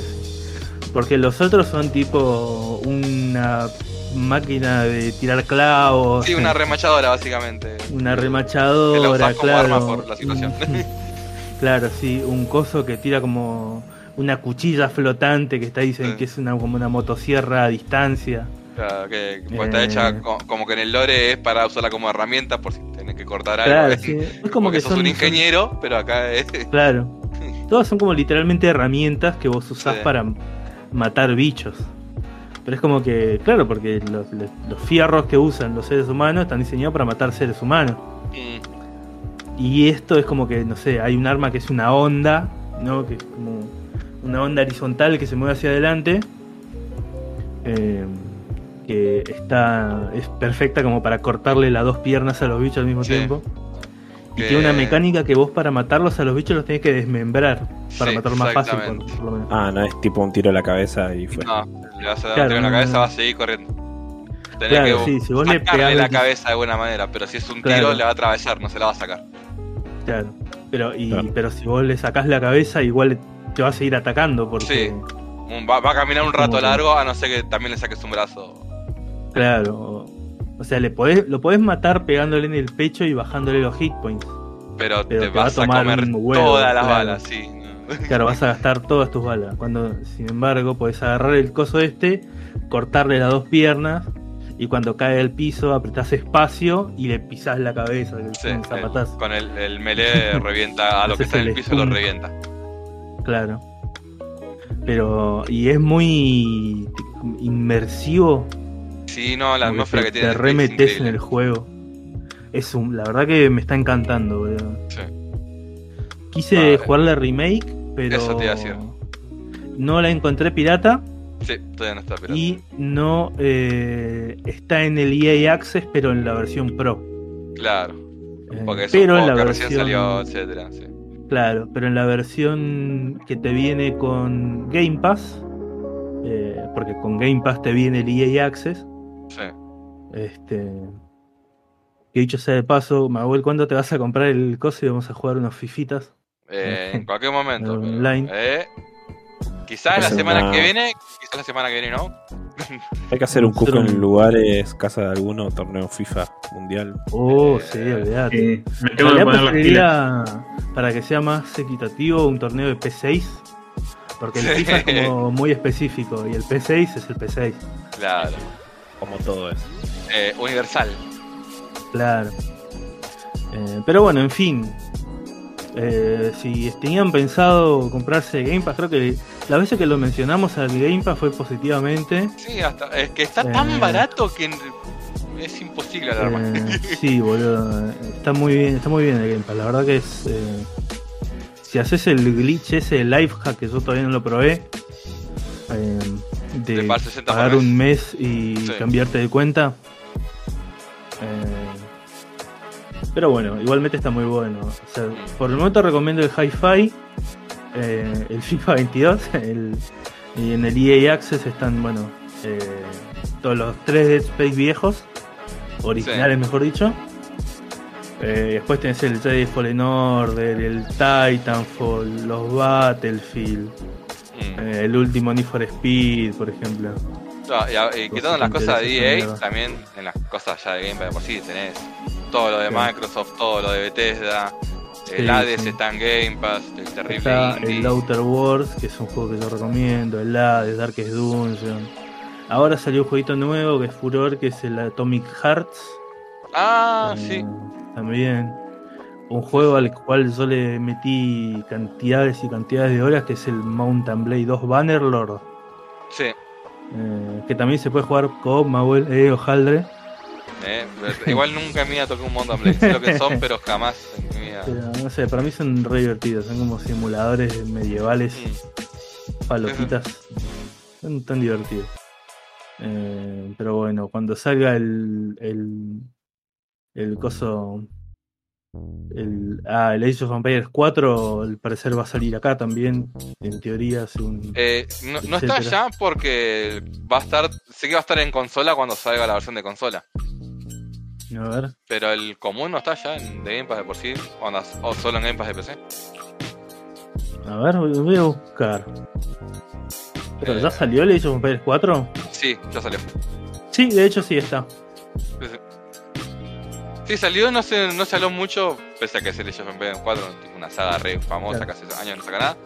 Porque los otros son tipo una máquina de tirar clavos, sí, una remachadora, básicamente. una Que la remachadora, usás como claro. arma por la situación. Claro, sí, un coso que tira como una cuchilla flotante que está dicen Sí. que es una como una motosierra a distancia. Claro, que pues, está Eh. hecha co- como que en el lore es para usarla como herramienta por si tenés que cortar algo. Claro, ¿eh? sí. Es Como como que que sos son un son- ingeniero, pero acá es. Claro. Todas son como literalmente herramientas que vos usás Sí. para matar bichos. Pero es como que, claro, porque los fierros que usan los seres humanos están diseñados para matar seres humanos. Mm, Y esto es como que, no sé, hay un arma que es una onda, ¿no? Que es como una onda horizontal que se mueve hacia adelante. eh, que está. es perfecta como para cortarle las dos piernas a los bichos al mismo Sí. tiempo. Y Que- tiene una mecánica que vos para matarlos a los bichos los tenés que desmembrar. Para Sí, matarlos más fácil, por, lo menos. Ah, no es tipo un tiro a la cabeza y fue. No, le vas a dar Claro, un tiro en la cabeza, no. va a seguir corriendo. Tenés Claro, que sí, si vos le la cabeza de alguna manera, pero si es un tiro le va a atravesar, no se la va a sacar. Claro. Pero, y, Claro. pero si vos le sacás la cabeza, igual te va a seguir atacando. Porque, Sí. Va, va a caminar un rato largo, a no ser que también le saques un brazo. Claro. O, sea, le podés, lo podés matar pegándole en el pecho y bajándole los hit points. Pero, Pero te te va a vas a, tomar comer un huevo, todas las claro. balas, sí. Claro, vas a gastar todas tus balas. Cuando, sin embargo, podés agarrar el coso este, cortarle las dos piernas y cuando cae al piso apretás espacio y le pisás la cabeza, le Sí, el- con el, el melee revienta a lo que está en el piso, lo revienta. Claro. Pero, y es muy inmersivo. Sí, no, la atmósfera te, que tiene. te es remetes en el juego. Es un, la verdad que me está encantando, boludo. Sí. Quise Ah, jugar la remake, pero eso te iba a decir. no la encontré pirata Sí, todavía no está pirata. y no eh, está en el EA Access, pero en la versión Pro. Claro, Eh, porque es pero un en la que versión, recién salió, etcétera. Sí. claro, pero en la versión que te viene con Game Pass, eh, porque con Game Pass te viene el EA Access, sí. este, que dicho sea de paso, Manuel, ¿cuándo te vas a comprar el coso y vamos a jugar unos fifitas? Eh, en cualquier momento. pero, Online. eh, quizás la semana una- que viene, quizás la semana que viene no. Hay que hacer un cuco en lugares, casa de alguno, torneo FIFA mundial. Oh, Eh, sí, olvidate. Eh, me En tengo que poner preferiría, para que sea más equitativo, un torneo de P6. Porque el Sí. FIFA es como muy específico y el P6 es el P6. Claro. Como todo eso. Eh, universal. Claro. Eh, pero bueno, en fin. Eh, si tenían pensado comprarse Game Pass, creo que las veces que lo mencionamos al Game Pass fue positivamente. Sí, hasta. Es que está Eh. tan barato que es imposible alarmar. Eh, sí, boludo. Está muy bien, está muy bien el Game Pass. La verdad que es. eh, si haces el glitch ese, life hack, que yo todavía no lo probé. eh, De de pagar 60 pagar por mes. un mes y Sí. cambiarte de cuenta. Eh, pero bueno, igualmente está muy bueno. O sea, por el momento recomiendo el Hi-Fi. Eh, el FIFA 22 el- y en el EA Access están, bueno, eh, todos los tres Dead Space viejos, originales mejor dicho. Eh, después tenés el Jedi Fallen Order, el Titanfall, los Battlefield, Mm. el último Need for Speed, por ejemplo. No, y, y quitando las cosas de EA, mierda. también en las cosas ya de Game Pass de por sí tenés todo lo de. Microsoft, todo lo de Bethesda, el Sí, Hades sí. está en Game Pass, el terrible Está el Outer Worlds, que es un juego que yo recomiendo, el Hades, Darkest Dungeon. Ahora salió un jueguito nuevo que es furor, que es el Atomic Hearts. Ah, Eh, sí. También. Un juego al cual yo le metí cantidades y cantidades de horas, que es el Mountain Blade 2 Bannerlord. Sí. eh, que también se puede jugar con Mauel e Ojaldre. Eh, igual nunca en mi vida toqué un Mountain. Sé lo que son, pero jamás en mi vida. Pero no sé, para mí son re divertidos. Son como simuladores medievales, Mm. palotitas. Son tan divertidos. Eh, pero bueno, cuando salga el. el. el coso. El, ah, el Age of Empires 4, al parecer va a salir acá también, en teoría, según... Eh, no, no está ya porque va a estar. Sé que va a estar en consola cuando salga la versión de consola. A ver, Pero el común no está ya en de Game Pass de por sí. O, no- o solo en Game Pass de PC. a ver, voy a buscar. ¿Pero Eh. ya salió el Age of Empires 4? Sí, ya salió. Sí, de hecho sí está. Sí, sí. Sí, salió, no se, no se habló mucho, pese a que es el Age of Empires 4, tipo una saga re famosa Claro. que hace años no saca nada.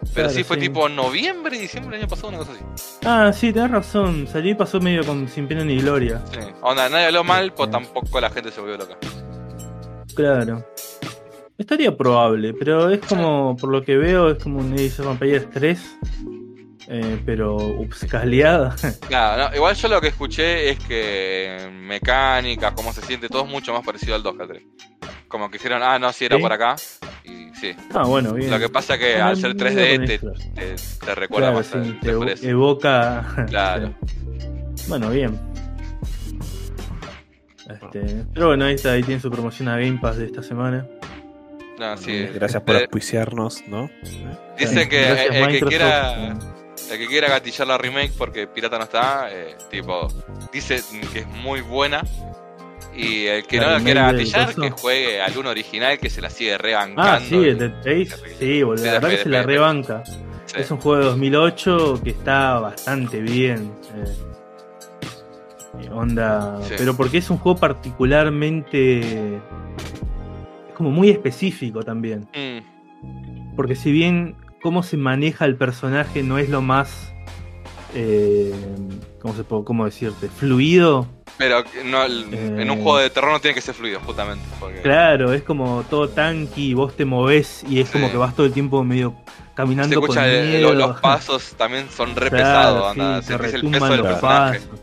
Pero Claro, sí fue sí. tipo noviembre, diciembre del año pasado, una cosa así. Ah, sí, tenés razón. Salió y pasó medio con sin pena ni gloria. Sí. Onda, nadie habló mal, pues tampoco la gente se volvió loca. Claro. Estaría probable, pero es como, por lo que veo, es como un Age of Empires 3. eh, pero upscaleada. Nada, no, igual yo lo que escuché es que mecánica, cómo se siente, todo es mucho más parecido al 2 que al 3. Como que dijeron, ah, no, sí era ¿Sí? por acá. Y sí. ah, bueno, bien. Lo que pasa es que al ser mira 3D con te, te, te recuerda Claro, más sí, te 3 evo- evoca. Claro. Sí. Bueno, bien. Este, pero bueno, ahí está, ahí tiene su promoción a Game Pass de esta semana. No, sí. Gracias por auspiciarnos, ¿no? Dicen que Gracias, el, el que quiera el que quiera gatillar la remake porque Pirata no está, eh, tipo, dice que es muy buena. Y el que no la quiera gatillar, que juegue al uno original que se la sigue rebancando. Ah, sí, el Dead Space. Sí, boludo. La verdad que se la rebanca. Sí. Es un juego de 2008 que está bastante bien. eh, onda. Sí. Pero porque es un juego particularmente. Es como muy específico también. Mm, Porque si bien cómo se maneja el personaje no es lo más. Eh, ¿Cómo se puede cómo decirte? Fluido. pero no, el- en un Eh. juego de terror no tiene que ser fluido, justamente. Porque, Claro, es como todo tanky, vos te movés y es como que vas todo el tiempo medio se caminando con el- miedo. lo- los pasos también son re Claro, pesados, sí, sentís el peso del los personaje. pasos.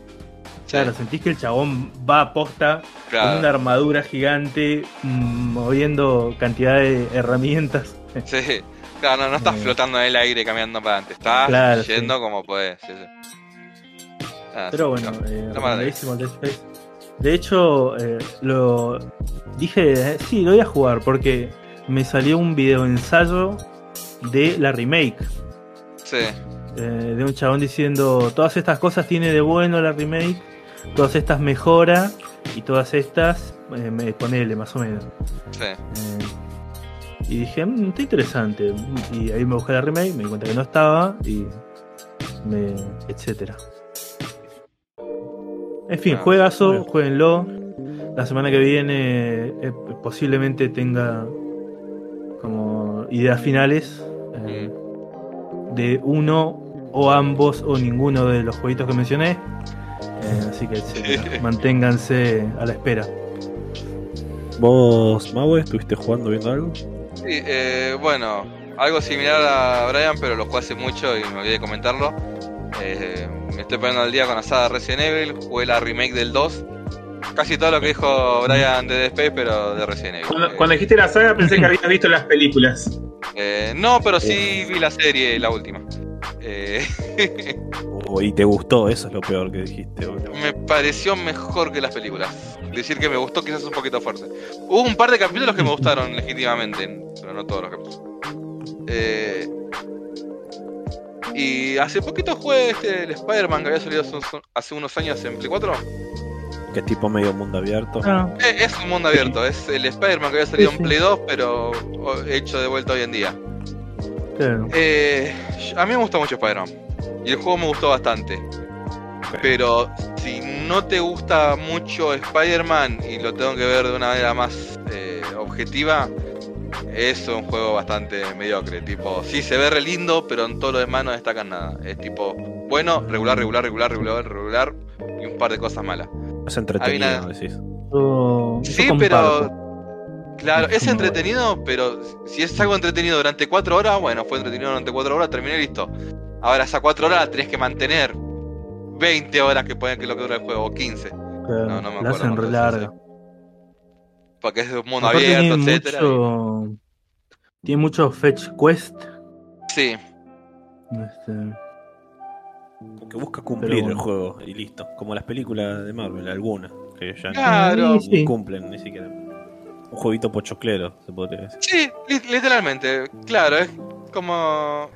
Sí, Claro, sentís que el chabón va a posta con claro. una armadura gigante, mm, moviendo cantidad de herramientas. Sí, claro, no, no estás Eh. flotando en el aire caminando para adelante, estás Claro, yendo sí. como puedes. Sí, sí. Ah, Pero bueno, no. eh, Dead Space. De hecho, eh, lo dije, eh, sí, lo voy a jugar porque me salió un video ensayo de la remake. Sí, eh, de un chabón diciendo todas estas cosas tiene de bueno la remake, todas estas mejora y todas estas me ponele más o menos. sí. Y dije, "Mm, está interesante. Y ahí me busqué la remake, me di cuenta que no estaba y me etcétera. En fin, Ah, juegazo, bien. jueguenlo. La semana que viene eh, posiblemente tenga como ideas finales eh, de uno o ambos o ninguno de los jueguitos que mencioné. Eh, así que etcétera. manténganse a la espera. ¿Vos, Maue, estuviste jugando viendo algo? Sí, eh, bueno, algo similar a Brian, pero lo jugué hace mucho y me olvidé de comentarlo. Eh, me estoy poniendo al día con la saga Resident Evil, jugué la remake del 2. Casi todo lo que dijo Brian de Dead Space, pero de Resident Evil. Cuando, Eh, cuando dijiste la saga pensé que habías visto las películas. eh, no, pero sí vi la serie, la última. Eh, y te gustó, eso es lo peor que dijiste. boludo. me pareció mejor que las películas. Decir que me gustó quizás es un poquito fuerte. Hubo un par de capítulos que me gustaron legítimamente, pero no todos los capítulos. Eh, Y hace poquito jugué este, el Spider-Man que había salido hace, unos- hace unos años en Play 4. Que es tipo medio mundo abierto. Ah, Eh, Es un mundo abierto, es el Spider-Man que había salido Sí, en. Play 2, pero hecho de vuelta hoy en día. claro. Eh, a mí me gusta mucho Spider-Man. Y el juego me gustó bastante. Pero si no te gusta mucho Spider-Man y lo tengo que ver de una manera más eh, objetiva, es un juego bastante mediocre. Tipo, sí se ve re lindo, pero en todo lo demás no destacan nada. Es tipo, bueno, regular, regular, regular, regular, regular y un par de cosas malas. Es entretenido, una- decís. Sí, pero. Claro, es entretenido, pero si es algo entretenido durante 4 horas, bueno, fue entretenido durante 4 horas, terminé listo. Ahora, esas 4 horas las tenés que mantener 20 horas que pueden que lo que dura el juego, o 15. Claro, no, no me la acuerdo hacen re larga. Porque es un mundo Aparte abierto, tiene etcétera. mucho, tiene mucho fetch quest. Sí, este, Que busca cumplir bueno. el juego y listo. Como las películas de Marvel, algunas. Que ya Claro. Sí. cumplen ni siquiera. Un jueguito pochoclero, se podría decir. sí, li- literalmente. Claro, es como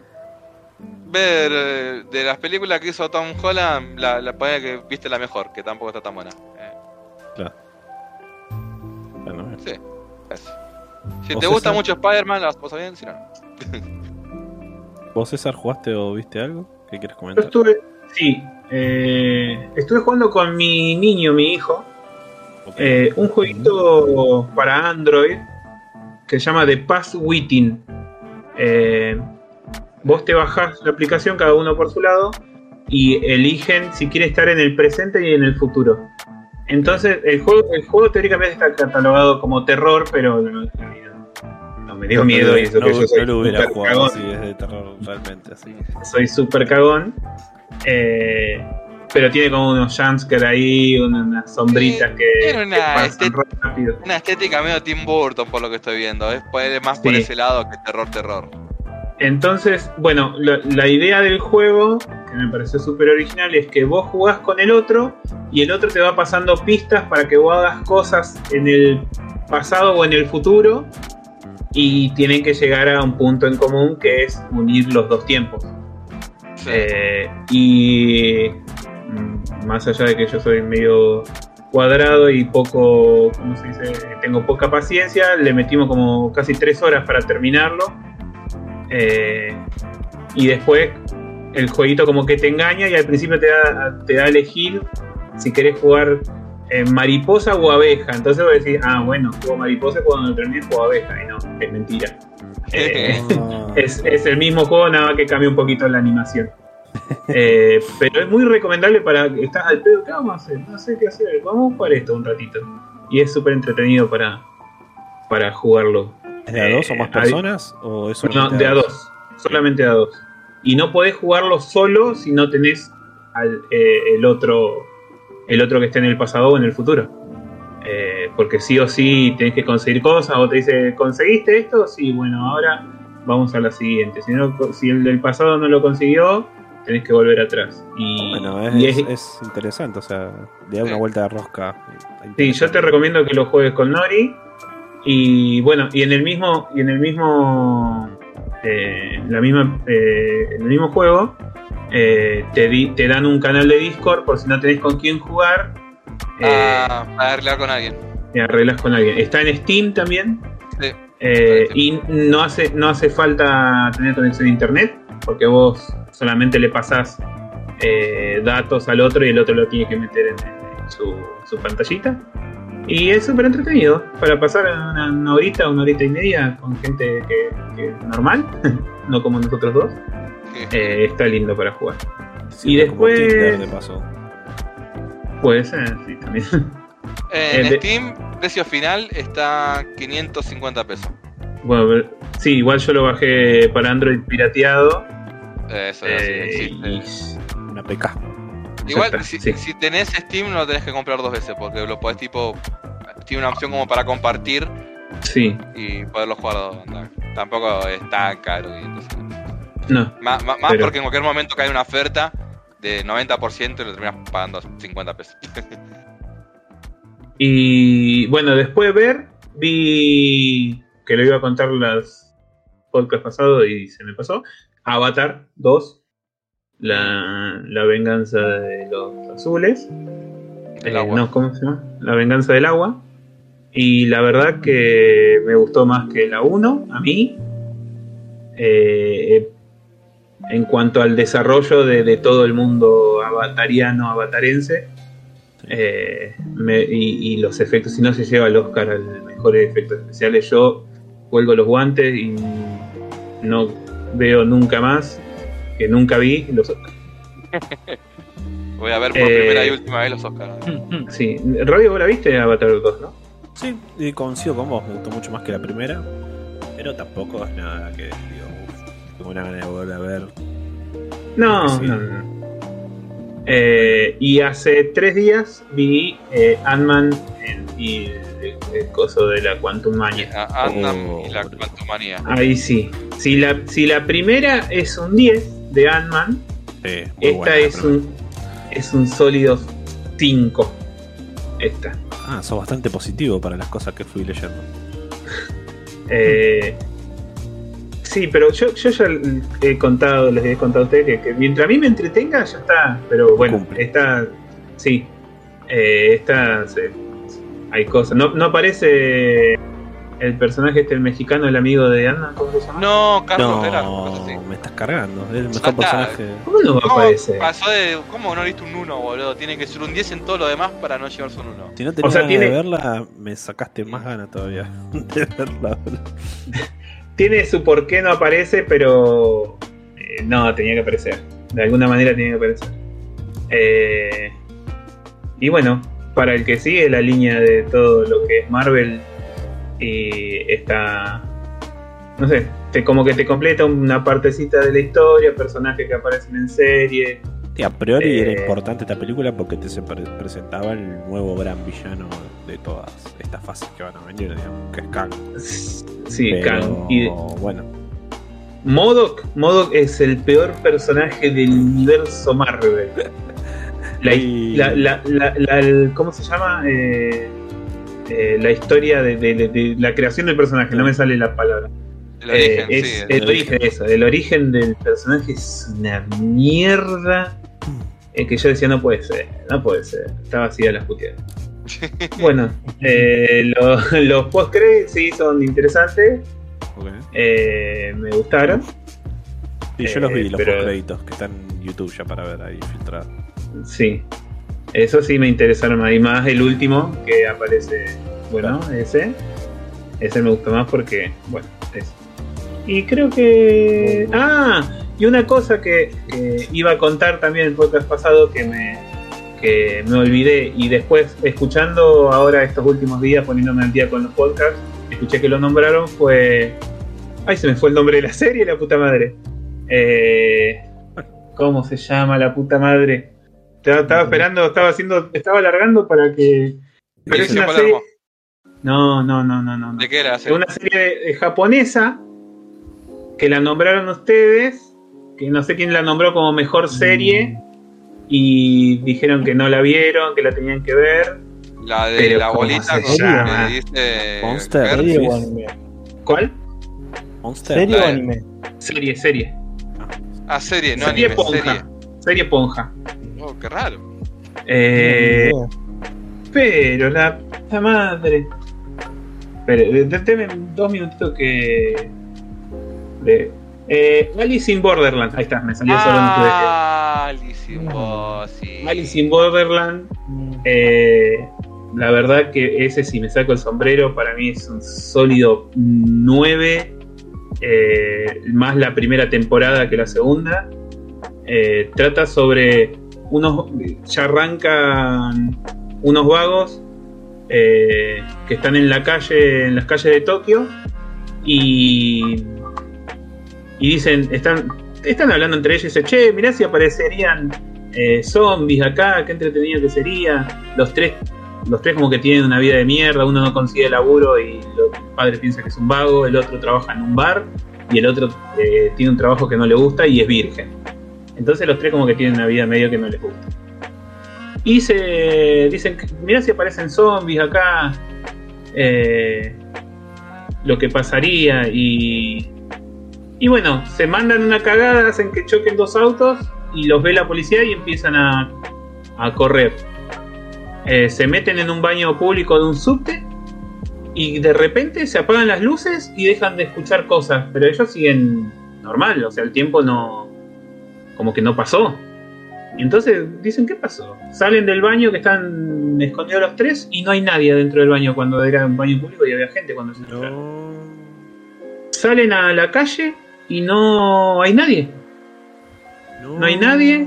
ver eh, de las películas que hizo Tom Holland, la, la que viste la mejor, que tampoco está tan buena. Eh, Claro. Bueno, sí, eso. Si ¿Vos, te gusta César? mucho Spider-Man, la vas bien, si no. ¿Vos, César, jugaste o viste algo? ¿Qué quieres Yo comentar? estuve, sí, eh, estuve jugando con mi niño, mi hijo, eh, un jueguito para Android que se llama The Pass Witting. Eh, vos te bajás la aplicación, cada uno por su lado, y eligen si quiere estar en el presente y en el futuro. Entonces, el juego, el juego teóricamente está catalogado como terror, pero no, no, me dio miedo y eso no, que yo soy lo hubiera jugado cagón así, es de terror realmente así. soy súper cagón. Eh, pero tiene como unos jumpscares ahí, una- unas sombritas que, tiene una que pasan rápido. Una estética medio Tim Burton por lo que estoy viendo. Es más por ese lado que terror, terror. Entonces, bueno, la, la idea del juego, que me pareció súper original, es que vos jugás con el otro y el otro te va pasando pistas para que vos hagas cosas en el pasado o en el futuro y tienen que llegar a un punto en común que es unir los dos tiempos. Sí. Eh, y mm, más allá de que yo soy medio cuadrado y poco, ¿cómo se dice? Tengo poca paciencia, le metimos como casi tres horas para terminarlo. Eh, y después el jueguito como que te engaña y al principio te da, te da a elegir si querés jugar eh, mariposa o abeja. Entonces vos decís, ah, bueno, juego mariposa y cuando termine juego abeja. Y no, es mentira. Eh, Ah, es, es el mismo juego, nada más que cambia un poquito la animación. Eh, pero es muy recomendable para que estás al pedo. ¿Qué vamos a hacer? No sé qué hacer. Vamos a jugar esto un ratito. Y es súper entretenido para, para jugarlo. ¿Es de a dos o más eh, personas? ¿O es No, de a dos. Solamente a dos. Y no podés jugarlo solo si no tenés al, eh, el otro el otro que esté en el pasado o en el futuro. Eh, porque sí o sí tenés que conseguir cosas. O te dice, ¿conseguiste esto? Sí, bueno, ahora vamos a la siguiente. Si, no, si el del pasado no lo consiguió, tenés que volver atrás. Y, Bueno, es, y es, es- es interesante, o sea, le da una vuelta de rosca. Sí, yo te recomiendo que lo juegues con Nori. Y bueno, y en el mismo, y en el mismo, eh, la misma, eh, en el mismo juego, eh, te, di- te dan un canal de Discord por si no tenés con quién jugar. eh, Ah, para arreglar con alguien. te arreglas con alguien. Está en Steam también. Sí. eh, y no hace, no hace falta tener conexión a internet, porque vos solamente le pasás eh, datos al otro y el otro lo tiene que meter en, en su, su pantallita. Y es súper entretenido para pasar una, una horita, una horita y media con gente que, que normal, no como nosotros dos. Eh, está lindo para jugar. Como después- Tinder, de paso. Puede ser, sí, también. En Eh, de- Steam, precio final está 550 pesos. bueno, pero- sí, igual yo lo bajé para Android pirateado. Eso es así, eh, existe. y- Una PK. Igual, si, sí. si tenés Steam, no lo tenés que comprar dos veces, porque lo podés tipo. Tiene una opción como para compartir sí, y poderlo jugar a dos. no, Tampoco es tan caro. y entonces- no. más más- más Pero- porque en cualquier momento cae una oferta de 90% y lo terminas pagando 50 pesos. Y bueno, después de ver, vi que lo iba a contar las podcast pasado y se me pasó. Avatar 2, la, la venganza de los azules. Del Eh, agua. no, ¿cómo se llama? La venganza del agua. Y la verdad que me gustó más que la 1, a mí. Eh, en cuanto al desarrollo de, de todo el mundo avatariano, avatarense. eh, me- y, y los efectos, si no se lleva el Oscar al mejor efectos especiales, yo cuelgo los guantes y no veo nunca más, que nunca vi los Oscars. Voy a ver por Eh, primera y última vez los Oscars. Sí, Radio, vos la viste Avatar 2, ¿no? Sí, y coincido con vos, me gustó mucho más que la primera, pero tampoco es nada que digo, uf, tengo una gana de volver a ver. No, Sí. no, no. Eh, y hace tres días vi eh, Ant-Man y el, el coso de la Quantum Mania. A- Ant-Man Oh, y la boludo. Quantumania. Ahí sí. Si la, si la primera es un 10 de Ant-Man, Sí, esta buena, es un, es un sólido 5. Esta. Ah, sos bastante positivo para las cosas que fui leyendo. Eh, sí, pero yo, yo ya he contado, les he contado a ustedes que, que mientras a mí me entretenga, ya está. Pero bueno, Cumple. esta. Sí. Eh, esta. se- hay cosas. No, no aparece el personaje este, el mexicano, el amigo de Anna, ¿cómo se llama? No, Carlos así. No, me estás cargando. Es el mejor personaje. ¿Cómo no va a ¿Cómo aparecer? pasó de. ¿Cómo no viste un 1, boludo? Tiene que ser un 10 en todo lo demás para no llevarse un 1. Si no tenías sea, ganas tiene- de verla, me sacaste más ganas todavía de verla. Tiene su por qué no aparece, pero. eh, no, tenía que aparecer. De alguna manera tenía que aparecer. Eh, y bueno, para el que sigue la línea de todo lo que es Marvel, y está. No sé, te, como que te completa una partecita de la historia, personajes que aparecen en serie. Sí, a priori era Eh. importante esta película porque te se pre- presentaba el nuevo gran villano de todas estas fases que van a venir, digamos, que es Kang. Sí, Pero, Kang. Y bueno, Modok, Modok es el peor personaje del universo Marvel. La, Y- la- la- ¿Cómo se llama? Eh, eh, la historia de, de- de- de la creación del personaje, no me sale la palabra. El Eh, origen, es sí. el, el- origen, eso, el origen del personaje es una mierda. eh, que yo decía, no puede ser, no puede ser. Está vacía las puteadas. bueno, eh, lo- los post sí son interesantes, eh, me gustaron. Y yo los vi, Eh, los pero- créditos que están en YouTube ya para ver ahí filtrados. Sí, eso sí me interesaron. Y más el último que aparece, bueno, ese. Ese me gusta más porque, bueno, es. Y creo que. Ah, y una cosa que, iba a contar también el podcast pasado que me, que me olvidé. Y después, escuchando ahora estos últimos días, poniéndome al día con los podcasts, escuché que lo nombraron. Fue. Ay, se me fue el nombre de la serie, la puta madre. Eh, ¿Cómo se llama la puta madre? Estaba, estaba esperando, estaba haciendo, estaba alargando para que. Pero es una serie. No, no, no, no, no. no. ¿De qué era? Es una serie eh, japonesa que la nombraron ustedes, que no sé quién la nombró como mejor serie y dijeron que no la vieron, que la tenían que ver. La de Pero la ¿cómo bolita con que dice. Monster. Her. ¿Serie sí. o anime? ¿Cuál? Monster. ¿Serie o anime? Serie, serie. Ah, serie, no serie anime, Ponja. serie. Serie Ponja. Oh, qué raro. Eh, pero la puta madre. Pero, déjeme dos minutitos que. De, eh, Alice in Borderland. Ahí está, me salió solo en tu Ah, Alice in Bo- sí. Alice in Borderland. Eh, la verdad que ese si me saco el sombrero para mí es un sólido 9 eh, más la primera temporada que la segunda Eh, trata sobre unos ya arrancan unos vagos eh, que están en la calle en las calles de Tokio y y dicen están están hablando entre ellos y dicen che mirá si aparecerían eh, zombies acá, qué entretenido que sería. Los tres, los tres como que tienen una vida de mierda, uno no consigue laburo y el padre piensa que es un vago, el otro trabaja en un bar y el otro eh, tiene un trabajo que no le gusta y es virgen. Entonces los tres como que tienen una vida medio que no les gusta. Y se dicen, mirá si aparecen zombies acá, eh, lo que pasaría y... Y bueno, se mandan una cagada, hacen que choquen dos autos y los ve la policía y empiezan a, a correr. Eh, se meten en un baño público de un subte y de repente se apagan las luces y dejan de escuchar cosas, pero ellos siguen normal, o sea, el tiempo no, como que no pasó. Y entonces dicen, ¿qué pasó? Salen del baño que están escondidos los tres y no hay nadie dentro del baño cuando era un baño público y había gente cuando se entraron. Salen a la calle y no hay nadie. No hay nadie.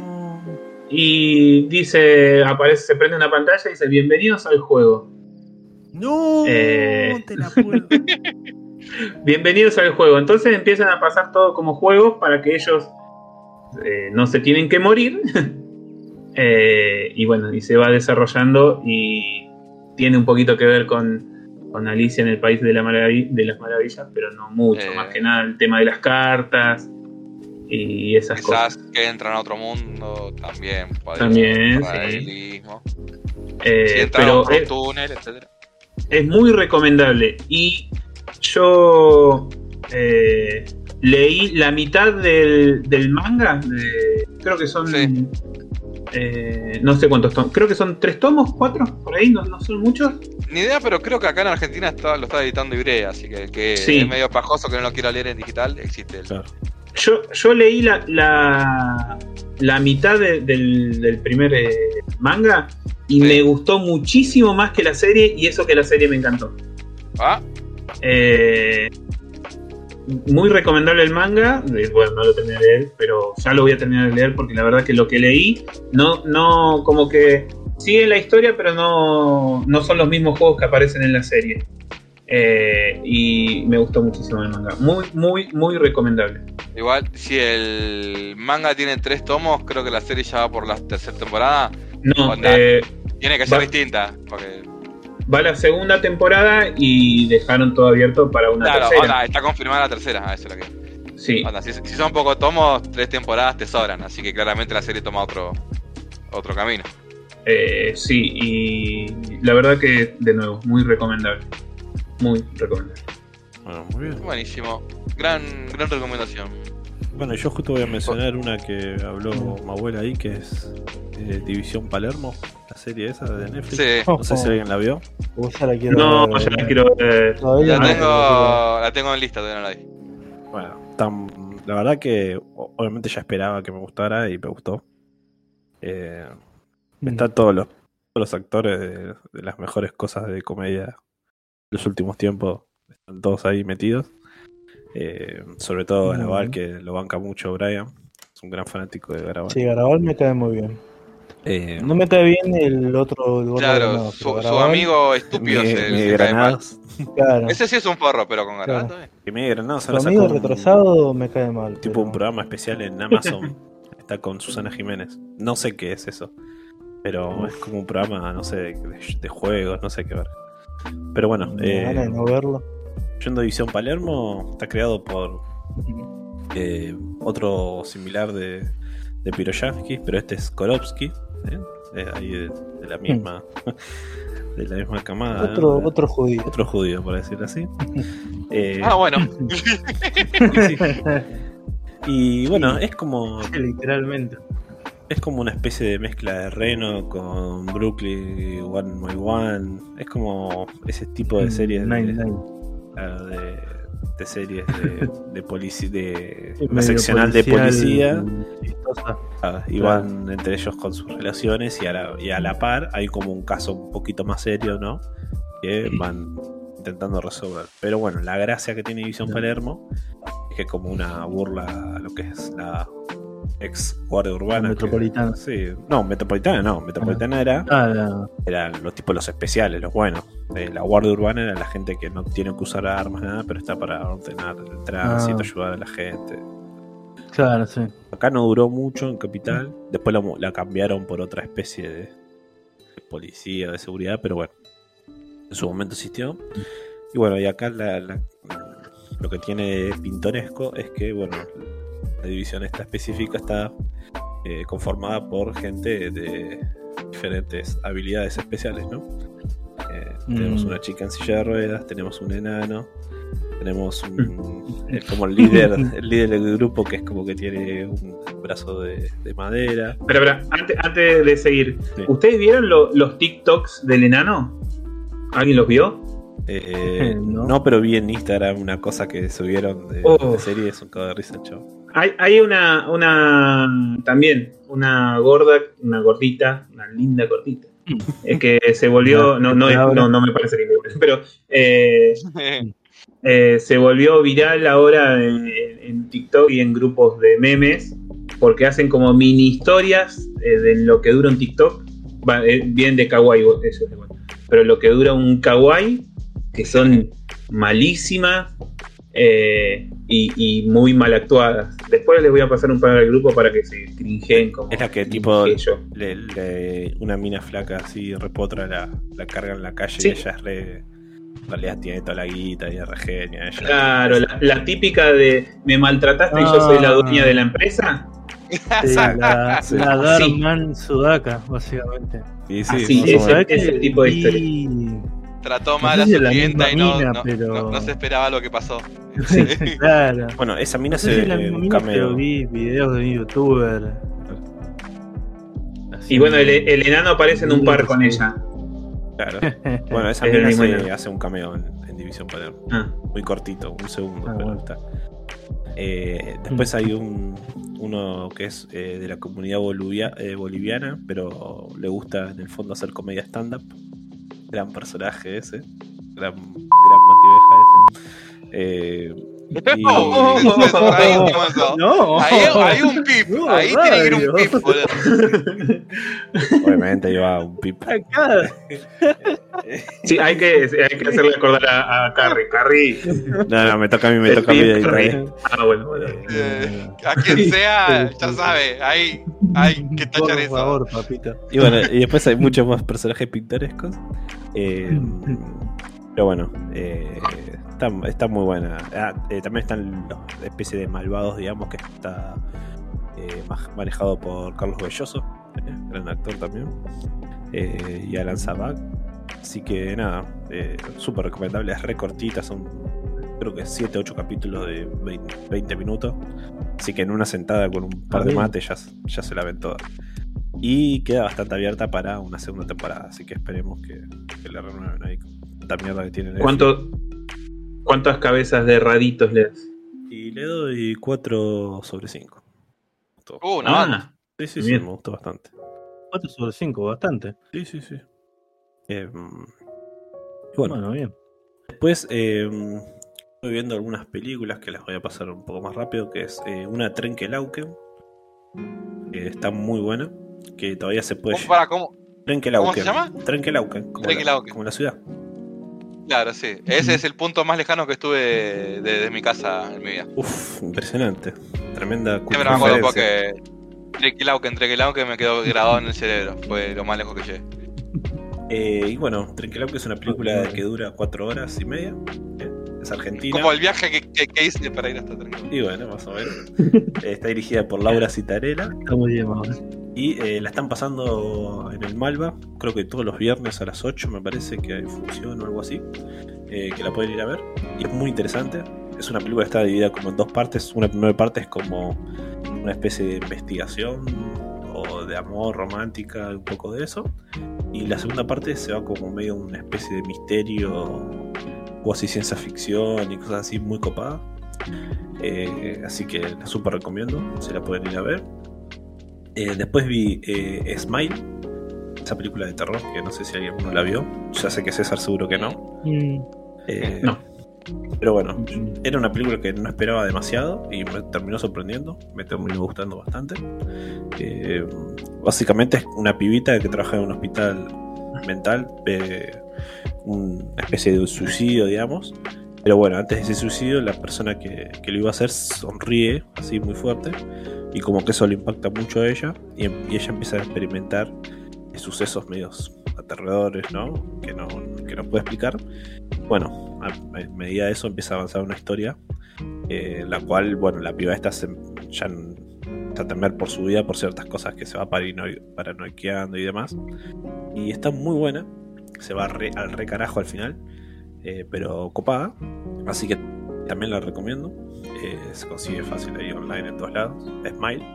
Y dice, aparece, se prende una pantalla y dice, bienvenidos al juego. No, Eh. te la puedo. Bienvenidos al juego. Entonces empiezan a pasar todo como juegos para que ellos eh, no se tienen que morir. Eh, y bueno, y se va desarrollando y tiene un poquito que ver con, con Alicia en el País de, la Maravi- de las Maravillas, pero no mucho. Eh. Más que nada el tema de las cartas y esas Quizás cosas. que entran a otro mundo también. También, sí. si pero es, túnel, es muy recomendable. Y yo eh, leí la mitad del, del manga. de- creo que son. Sí. eh, no sé cuántos tomos. Creo que son tres tomos, cuatro, por ahí, no, no son muchos. Ni idea, pero creo que acá en Argentina está, lo está editando Ibrea, así que el que Sí. es medio pajoso que no lo quiera leer en digital, existe el. Claro. Yo, yo leí la, la, la mitad de- del, del primer eh, manga y Sí. me gustó muchísimo más que la serie y eso que la serie me encantó. Ah, Eh, muy recomendable el manga. Eh, Bueno, no lo terminé de leer, pero ya lo voy a terminar de leer porque la verdad que lo que leí no, no, como que sigue la historia, pero no, no son los mismos juegos que aparecen en la serie. Eh, y me gustó muchísimo el manga. Muy, muy, muy recomendable. igual, si el manga tiene tres tomos, creo que la serie ya va por la tercera temporada. No, eh, Tiene que ser Va- distinta, porque. Va la segunda temporada y dejaron todo abierto para una Claro, tercera. onda, está confirmada la tercera, eso es lo que. Sí, Onda, si, si son pocos tomos, tres temporadas te sobran, así que claramente la serie toma otro otro camino. eh, sí, y la verdad que, de nuevo, muy recomendable. Muy recomendable. Bueno, muy bien. Buenísimo. Gran, gran recomendación. Bueno, yo justo voy a mencionar una que habló mi abuela ahí, que es eh, División Palermo, la serie esa de Netflix. Sí, No sé si alguien la vio. La No, ver, ya la quiero ver. Todavía la no, tengo, la tengo en lista, todavía no la vi. Bueno, tan- la verdad que obviamente ya esperaba que me gustara y me gustó. Eh, Mm. están todos los, todos los actores de, de las mejores cosas de comedia de los últimos tiempos. Están todos ahí metidos. Eh, sobre todo Muy Garabal, bien. que lo banca mucho Brian. Es un gran fanático de Garabal. Sí, Garabal me cae muy bien. Eh, No me cae bien el otro. El Claro, Granado, su, pero su Garabal, amigo estúpido es el. Granados. Claro. Ese sí es un forro, pero con Claro. Granado. Que Miguel Granados Su ahora amigo un- retrasado me cae mal. tipo pero- un programa especial en Amazon. Está con Susana Jiménez. No sé qué es eso. Pero es como un programa, no sé, de, de juegos, no sé qué ver. Pero bueno, Me da eh, ganas de no verlo. Yendo a División Palermo, está creado por eh, otro similar de, de Piroyansky, pero este es Korovsky, ¿eh? Eh, ahí de, de la misma de la misma camada. ¿no? Otro, otro judío. Otro judío, por decirlo así. Eh, Ah, bueno. sí. Y bueno, es como Literalmente. es como una especie de mezcla de Reno con Brooklyn One by One. Es como ese tipo de series de, Nine, nine. Claro, de, de series de, de policía de una seccional de policía ah, y Claro. van entre ellos con sus relaciones y a, la, y a la par hay como un caso un poquito más serio, ¿no? Que van intentando resolver. Pero bueno, la gracia que tiene División. Palermo es que como una burla a lo que es la ex guardia urbana. que- Metropolitana. sí, no, Metropolitana no, Metropolitana era Ah, eran los tipos los especiales, los buenos. Eh, la guardia urbana era la gente que no tiene que usar armas nada, pero está para ordenar el tránsito, Ah. ayudar a la gente. claro, sí. Acá no duró mucho en Capital, después la, la cambiaron por otra especie de, de policía, de seguridad, pero bueno, en su momento existió. Y bueno, y acá la- la- lo que tiene pintoresco es que, bueno, la división esta específica está eh, conformada por gente de diferentes habilidades especiales, ¿no? Eh, Tenemos Mm. una chica en silla de ruedas, tenemos un enano, tenemos un, Es como el líder, el líder del grupo que es como que tiene un brazo de, de madera. Pero, pero antes, antes de seguir, Sí. ¿ustedes vieron lo- los TikToks del enano? ¿Alguien los vio? Eh, No. no. pero vi en Instagram una cosa que subieron de, Oh. de serie, es un cago de risa, chavo. Hay, hay una, una, también, una gorda, una gordita, una linda gordita, es que se volvió, no, no, es- no, no me parece que pero eh, eh, se volvió viral ahora en, en TikTok y en grupos de memes, porque hacen como mini historias eh, de lo que dura un TikTok, Va, bien de kawaii, eso es igual. pero lo que dura un kawaii, que son malísimas eh, y, y muy mal actuadas. Después les voy a pasar un par al grupo para que se cringeen como Es la que tipo le- le- una mina flaca así repotra la, la carga en la calle Sí. y ella es re. En realidad tiene toda la guita y es re genia. Ella, Claro, la, la típica de me maltrataste y yo soy la dueña de la empresa. Sí, la, la Sí. Darman Sudaka, básicamente. Sí, sí, Así más o es. menos. ¿Sabés ese que tipo de vi- Trató No mal a su clienta y no, mina, no, pero- no- no se esperaba lo que pasó. Sí, claro. Bueno, esa mina No sé se si es la ve misma un mina, pero cameo. vi videos de un youtuber. Así. Y bueno, el, el enano aparece en un par con ella. Claro. Bueno, esa Es mina se hace un cameo en, en División Palermo. Ah. Muy cortito, un segundo, Ah, pero bueno. está. Eh, después hay un uno que es eh, de la comunidad bolivia- eh, boliviana, pero le gusta en el fondo hacer comedia stand-up. Gran personaje ese. Gran, gran mativeja ese. Eh, y- eso, ahí. No, Ahí hay un pip, No, ahí tiene que ir un pip, boludo. obviamente lleva un pip. Sí, hay que, hay que hacerle acordar a, a Carrie. Carrie. No, no, me toca a mí, me El toca a mí. ahí, Carrie. ahí. Ah, bueno, bueno. Eh, a quien sea, ya sabe, hay, hay que tachar Por eso. favor, papito. Y bueno, y después hay muchos más personajes pintorescos. Eh, pero bueno, eh, está, está muy buena. Ah, eh, también están los especie de malvados, digamos, que está eh, manejado por Carlos Belloso, eh, gran actor también, eh, y Alan Zabak. Así que nada, eh, súper recomendable, es re cortita, son creo que 7, 8 capítulos de 20, 20 minutos. Así que en una sentada con un par de mates ya, ya se la ven todas. Y queda bastante abierta para una segunda temporada, así que esperemos que, que la renueven ahí con tanta mierda que tienen. ¿Cuánto, ¿Cuántas cabezas de raditos le das? Y le doy 4 sobre 5. Uh, una banda. Ah, Sí, sí, sí, bien. me gustó bastante. 4 sobre 5, bastante. Sí, sí, sí. Eh, y bueno, Bueno, bien. después eh, estoy viendo algunas películas que las voy a pasar un poco más rápido, que es eh, una Trenkelauken, que está muy buena, que todavía se puede... ¿Cómo, para, cómo? Trenkelauken. ¿Cómo se llama? Trenkelauken, como, Trenkelauken. La, como la ciudad. Claro, sí. Ese es el punto más lejano que estuve de, de mi casa en mi vida. Uf, impresionante. Tremenda Siempre me acuerdo porque Trequilauken, Trequilauken me quedó grabado en el cerebro. Fue lo más lejos que llegué. Eh, y bueno, Trenkelauken es una película que dura 4 horas y media. eh, Es argentina. Como el viaje que, que- que hice para ir hasta Trequilauken. Y bueno, más o menos. Eh, Está dirigida por Laura Citarela. Está muy bien, vamos. Y eh, la están pasando en el Malva, creo que todos los viernes a las 8 me parece que hay función o algo así, eh, que la pueden ir a ver. Y es muy interesante. Es una película que está dividida como en dos partes. Una primera parte es como una especie de investigación o de amor romántica, un poco de eso. Y la segunda parte se va como medio una especie de misterio o así ciencia ficción y cosas así muy copada. Eh, así que la super recomiendo, se la pueden ir a ver. Eh, después vi eh, Smile, esa película de terror, que no sé si alguno la vio. Ya sé que César seguro que no. Mm, Eh, No. Pero bueno, era una película que no esperaba demasiado y me terminó sorprendiendo, me terminó gustando bastante. Eh, básicamente es una pibita que trabaja en un hospital mental, eh, una especie de suicidio, digamos. Pero bueno, antes de ese suicidio, la persona que, que lo iba a hacer sonríe así muy fuerte y como que eso le impacta mucho a ella y, y ella empieza a experimentar sucesos medios aterradores, ¿no? Que no, que no puede explicar. Bueno, a, medida de eso empieza a avanzar una historia, eh, la cual, bueno, la piba esta se, ya está a por su vida por ciertas cosas que se va parano- paranoiqueando y demás. Y está muy buena, se va re- al re carajo al final, eh, pero copada. Así que también la recomiendo. Eh, se consigue fácil ahí online en todos lados. Smile.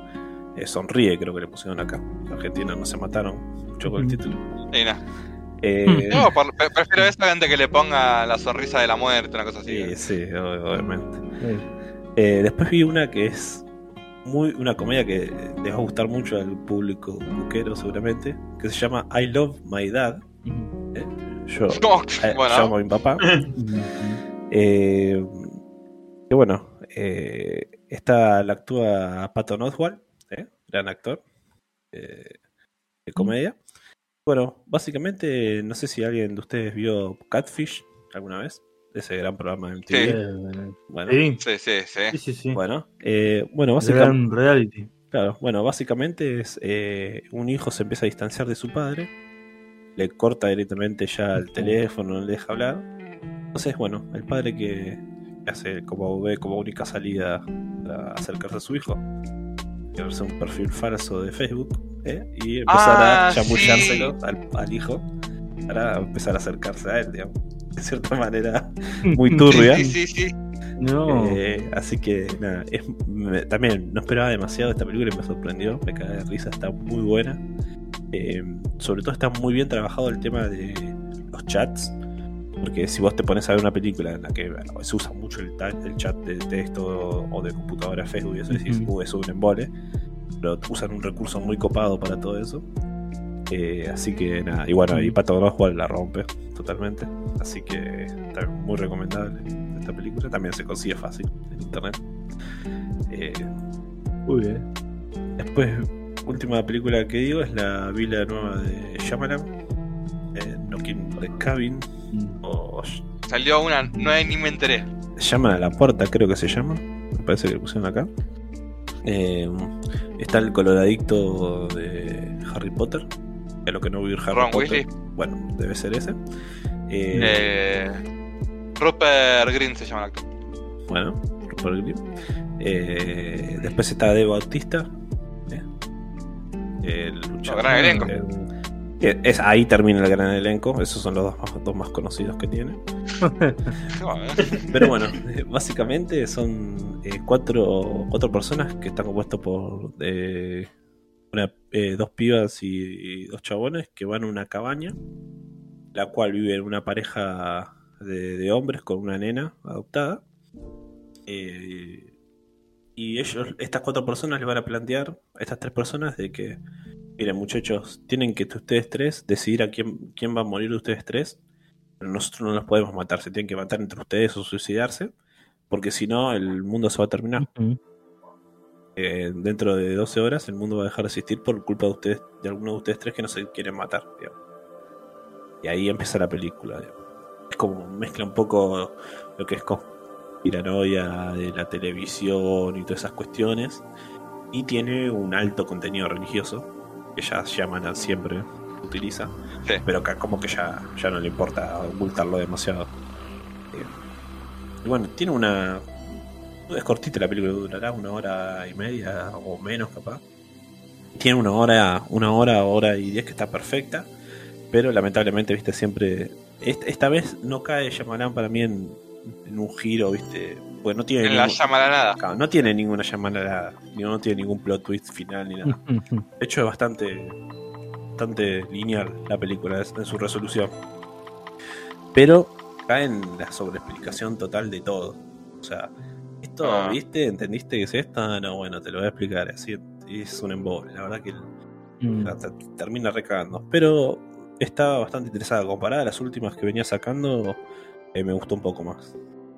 Eh, sonríe, creo que le pusieron acá. En Argentina no se mataron mucho con el título. Y nada. Eh, No, por- pre- prefiero esa gente que le ponga la sonrisa de la muerte, una cosa así. sí, sí, ob- obviamente. Eh, después vi una que es muy una comedia que les va a gustar mucho al público buquero seguramente, que se llama I Love My Dad. Yo No, eh, bueno, llamo a mi papá. que bueno, eh, esta la actúa Patton Oswalt, ¿eh? gran actor eh, de comedia. Bueno, básicamente, no sé si alguien de ustedes vio Catfish alguna vez, ese gran programa de MTV. Sí. Bueno, sí, sí, sí, sí. sí, sí, sí. bueno, eh, bueno, básicamente, Gran reality. claro, bueno, básicamente es eh, un hijo se empieza a distanciar de su padre, le corta directamente ya el teléfono, no le deja hablar. Entonces, bueno, el padre que hace como ve como única salida para acercarse a su hijo, que hace un perfil falso de Facebook ¿eh? y empezar Ah, a chamullárselo al, al hijo para empezar a acercarse a él, digamos. De cierta manera, muy turbia. Sí, sí, sí, sí. No. Eh, así que nada, es- me- también no esperaba demasiado esta película y me sorprendió, me cae de risa, está muy buena. Eh, sobre todo está muy bien trabajado el tema de los chats, porque si vos te pones a ver una película en la que se usa mucho el, el chat de texto o de computadora Facebook y eso, decís. "Uh, es un embole, pero usan un recurso muy copado para todo eso. Eh, así que nada, y bueno, y Pato Oswalt la rompe totalmente. Así que está muy recomendable esta película. También se consigue fácil en internet. Eh, Muy bien. después, última película que digo es la vila nueva de Shyamalan. Eh, Knocking the Cabin. Salió una, no hay- ni me enteré. Llaman a la puerta, creo que se llama. Me parece que lo pusieron acá. Eh, está el coloradicto de Harry Potter. Que lo que no vi Harry Ron Potter. Weasley. Bueno, debe ser ese. Eh, Eh, Rupert Green se llama el actor. Bueno, Rupert Green. Eh, después está Dave Bautista. el luchador. gran elenco. Eh, es, ahí termina el gran elenco. Esos son los dos más, dos más conocidos que tiene. Pero bueno, eh, básicamente son eh, cuatro, cuatro personas que están compuestas por eh, una- eh, dos pibas y, y dos chabones que van a una cabaña, la cual vive una pareja de, de hombres con una nena adoptada. Eh, y ellos, estas cuatro personas les van a plantear a estas tres personas de que, miren muchachos, tienen que ustedes tres decidir a quién, quién va a morir de ustedes tres pero nosotros no los podemos matar, se tienen que matar entre ustedes o suicidarse, porque si no el mundo se va a terminar. Eh, dentro de 12 horas el mundo va a dejar de existir por culpa de ustedes, de alguno de ustedes tres que no se quieren matar. digamos. Y ahí empieza la película. digamos. Es como mezcla un poco lo que es conspiranoia de la televisión y todas esas cuestiones. Y tiene un alto contenido religioso, que ya llaman siempre utiliza. Sí. Pero como que ya, ya no le importa ocultarlo demasiado. Eh, Y bueno, tiene una... Es cortita la película, durará una hora y media o menos capaz. Tiene una hora, una hora, hora y diez que está perfecta. Pero lamentablemente, viste, siempre... Esta, esta vez no cae Shyamalan para mí en, en un giro, viste. Porque no tiene, En la ningún- llama la nada. Claro, no tiene ninguna llamada, no tiene ningún plot twist final ni nada. De hecho, es bastante, bastante lineal la película es- en su resolución. Pero cae en la sobreexplicación total de todo. O sea, esto, Ah. ¿viste? ¿Entendiste qué es esto? No, bueno, te lo voy a explicar. Así es un embole. La verdad que Mm. la- termina recagando. Pero está bastante interesada. Comparada a las últimas que venía sacando, eh, me gustó un poco más.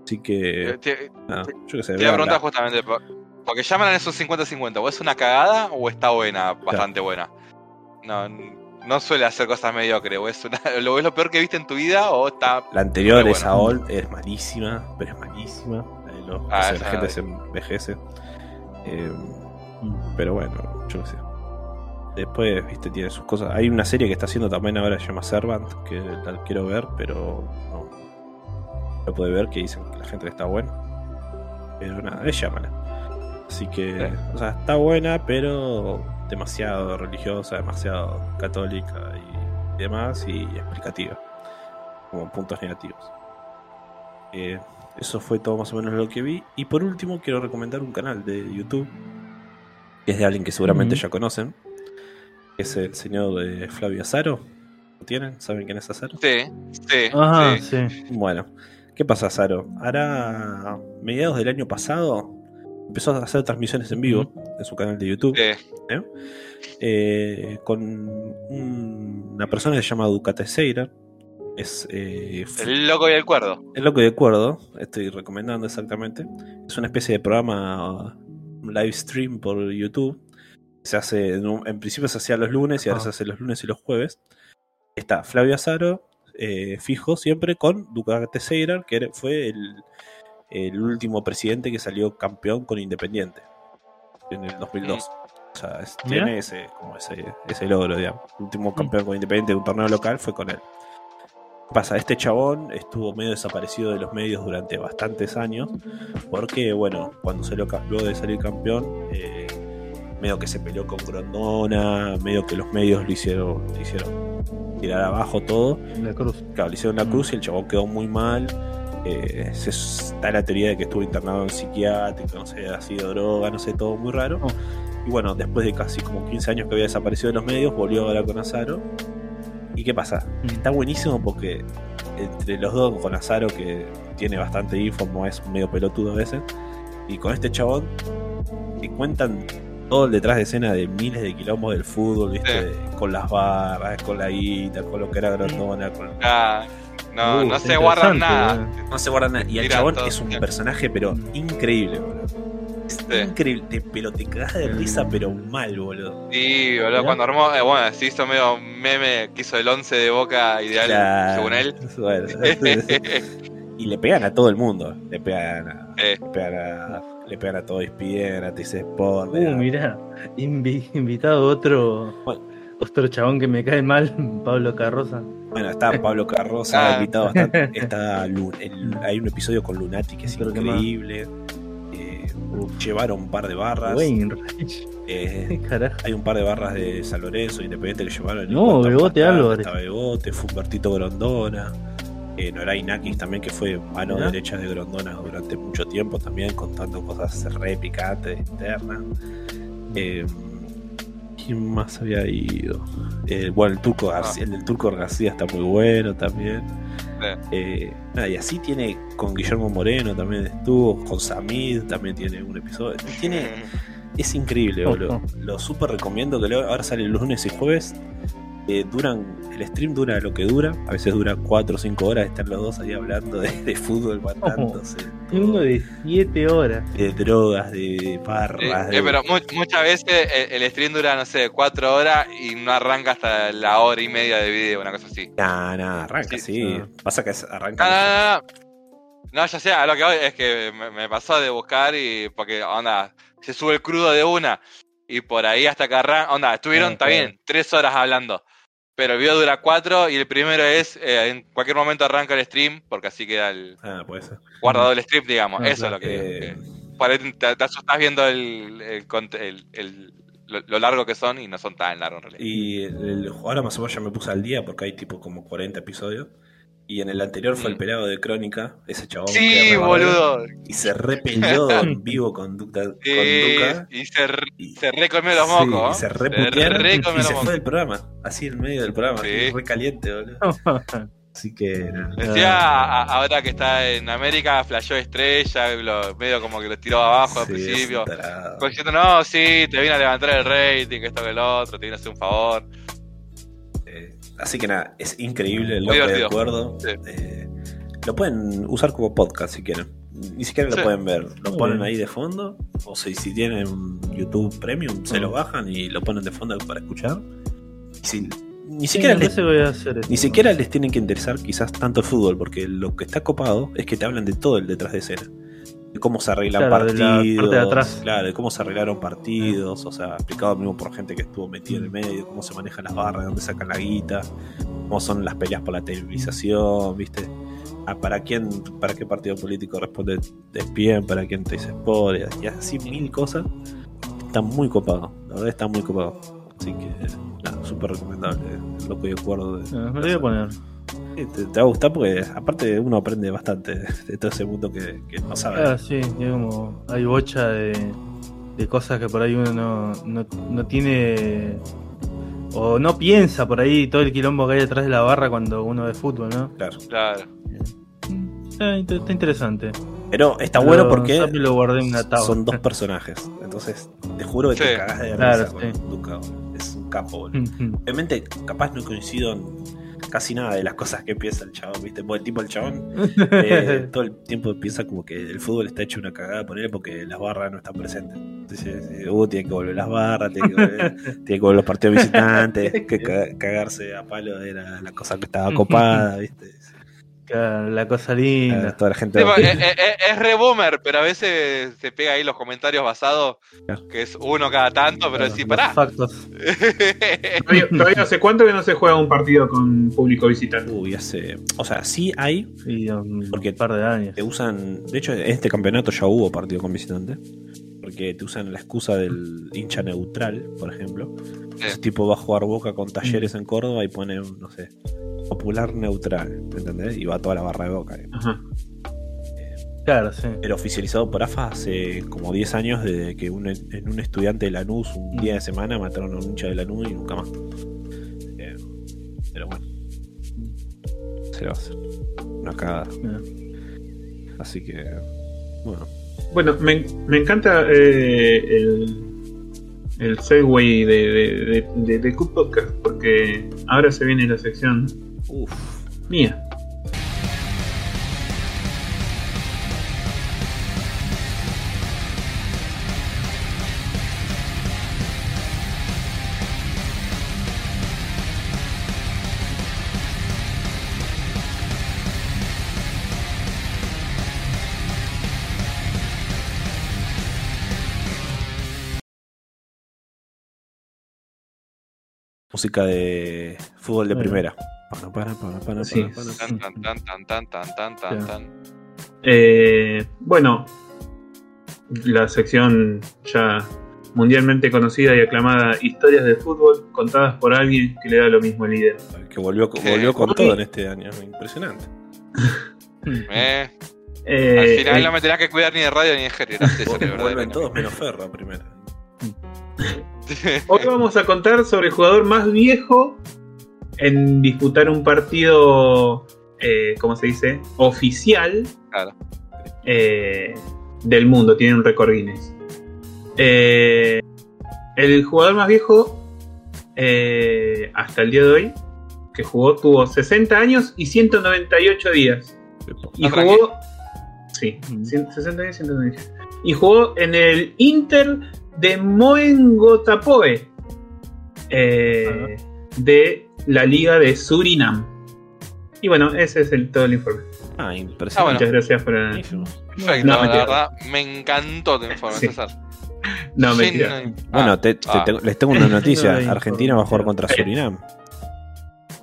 Así que, Eh, Te, nada, yo qué sé. te iba a preguntar justamente, po- porque llaman esos 50-50, o es una cagada o está buena, bastante buena. No, no suele hacer cosas mediocres, o es, una, lo, es lo peor que viste en tu vida o está... La anterior, Muy esa. Old, es malísima, pero es malísima. La Ah, o sea, gente se envejece. Eh, pero bueno, yo qué sé. Después, viste, tiene sus cosas. Hay una serie que está haciendo también ahora, se llama Servant, que la quiero ver, pero No puede ver, que dicen que la gente está buena. Pero nada, es llámala. Así que, Eh. o sea, está buena, pero demasiado religiosa, demasiado católica y demás, y explicativa. Como puntos negativos. Eh, Eso fue todo más o menos lo que vi. Y por último, quiero recomendar un canal de YouTube. Que es de alguien que seguramente ya conocen. que es el señor de Flavio Azaro. ¿Lo tienen? ¿Saben quién es Azaro? Sí, sí. Ajá, sí. sí. Bueno, ¿qué pasa, Azaro? Hará mediados del año pasado. Empezó a hacer transmisiones en vivo en su canal de YouTube. Sí. eh, con un- una persona que se llama Ducate Seira. Es eh, El loco y el cuerdo. el loco de acuerdo, estoy recomendando exactamente. Es una especie de programa un live stream por YouTube. Se hace, en, un- en principio se hacía los lunes y ahora se hace los lunes y los jueves. Está Flavio Azaro, eh, fijo siempre con Ducate Seira, que fue el, el último presidente que salió campeón con Independiente en el 2002. O sea, es- tiene ese, como ese, ese logro, digamos. El último campeón con Independiente de un torneo local fue con él. ¿Qué Pasa, este chabón estuvo medio desaparecido de los medios durante bastantes años, porque, bueno, cuando salió, ca- luego de salir campeón, eh, medio que se peleó con Grondona, medio que los medios lo hicieron, hicieron tirar abajo todo, La cruz. Claro, le hicieron la Mm. cruz y el chabón quedó muy mal. Eh, se está la teoría de que estuvo internado en psiquiátrico, no sé, ha sido droga, no sé, todo muy raro. Oh. Y bueno, después de casi como 15 años que había desaparecido de los medios, volvió a hablar con Azaro. ¿Y qué pasa? Mm. Está buenísimo porque entre los dos, con Azaro, que tiene bastante info, no es medio pelotudo a veces, y con este chabón, te cuentan todo el detrás de escena de miles de quilombos del fútbol, ¿viste? Sí. Con las barras, con la guita, con lo que era Grondona, con Ah, no, Uh, no se guardan nada. no se guarda nada. Y el chabón todo. es un personaje, pero increíble, boludo. Es Sí. increíble, te- pero te cagas de risa, pero mal, boludo. Sí, boludo, cuando armó, eh, bueno, se hizo medio un meme que hizo el 11 de Boca ideal, Claro, según él. bueno. y le pegan a todo el mundo. Le pegan a. Eh. Le pegan a. Le pegan a todo Ispien, a TC Sport. Uh, mirá, invi- invitado otro Bueno. otro chabón que me cae mal, Pablo Carroza. Bueno, está Pablo Carroza Ah. invitado bastante. Está el- hay un episodio con Lunati que es increíble. Eh, llevaron un par de barras. Wayne. Eh. Hay un par de barras de San Lorenzo, Independiente que llevaron. No, Bebote Álvarez. Está Bebote, fue Humbertito Grondona. Eh, Noray Nakis también, que fue mano derecha de Grondona durante mucho tiempo, también contando cosas re picantes, internas. Eh, ¿Quién más había ido? Eh, bueno, el turco García, el del turco García está muy bueno también. Eh, nada, y así tiene con Guillermo Moreno también estuvo, con Samid también tiene un episodio. Tiene, es increíble, boludo. Lo súper recomiendo que lo- ahora sale los lunes y jueves. Eh, duran, el stream dura lo que dura, a veces dura 4 o 5 horas, están los dos ahí hablando de, de fútbol, matándose, Tengo de 7 horas. de drogas, de Eh, barras. eh, de- pero mu- muchas veces el, el stream dura, no sé, cuatro horas y no arranca hasta la hora y media de video, una cosa así. Nah, nah, arranca, Sí, sí. no. Pasa que arranca. no, no, no. No, ya sé, a lo que voy es que me, me pasó de buscar y porque, onda, se sube el crudo de una y por ahí hasta que arranca, onda, estuvieron, Ah, está bien, tres horas hablando. Pero el video dura cuatro y el primero es, eh, en cualquier momento arranca el stream, porque así queda el Ah, puede ser. guardado del stream, digamos. Ah, Eso es lo que... Eh, que- te, te asustás viendo el, el el- el- lo, lo largo que son y no son tan largos en realidad. Y el, el- ahora más o menos ya me puse al día porque hay tipo como 40 episodios. Y en el anterior fue el Mm. pelado de Crónica, ese chabón. que Sí, barbero, boludo. Y se repelió en vivo con, Duca, con Sí, Duca. y se, Y- se recomió los Sí, mocos. y se reputearon y se los fue mocos. del programa. Así en medio del programa. Sí. Re caliente, boludo. Así que. Decía a- ahora que está en América, flasheó estrella, lo- medio como que lo tiró abajo al Sí, principio. diciendo, no, sí, te vine a levantar el rating, esto que el otro, te vine a hacer un favor. Así que nada, es increíble, loco de acuerdo. Sí. Eh, lo pueden usar como podcast si quieren. Ni siquiera lo Sí. pueden ver. Lo Muy ponen bien. ahí de fondo. O si, si tienen YouTube Premium, se Mm. lo bajan y lo ponen de fondo para escuchar. Y si- ni siquiera les, voy a hacer ni siquiera les tienen que interesar quizás tanto el fútbol, porque lo que está copado es que te hablan de todo el detrás de escena. De cómo se arreglan Claro, de la parte partidos. de atrás. Claro, de cómo se arreglaron partidos. O sea, explicado mismo por gente que estuvo metida en el medio, cómo se manejan las barras, de dónde sacan la guita, cómo son las peleas por la televisación, ¿viste? Ah, ¿Para quién, para qué partido político responde Despien? ¿Para quién te dice Sport? Y así mil cosas. Está muy copado, la verdad está muy copado. Así que, nada, súper recomendable. El loco y acuerdo de, Ah, me lo voy a poner. Te, te va a gustar porque aparte uno aprende bastante de, todo ese mundo que, que no sabe. Ah, sí, como hay bocha de, de cosas que por ahí uno no, no, no tiene o no piensa por ahí todo el quilombo que hay detrás de la barra cuando uno ve fútbol, ¿no? Claro. Claro. Está, inter- está interesante. Pero está Pero bueno porque lo guardé en una son dos personajes. Entonces, te juro que te cagás de Claro, risa con sí. Es un capo, boludo. Obviamente, capaz no coincido en casi nada de las cosas que piensa el chabón, ¿viste? Porque el tipo, el chabón, eh, todo el tiempo piensa como que el fútbol está hecho una cagada por él porque las barras no están presentes. Entonces, uh, tiene que volver las barras, tiene que volver, tiene que volver los partidos visitantes, que ca- cagarse a palo era la cosa que estaba copada, ¿viste? Claro, la cosa linda. Toda la gente. Sí, porque, eh, eh, es re boomer, pero a veces se pega ahí los comentarios basados, Claro. que es uno cada tanto, pero Los decís, pará. factos. Todavía, todavía hace cuánto que no se juega un partido con público visitante. Uy, hace. O sea, sí hay, Sí, un Porque par de años. te usan. De hecho, en este campeonato ya hubo partido con visitante. Porque te usan la excusa del hincha neutral, por ejemplo. Ese tipo va a jugar boca con talleres en Córdoba y pone, no sé, popular neutral, ¿entendés? Y va toda la barra de boca. eh. Ajá. Claro, sí. Pero oficializado por AFA hace como 10 años desde que un, en un estudiante de Lanús un día de semana mataron a un hincha de Lanús y nunca más. Eh, pero bueno. Se lo va a hacer. Una cagada. Así que. Bueno. Bueno, me, me encanta eh, el, el segue de, de, de, de, de Cook Podcast porque ahora se viene la sección Uff. mía. música de fútbol de primera. Para, para, para, para, sí. Bueno, la sección ya mundialmente conocida y aclamada Historias de Fútbol contadas por alguien que le da lo mismo el líder. Que volvió, volvió con todo en este año, impresionante. Eh, eh, al final eh, no me tenía que cuidar ni de radio ni de general. Vuelven todos menos Ferra primero. Hoy vamos a contar sobre el jugador más viejo en disputar un partido, eh, ¿cómo se dice? Oficial Claro. eh, del mundo. Tiene un récord Guinness. Eh, el jugador más viejo hasta el día de hoy que jugó tuvo 60 años y 198 días. Y jugó. Sí, Mm. 100 60 años, 198. Y jugó en el Inter de Moengotapoe. eh, de la Liga de Surinam. Y bueno, ese es el, todo el informe. Ah, Ah, impresionante. bueno. Muchas gracias por. Buenísimo. Perfecto, No, la verdad, me encantó tu informe, Sí. César. No, mentira. no- Bueno, ah, te- te ah. tengo- les tengo una noticia. No, Argentina va a jugar contra Eh. Surinam.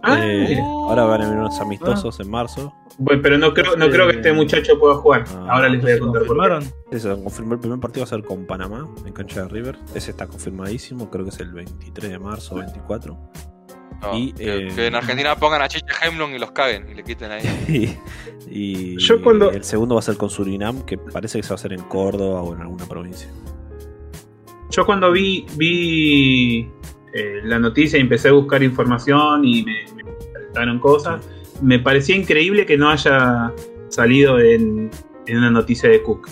Ah, Eh, ahora van a venir unos amistosos en marzo. Bueno, pero no creo, no creo que este muchacho pueda jugar. Ah. Ahora les voy a contar por qué. ¿Confirmaron? Eso, confirmó el primer partido va a ser con Panamá en cancha de River. Ese está confirmadísimo, creo que es el 23 de marzo o 24. No, Y, que, eh, que en Argentina pongan a Chiche Heimlung y los caguen y le quiten ahí. y y Yo cuando- el segundo va a ser con Surinam, que parece que se va a hacer en Córdoba o en alguna provincia. Yo cuando vi, vi eh, la noticia y empecé a buscar información y me, cosas, me parecía increíble que no haya salido en, en una noticia de Cook.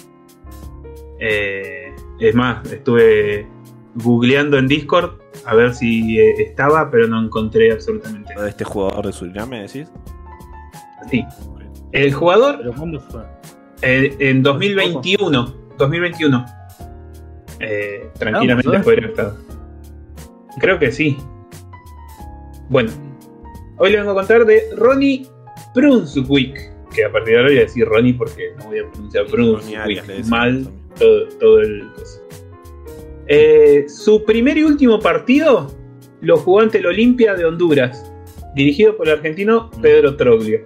Eh, es más, estuve googleando en Discord a ver si eh, estaba, pero no encontré absolutamente nada. De este jugador de Surinam, ¿me decís? Sí. El jugador ¿Pero cuándo fue? eh, en 2021, 2021, eh, tranquilamente podría haber estado. Creo que sí. Bueno, hoy les vengo a contar de Ronnie Brunswick. Que a partir de ahora voy a decir Ronnie porque no voy a pronunciar Brunswick mal todo, todo el. Eh, su primer y último partido lo jugó ante el Olimpia de Honduras, dirigido por el argentino Pedro Troglio.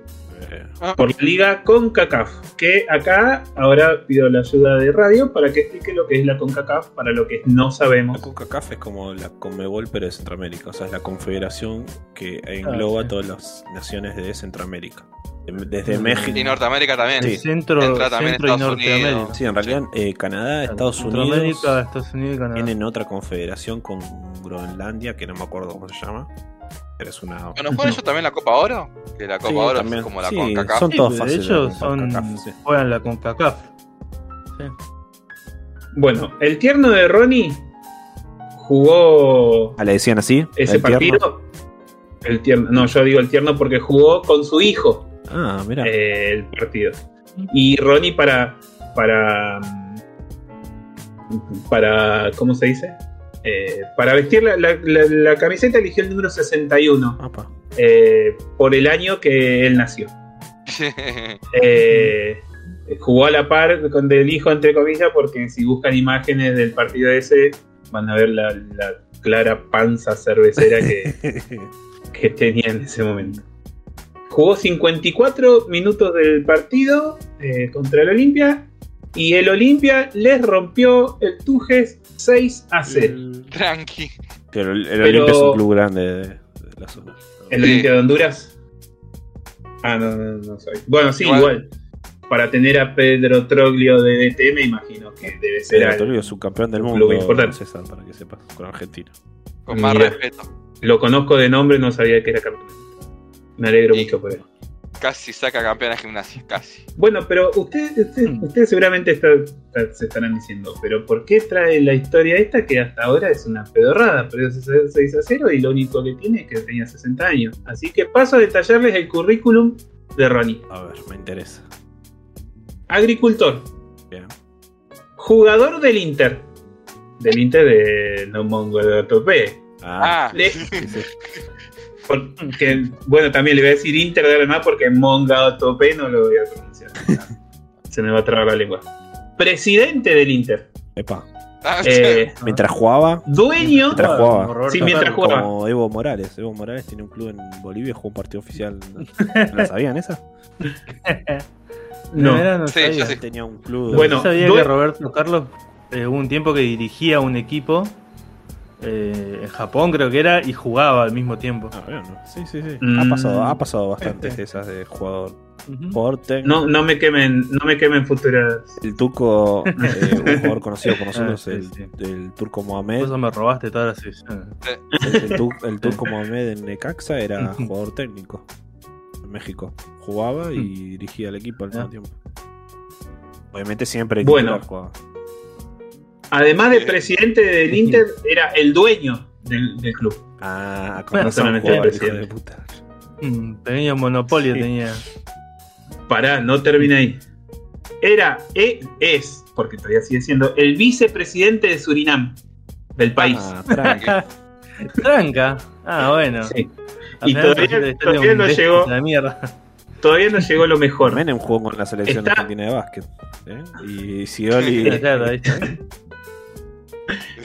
Por la liga CONCACAF. Que acá ahora pido la ayuda de radio para que explique lo que es la CONCACAF para lo que no La sabemos. CONCACAF es como la Conmebol, pero de Centroamérica. O sea, es la confederación que engloba Ah, sí. todas las naciones de Centroamérica. Desde Mm. México. Y Norteamérica también. Sí. Centro, Entra también Centro y Norteamérica. Sí, en realidad eh, Canadá, Estados Unidos Estados Unidos y Canadá. tienen otra confederación con Groenlandia, que no me acuerdo cómo se llama. Pero es una. Bueno, ¿juegan ellos también la Copa Oro? Que la Copa Sí, Oro también. es como la Sí, CONCACAF. son Sí, todos de fáciles hecho de son, sí. juegan la CONCACAF. Sí. Bueno, el tierno de Ronnie jugó Ah, le decían así. ese ¿El tierno? partido. El tierno, no, yo digo el tierno porque jugó con su hijo Ah, mira. eh, el partido. Y Ronnie para. para. para. ¿cómo se dice? Eh, para vestir la, la- la- la camiseta eligió el número 61 Apa. eh, por el año que él nació. Eh, jugó a la par con del hijo, entre comillas, porque si buscan imágenes del partido ese, van a ver la, la clara panza cervecera que, que tenía en ese momento. Jugó 54 minutos del partido eh, contra el Olimpia y el Olimpia les rompió el Tujes 6 a 0. Tranqui. Pero el, el Pero- Olimpia es un club grande de, de la zona. ¿El Sí. Olimpia de Honduras? Ah, no, no, no soy. Bueno, sí, Igual. igual. Para tener a Pedro Troglio de DT, me imagino que debe ser. Algo. Toribio es subcampeón del un mundo, club importante. César, para que sepas, con Argentina. Con más Mira. respeto. Lo conozco de nombre, no sabía que era campeón. Me alegro Sí. mucho por él. Casi saca campeón de gimnasia. Casi. Bueno, pero ustedes usted, Mm. ustedes seguramente está- está- se estarán diciendo, pero ¿por qué trae la historia esta que hasta ahora es una pedorrada? Perdió 6 a 0 y lo único que tiene es que tenía 60 años. Así que paso a detallarles el currículum de Ronnie. A ver, me interesa. Agricultor, Bien. jugador del Inter. Del Inter de No Mongotope. Ah, Le- sí, sí. Porque, bueno, también le voy a decir Inter de verdad porque Mongotope no lo voy a pronunciar. Se me va a trabar la lengua. Presidente del Inter. Epa. ah, Eh, Mientras jugaba, dueño. Mientras jugaba. Sí, mientras jugaba. como Evo Morales. Evo Morales tiene un club en Bolivia y jugó un partido oficial. ¿La sabían esa? No. Era, no Sí, sabía. yo sí. Tenía un club. Bueno, sabía que Roberto Carlos eh, hubo un tiempo que dirigía un equipo eh, en Japón, creo que era, y jugaba al mismo tiempo. Ah, bueno, sí, sí, sí. Mm. Ha pasado, ha pasado bastantes de esas de jugador. Técnico. No, no me quemen, no me quemen futuras. El turco, eh, un jugador conocido por nosotros, Ah, sí, el, sí. el turco Por Mohamed. eso me robaste todas las sesiones. El, el tur- el turco Mohamed en Necaxa era jugador técnico en México. Jugaba y Mm. dirigía el equipo al Ah. mismo tiempo. Obviamente siempre Bueno. jugaba. Además de presidente del Inter, era el dueño del, del club. Ah, con No razón solamente jugaba, el hijo de presidente. puta. Mm, Tenía monopolio, Sí. tenía. Pará, no termina ahí. Era, e- es, porque todavía sigue siendo, el vicepresidente de Surinam, del país. Ah, tranqui. Tranca. Ah, bueno. Sí. Y todavía- todavía un no llegó. La mierda. Todavía no llegó lo mejor. Menem jugó con la selección Está- argentina de básquet. ¿eh? Y Scioli. Claro, ahí está.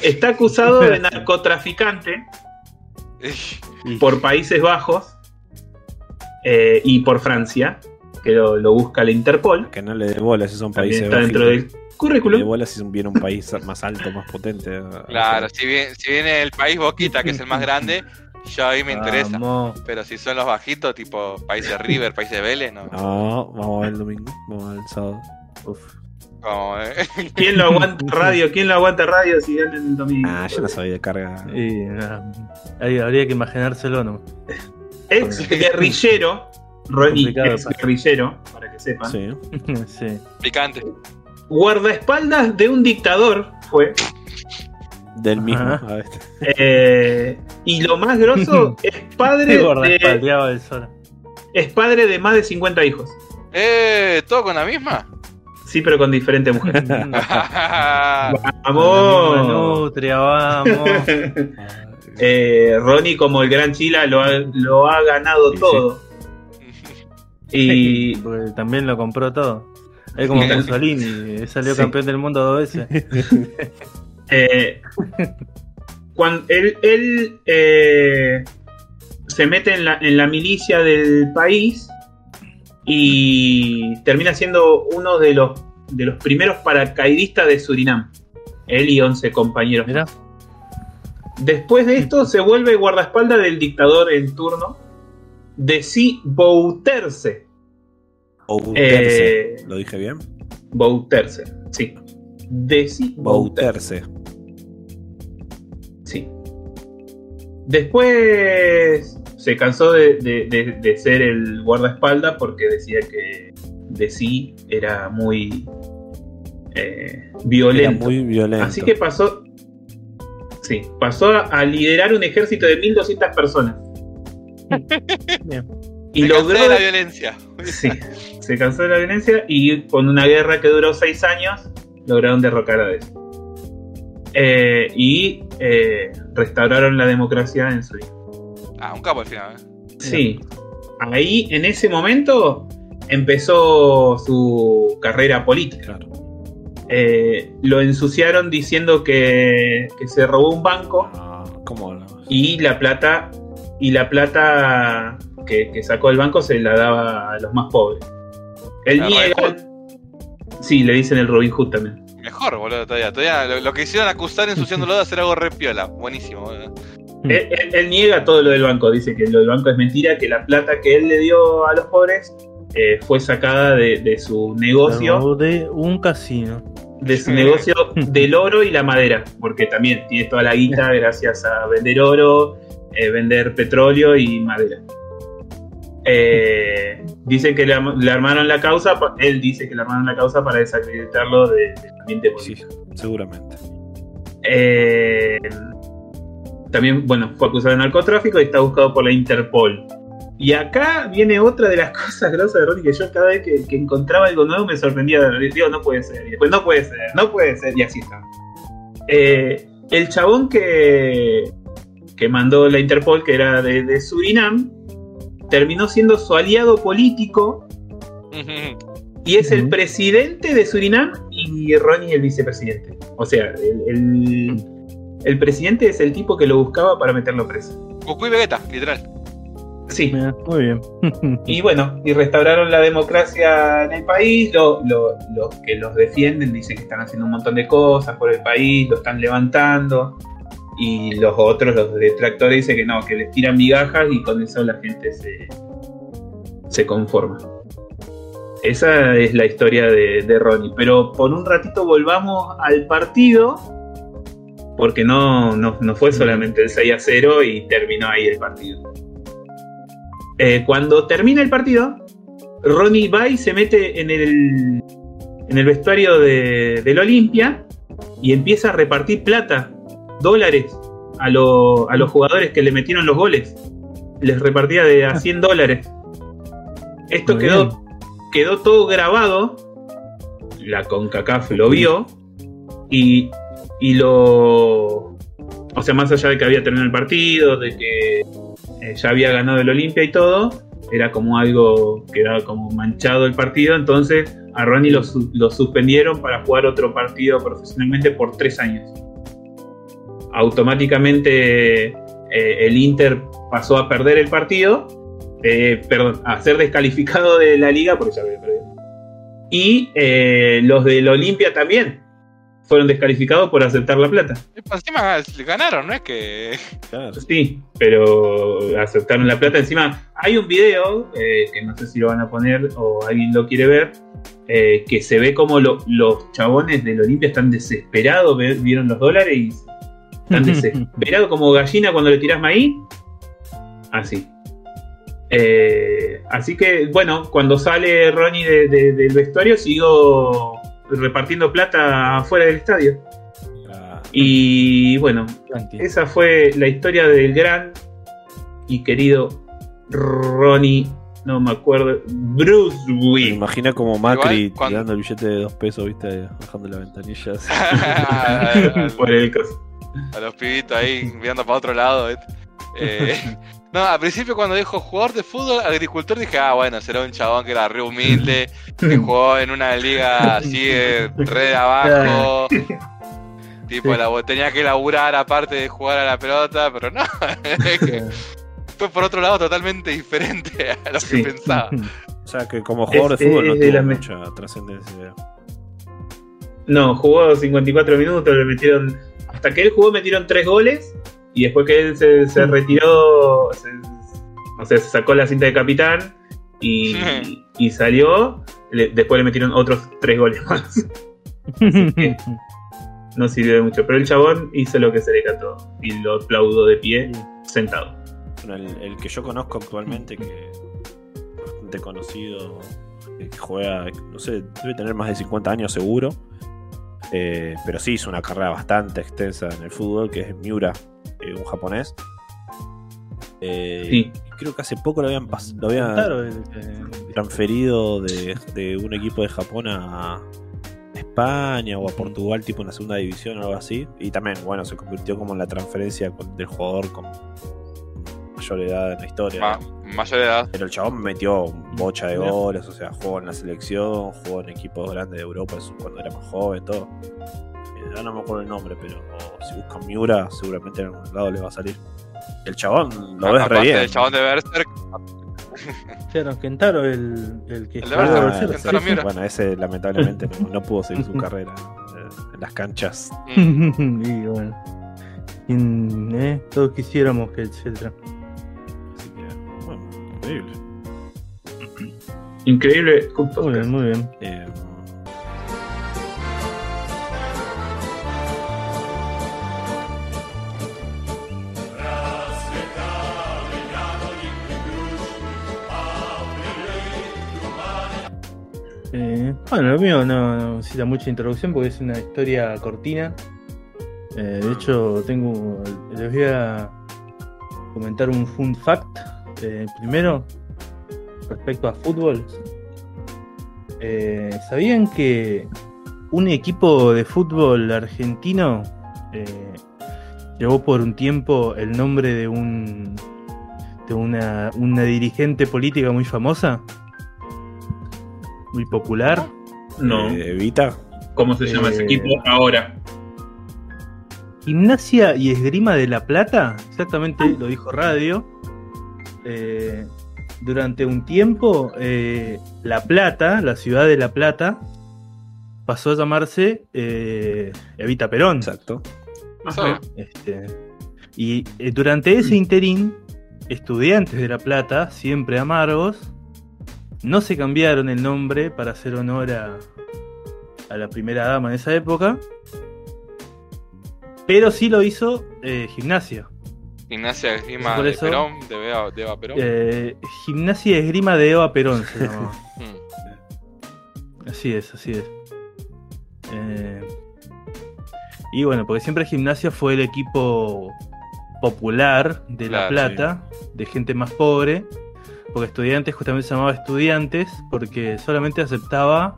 Está acusado de narcotraficante por Países Bajos eh, y por Francia, que lo, lo busca la Interpol. que no le dé bolas si son países está dentro del Le dé currículum. bolas si viene un país más alto, más potente. Claro, si viene, si viene el país Boquita, que es el más grande, yo ahí me interesa. Vamos. Pero si son los bajitos, tipo países River, países Vélez, no. No, vamos a ver el domingo, vamos a ver el sábado. Uf. Eh, ¿Quién lo aguanta radio? ¿Quién lo aguanta radio si ganan el domingo? Ah, yo no sabía de carga. Y, nada, ahí habría que imaginárselo, ¿no? Ex guerrillero, Ronnie, Complicado, ex guerrillero, para que sepan. Sí. sí. picante. Guardaespaldas de un dictador fue. Del mismo. A ver. eh, y lo más grosso es padre de, es padre de más de 50 hijos. Eh, ¿todo con la misma? Sí, pero con diferentes mujeres. Ah, ¡Vamos! Nutria, vamos. Eh, Ronnie, como el gran Chila, lo ha, lo ha ganado Sí, sí. todo. Y Porque también lo compró todo. Es como. Mussolini, eh, salió Sí. campeón del mundo dos veces. eh, cuando él, él, eh, se mete en la, en la milicia del país y termina siendo uno de los, de los primeros paracaidistas de Surinam. Él y 11 compañeros. Mirá. Después de esto se vuelve guardaespaldas del dictador en turno, Desi Bouterse. Bouterse. Eh, ¿Lo dije bien? Bouterse, sí. Desi Bouterse. Bouterse. Sí. Después se cansó de, de- de- de ser el guardaespaldas porque decía que de sí era muy eh, Era violento. muy violento. Así que pasó. Sí, pasó a, a liderar un ejército de 1200 personas. Bien. Y cansé logró. de la violencia. Sí, se cansó de la violencia y con una guerra que duró seis años lograron derrocar a Desi. Eh, y eh, restauraron la democracia en Surinam. Ah, un capo al final. ¿eh? Sí, ahí en ese momento empezó su carrera política. Claro. Eh, lo ensuciaron diciendo que, que se robó un banco No, ¿Cómo no? y la plata y la plata que, que sacó del banco se la daba a los más pobres. Él ¿A niega. Sí, le dicen el Robin Hood también. Mejor, boludo, todavía. Todavía lo, lo que hicieron acusar ensuciándolo de hacer algo re piola. Buenísimo, boludo. Mm. Él, él- él niega todo lo del banco, dice que lo del banco es mentira, que la plata que él le dio a los pobres eh, fue sacada de, de su negocio, De un casino. de su negocio del oro y la madera, porque también tiene toda la guita gracias a vender oro, eh, vender petróleo y madera. Eh, dice que le, armaron la causa, él dice que le armaron la causa para desacreditarlo de- del ambiente Sí, político. seguramente. Eh, también, bueno, fue acusado de narcotráfico y está buscado por la Interpol. Y acá viene otra de las cosas grosas de Ronnie que yo cada vez que, que encontraba algo nuevo me sorprendía. Digo, no puede ser. Y después, no puede ser, no puede ser. Y así está. Eh, el chabón que, que mandó la Interpol, que era de, de Surinam, terminó siendo su aliado político y es el presidente de Surinam y Ronnie el vicepresidente. O sea, el, el- el presidente es el tipo que lo buscaba para meterlo preso. Goku y Vegeta, literal. Sí. Muy bien. Y bueno, y restauraron la democracia en el país. Lo- lo- los que los defienden dicen que están haciendo un montón de cosas por el país, lo están levantando. Y los otros, los detractores, dicen que no, que les tiran migajas y con eso la gente se, se conforma. Esa es la historia de, de Ronnie. Pero por un ratito volvamos al partido. Porque no, no, no fue solamente el 6 a 0 y terminó ahí el partido. Eh, cuando termina el partido, Ronnie va y se mete en el, en el vestuario de, del Olimpia y empieza a repartir plata, dólares, a, lo- a los jugadores que le metieron los goles. Les repartía de a 100 dólares. Esto Muy quedó, bien. quedó todo grabado. La CONCACAF lo vio y, y lo. O sea, más allá de que había terminado el partido, de que eh, ya había ganado el Olimpia y todo, era como algo que era como manchado el partido. Entonces a Ronnie lo, lo suspendieron para jugar otro partido profesionalmente por tres años. Automáticamente eh, el Inter pasó a perder el partido, eh, perdón, a ser descalificado de la liga porque ya había perdido. Y los del Olimpia también fueron descalificados por aceptar la plata. Encima ganaron, ¿no es que.? Claro. Sí, pero aceptaron la plata. Encima, hay un video eh, que no sé si lo van a poner o alguien lo quiere ver. eh, que se ve como lo- los chabones del Olimpia están desesperados. Vieron los dólares y están desesperados como gallina cuando le tiras maíz. Así. Eh, así que, bueno, cuando sale Ronnie de- de- del vestuario, siguió repartiendo plata afuera del estadio. Ah, Y bueno, esa fue la historia del gran y querido Ronnie, no me acuerdo, Bruce me Willis. imagina como Macri Igual, tirando el billete de dos pesos, viste, bajando la ventanilla. a, Por el coso. a los pibitos ahí mirando para otro lado. ¿viste? Eh, no, al principio cuando dijo jugador de fútbol, agricultor, dije, ah, bueno, será un chabón que era re humilde, que jugó en una liga así de re de abajo. Tipo, Sí. la, tenía que laburar aparte de jugar a la pelota, pero no, es que fue por otro lado totalmente diferente a lo Sí. que pensaba. sea que como jugador Es- de fútbol no es de tuvo las me- mucha trascendencia. No, jugó 54 minutos, le metieron. Hasta que él jugó metieron 3 goles. Y después que él se, se retiró, se, o sea, se sacó la cinta de capitán y, y salió, le- después le metieron otros 3 goles más. que- No sirvió de mucho. Pero el chabón hizo lo que se le cantó. Y lo aplaudo de pie, sentado. Bueno, el, el que yo conozco actualmente, que es bastante conocido, que juega, no sé, debe tener más de 50 años seguro. Eh, pero sí hizo una carrera bastante extensa en el fútbol, que es Miura, eh, un japonés. Eh, Sí. Creo que hace poco lo habían, lo habían Claro, que- transferido de, de un equipo de Japón a España o a Portugal, tipo en la segunda división o algo así. Y también, bueno, se convirtió como en la transferencia del jugador con mayor edad en la historia. Ma- mayor edad. Pero el chabón metió bocha de goles, o sea, jugó en la selección, jugó en equipos grandes de Europa cuando era más joven, todo. Ahora no me acuerdo el nombre, pero si buscan Miura, seguramente en algún lado les va a salir. El chabón lo ves re bien. del chabón de Berserk. Claro, Kentaro, el, el que El de Berserk, Berserk, Ah, Kentaro sí, Miura. Bueno, ese lamentablemente no, no pudo seguir su carrera eh, en las canchas. Mm. y bueno. Y, eh, todos quisiéramos que etcétera. Así que, bueno, increíble. Increíble. Muy bien, muy bien. Eh, Eh, bueno, lo mío no, necesita mucha introducción porque es una historia cortina. Eh, de hecho, tengo. Les voy a comentar un fun fact. eh, primero, respecto a fútbol. Eh, ¿Sabían que un equipo de fútbol argentino llevó por un tiempo el nombre de un de una, una dirigente política muy famosa? Muy popular. No. eh, Evita. ¿Cómo se llama ese Eh, equipo ahora? Gimnasia y Esgrima de La Plata, exactamente lo dijo Radio. Eh, durante un tiempo, eh, La Plata, la ciudad de La Plata, pasó a llamarse eh, Evita Perón. Exacto. Ajá. Este, y eh, durante ese interín, estudiantes de La Plata, siempre amargos, no se cambiaron el nombre para hacer honor a, a la primera dama en esa época, pero sí lo hizo eh, Gimnasia. Gimnasia Esgrima de eso- Perón, de Eva, de Eva Perón. Eh, Gimnasia Esgrima de Eva Perón se llamaba. Mm. Así es, así es. Eh, y bueno, porque siempre Gimnasia fue el equipo popular de La Claro, Plata, de gente más pobre, porque estudiantes justamente se llamaba estudiantes, porque solamente aceptaba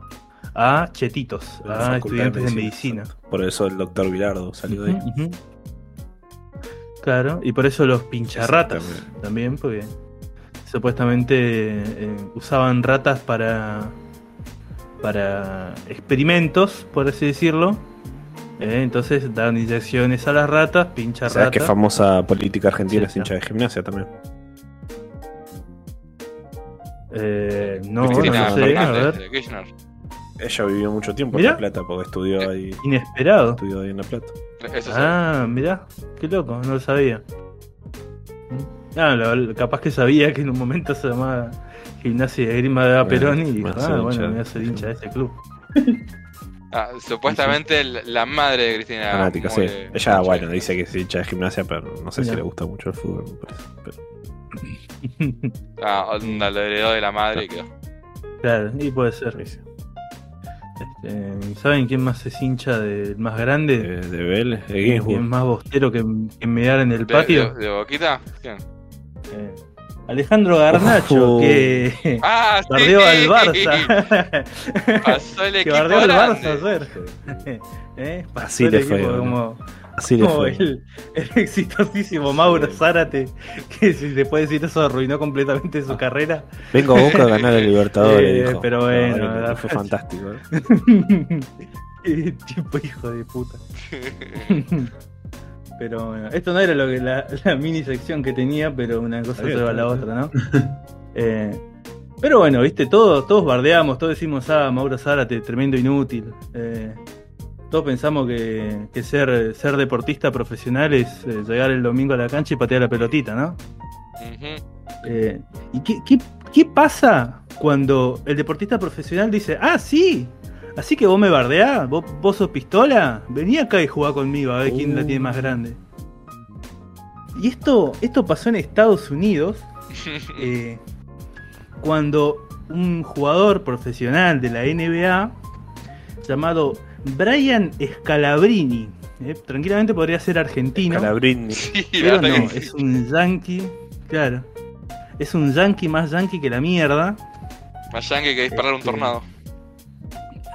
a chetitos, La a estudiantes de medicina. Por eso el doctor Bilardo salió de ahí. Claro, y por eso los pincharratas también, porque supuestamente eh, usaban ratas para para experimentos, por así decirlo. Eh, entonces daban inyecciones a las ratas, pincha ¿Sabes qué ratas. famosa política argentina Sí, es hincha de gimnasia también? Eh, no, no Cristina lo sé, a Fernández ver. de Kirchner. Ella vivió mucho tiempo Mirá. en La Plata porque estudió ahí, Inesperado. estudió ahí en La Plata. Eso sí. Ah, mirá, qué loco, no lo sabía. Ah, lo- capaz que sabía que en un momento se llamaba Gimnasia de Grima de Eva Bueno, Perón y dijo, me hace ah, hincha bueno, de- me voy a ser hincha de ese club. Ah, supuestamente la- la madre de Cristina. Fanática, sí. Ella, bueno, dice que es hincha de gimnasia, pero no sé si le gusta mucho el fútbol, me parece. Pero- Ah, onda, lo heredó de la madre y quedó. claro, y puede ser. Este, ¿Saben quién más es hincha del más grande? Eh, de Vélez, de ¿Quién es más bostero que, que mear en el ¿De, patio? de- de Boquita? ¿Quién? Eh, Alejandro Garnacho, que ¡Ah, sí! bardeó al Barça. Pasó el que equipo bardeó al. Barça ayer. ¿Eh? Pasó Así el le equipo fue, ¿no? Como, Así le como fue. el, el exitosísimo Mauro Sí. Zárate, que si se puede decir eso arruinó completamente su carrera. Vengo a Boca a ganar el Libertadores. Eh, dijo. pero bueno, No, fue fantástico. ¿eh? Qué tipo hijo de puta. Pero bueno, esto no era lo que la, la mini sección que tenía, pero una cosa bien, lleva a la otra, ¿no? Eh, Pero bueno, viste, todos, todos bardeamos, todos decimos, ah, Mauro Zárate, tremendo inútil. Eh, todos pensamos que, que ser, ser deportista profesional es eh, llegar el domingo a la cancha y patear la pelotita, ¿no? Eh, ¿Y qué, qué- qué pasa cuando el deportista profesional dice, ah, sí, así que vos me bardeás, vos, vos sos pistola, vení acá y jugá conmigo a ver quién la tiene más grande? Y esto, esto pasó en Estados Unidos eh, cuando un jugador profesional de la NBA llamado Brian Scalabrini, eh, tranquilamente podría ser argentino, Calabrini. Sí, la pero no, que es un yankee, claro, es un yankee más yankee que la mierda, Más yankee que disparar un Este, tornado.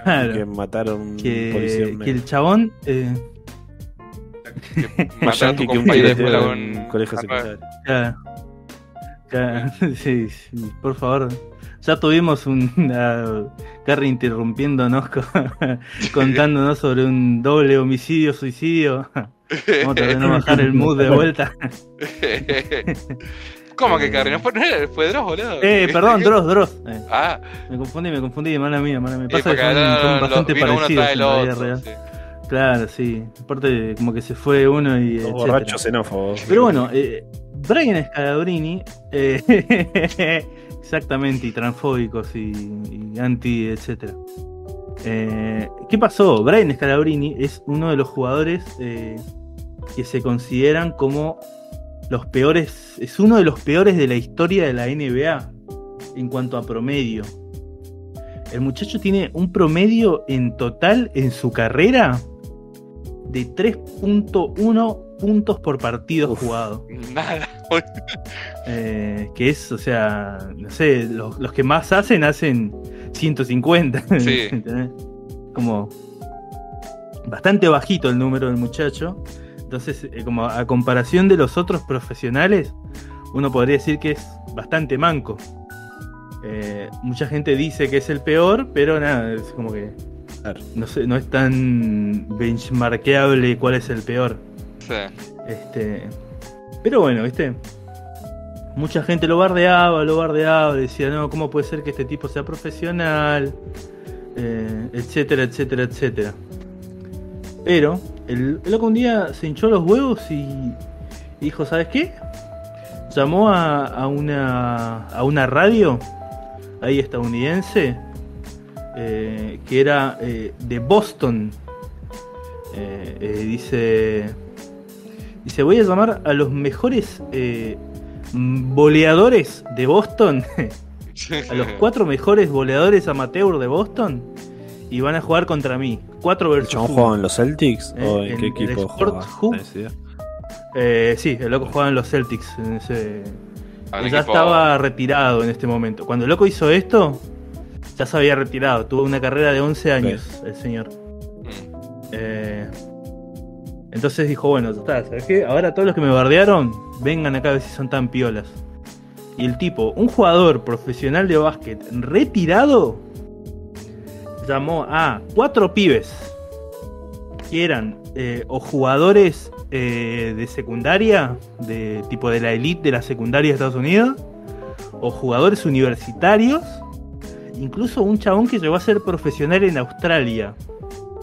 claro, Que mataron un que, policía que negro. el chabón, eh, Más yankee que un de escuela en con. un colegio secundario. claro, claro, sí, sí, por favor. Ya tuvimos una Carrie interrumpiéndonos, con- contándonos sobre un doble homicidio, suicidio. Vamos a tratar de no bajar el mood de vuelta. ¿Cómo que Carrie? ¿No fue, Dross, boludo? Eh, perdón, Dross, Dross. Eh, Ah, me confundí, me confundí, mala mía, mala mía. Pasa que son, bastante parecidos tras en el la vida otro. real. sí. Claro, sí. Aparte, como que se fue uno y. Los borrachos xenófobos. Pero bueno, eh, Brian Scalabrini, eh, exactamente, y transfóbicos y, anti, etcétera. Eh, ¿Qué pasó? Brian Scalabrini es uno de los jugadores eh, que se consideran como los peores, es uno de los peores de la historia de la NBA en cuanto a promedio. El muchacho tiene un promedio en total en su carrera de 3.1 puntos por partido Uf. jugado. Nada. Eh, que es, o sea, no sé, los, los que más hacen hacen 150. Sí. ¿entendés? Como bastante bajito el número del muchacho. Entonces, eh, como a comparación de los otros profesionales, uno podría decir que es bastante manco. Eh, mucha gente dice que es el peor, pero nada, es como que no, sé, no es tan benchmarkeable cuál es el peor. Este, pero bueno, ¿viste? Mucha gente lo bardeaba, lo bardeaba, decía, no, ¿cómo puede ser que este tipo sea profesional? Eh, etcétera, etcétera, etcétera. Pero el, loco un día se hinchó los huevos y dijo, ¿sabes qué? Llamó a, una, a una radio ahí estadounidense eh, que era eh, de Boston. Eh, dice, dice, voy a llamar a los mejores eh, voleadores de Boston, a los cuatro mejores voleadores amateur de Boston y van a jugar contra mí. Cuatro ¿El versus chabón uno. jugaba en los Celtics? Eh, ¿O en, en qué el equipo Sport jugaba? Hub. ¿Tenés idea? Eh, sí, el loco jugaba en los Celtics. En ese... Ya equipo- estaba retirado en este momento. Cuando el loco hizo esto, ya se había retirado. Tuvo una carrera de 11 años el señor. Mm. Eh, entonces dijo, bueno, está, ¿sabes qué? Ahora todos los que me bardearon, vengan acá a ver si son tan piolas. Y el tipo, un jugador profesional de básquet retirado, llamó a cuatro pibes que eran eh, o jugadores eh, de secundaria, de tipo de la elite de la secundaria de Estados Unidos, o jugadores universitarios, incluso un chabón que llegó a ser profesional en Australia.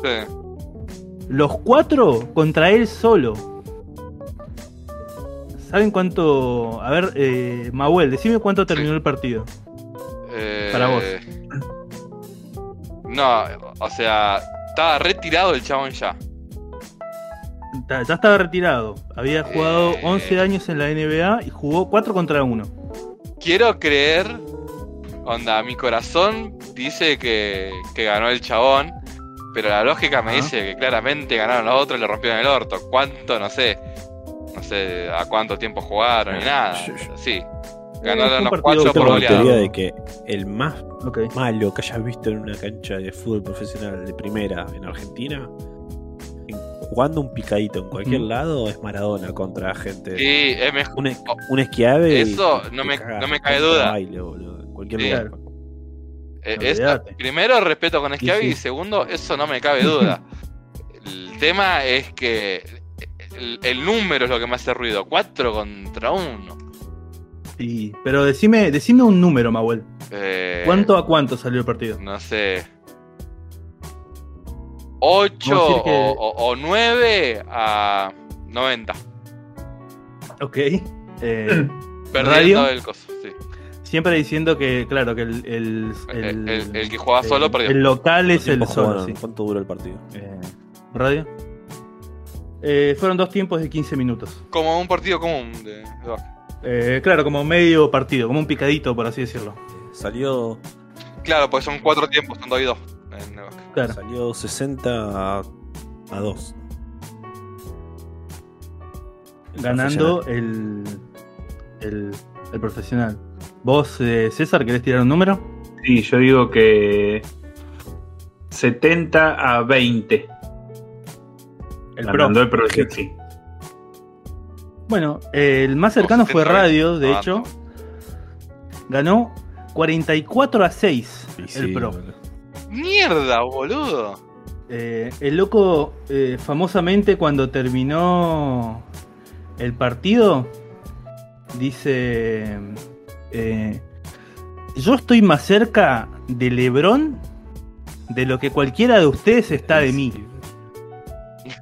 Sí. Los cuatro contra él solo. ¿Saben cuánto? A ver, eh, Mahuel, decime cuánto terminó Sí. el partido. Eh, Para vos. No, o sea, estaba retirado el chabón ya. Ya estaba retirado. Había jugado Eh. 11 años en la NBA y jugó 4 contra 1. Quiero creer, onda, mi corazón dice que, que ganó el chabón, pero la lógica me dice que claramente ganaron los otros y le rompieron el orto. ¿Cuánto? No sé. No sé a cuánto tiempo jugaron ni nada. Sí. Eh, Ganaron los cuatro por goleada. teoría de que el más Ok. malo que hayas visto en una cancha de fútbol profesional de primera en Argentina, en- jugando un picadito en cualquier Ujú. lado, es Maradona contra gente. Sí, es mejor. Un, un esquiave. Eso y no me- no me contra duda. baile, boludo, en cualquier Sí. lugar. Eh, primero, respeto con Schiavi sí. y segundo, eso no me cabe duda. el tema es que el, el número es lo que me hace ruido. 4 contra 1. Sí, pero decime, decime un número, Mahuel. Eh, ¿Cuánto a cuánto salió el partido? No sé. 8 Vamos a decir que- o, o, 9 a 90. Ok. Eh, Perdiendo ¿Radio? el coso, sí. Siempre diciendo que, claro, que el, el, El, el- el que jugaba solo el- perdió. el local es el ¿Cuánto solo, sí. ¿Cuánto duró el partido? Eh, ¿Radio? Eh, fueron dos tiempos de 15 minutos. Como un partido común de. Eh, claro, como medio partido, como un picadito, por así decirlo. Salió, Claro, pues son cuatro tiempos, son dos y dos en. Claro. salió 60 a, a 2. ganando el, el, el profesional. ¿Vos, eh, César, querés tirar un número? Sí, yo digo que 70 a 20. El ganando pro. el sí. Bueno, el más cercano fue 70, Radio, de ah, hecho. Ganó 44 a 6 Y el sí, pro. boludo. ¡Mierda, boludo! Eh, el loco, eh, famosamente, cuando terminó el partido, dice: eh, Yo estoy más cerca de Lebron de lo que cualquiera de ustedes está de mí.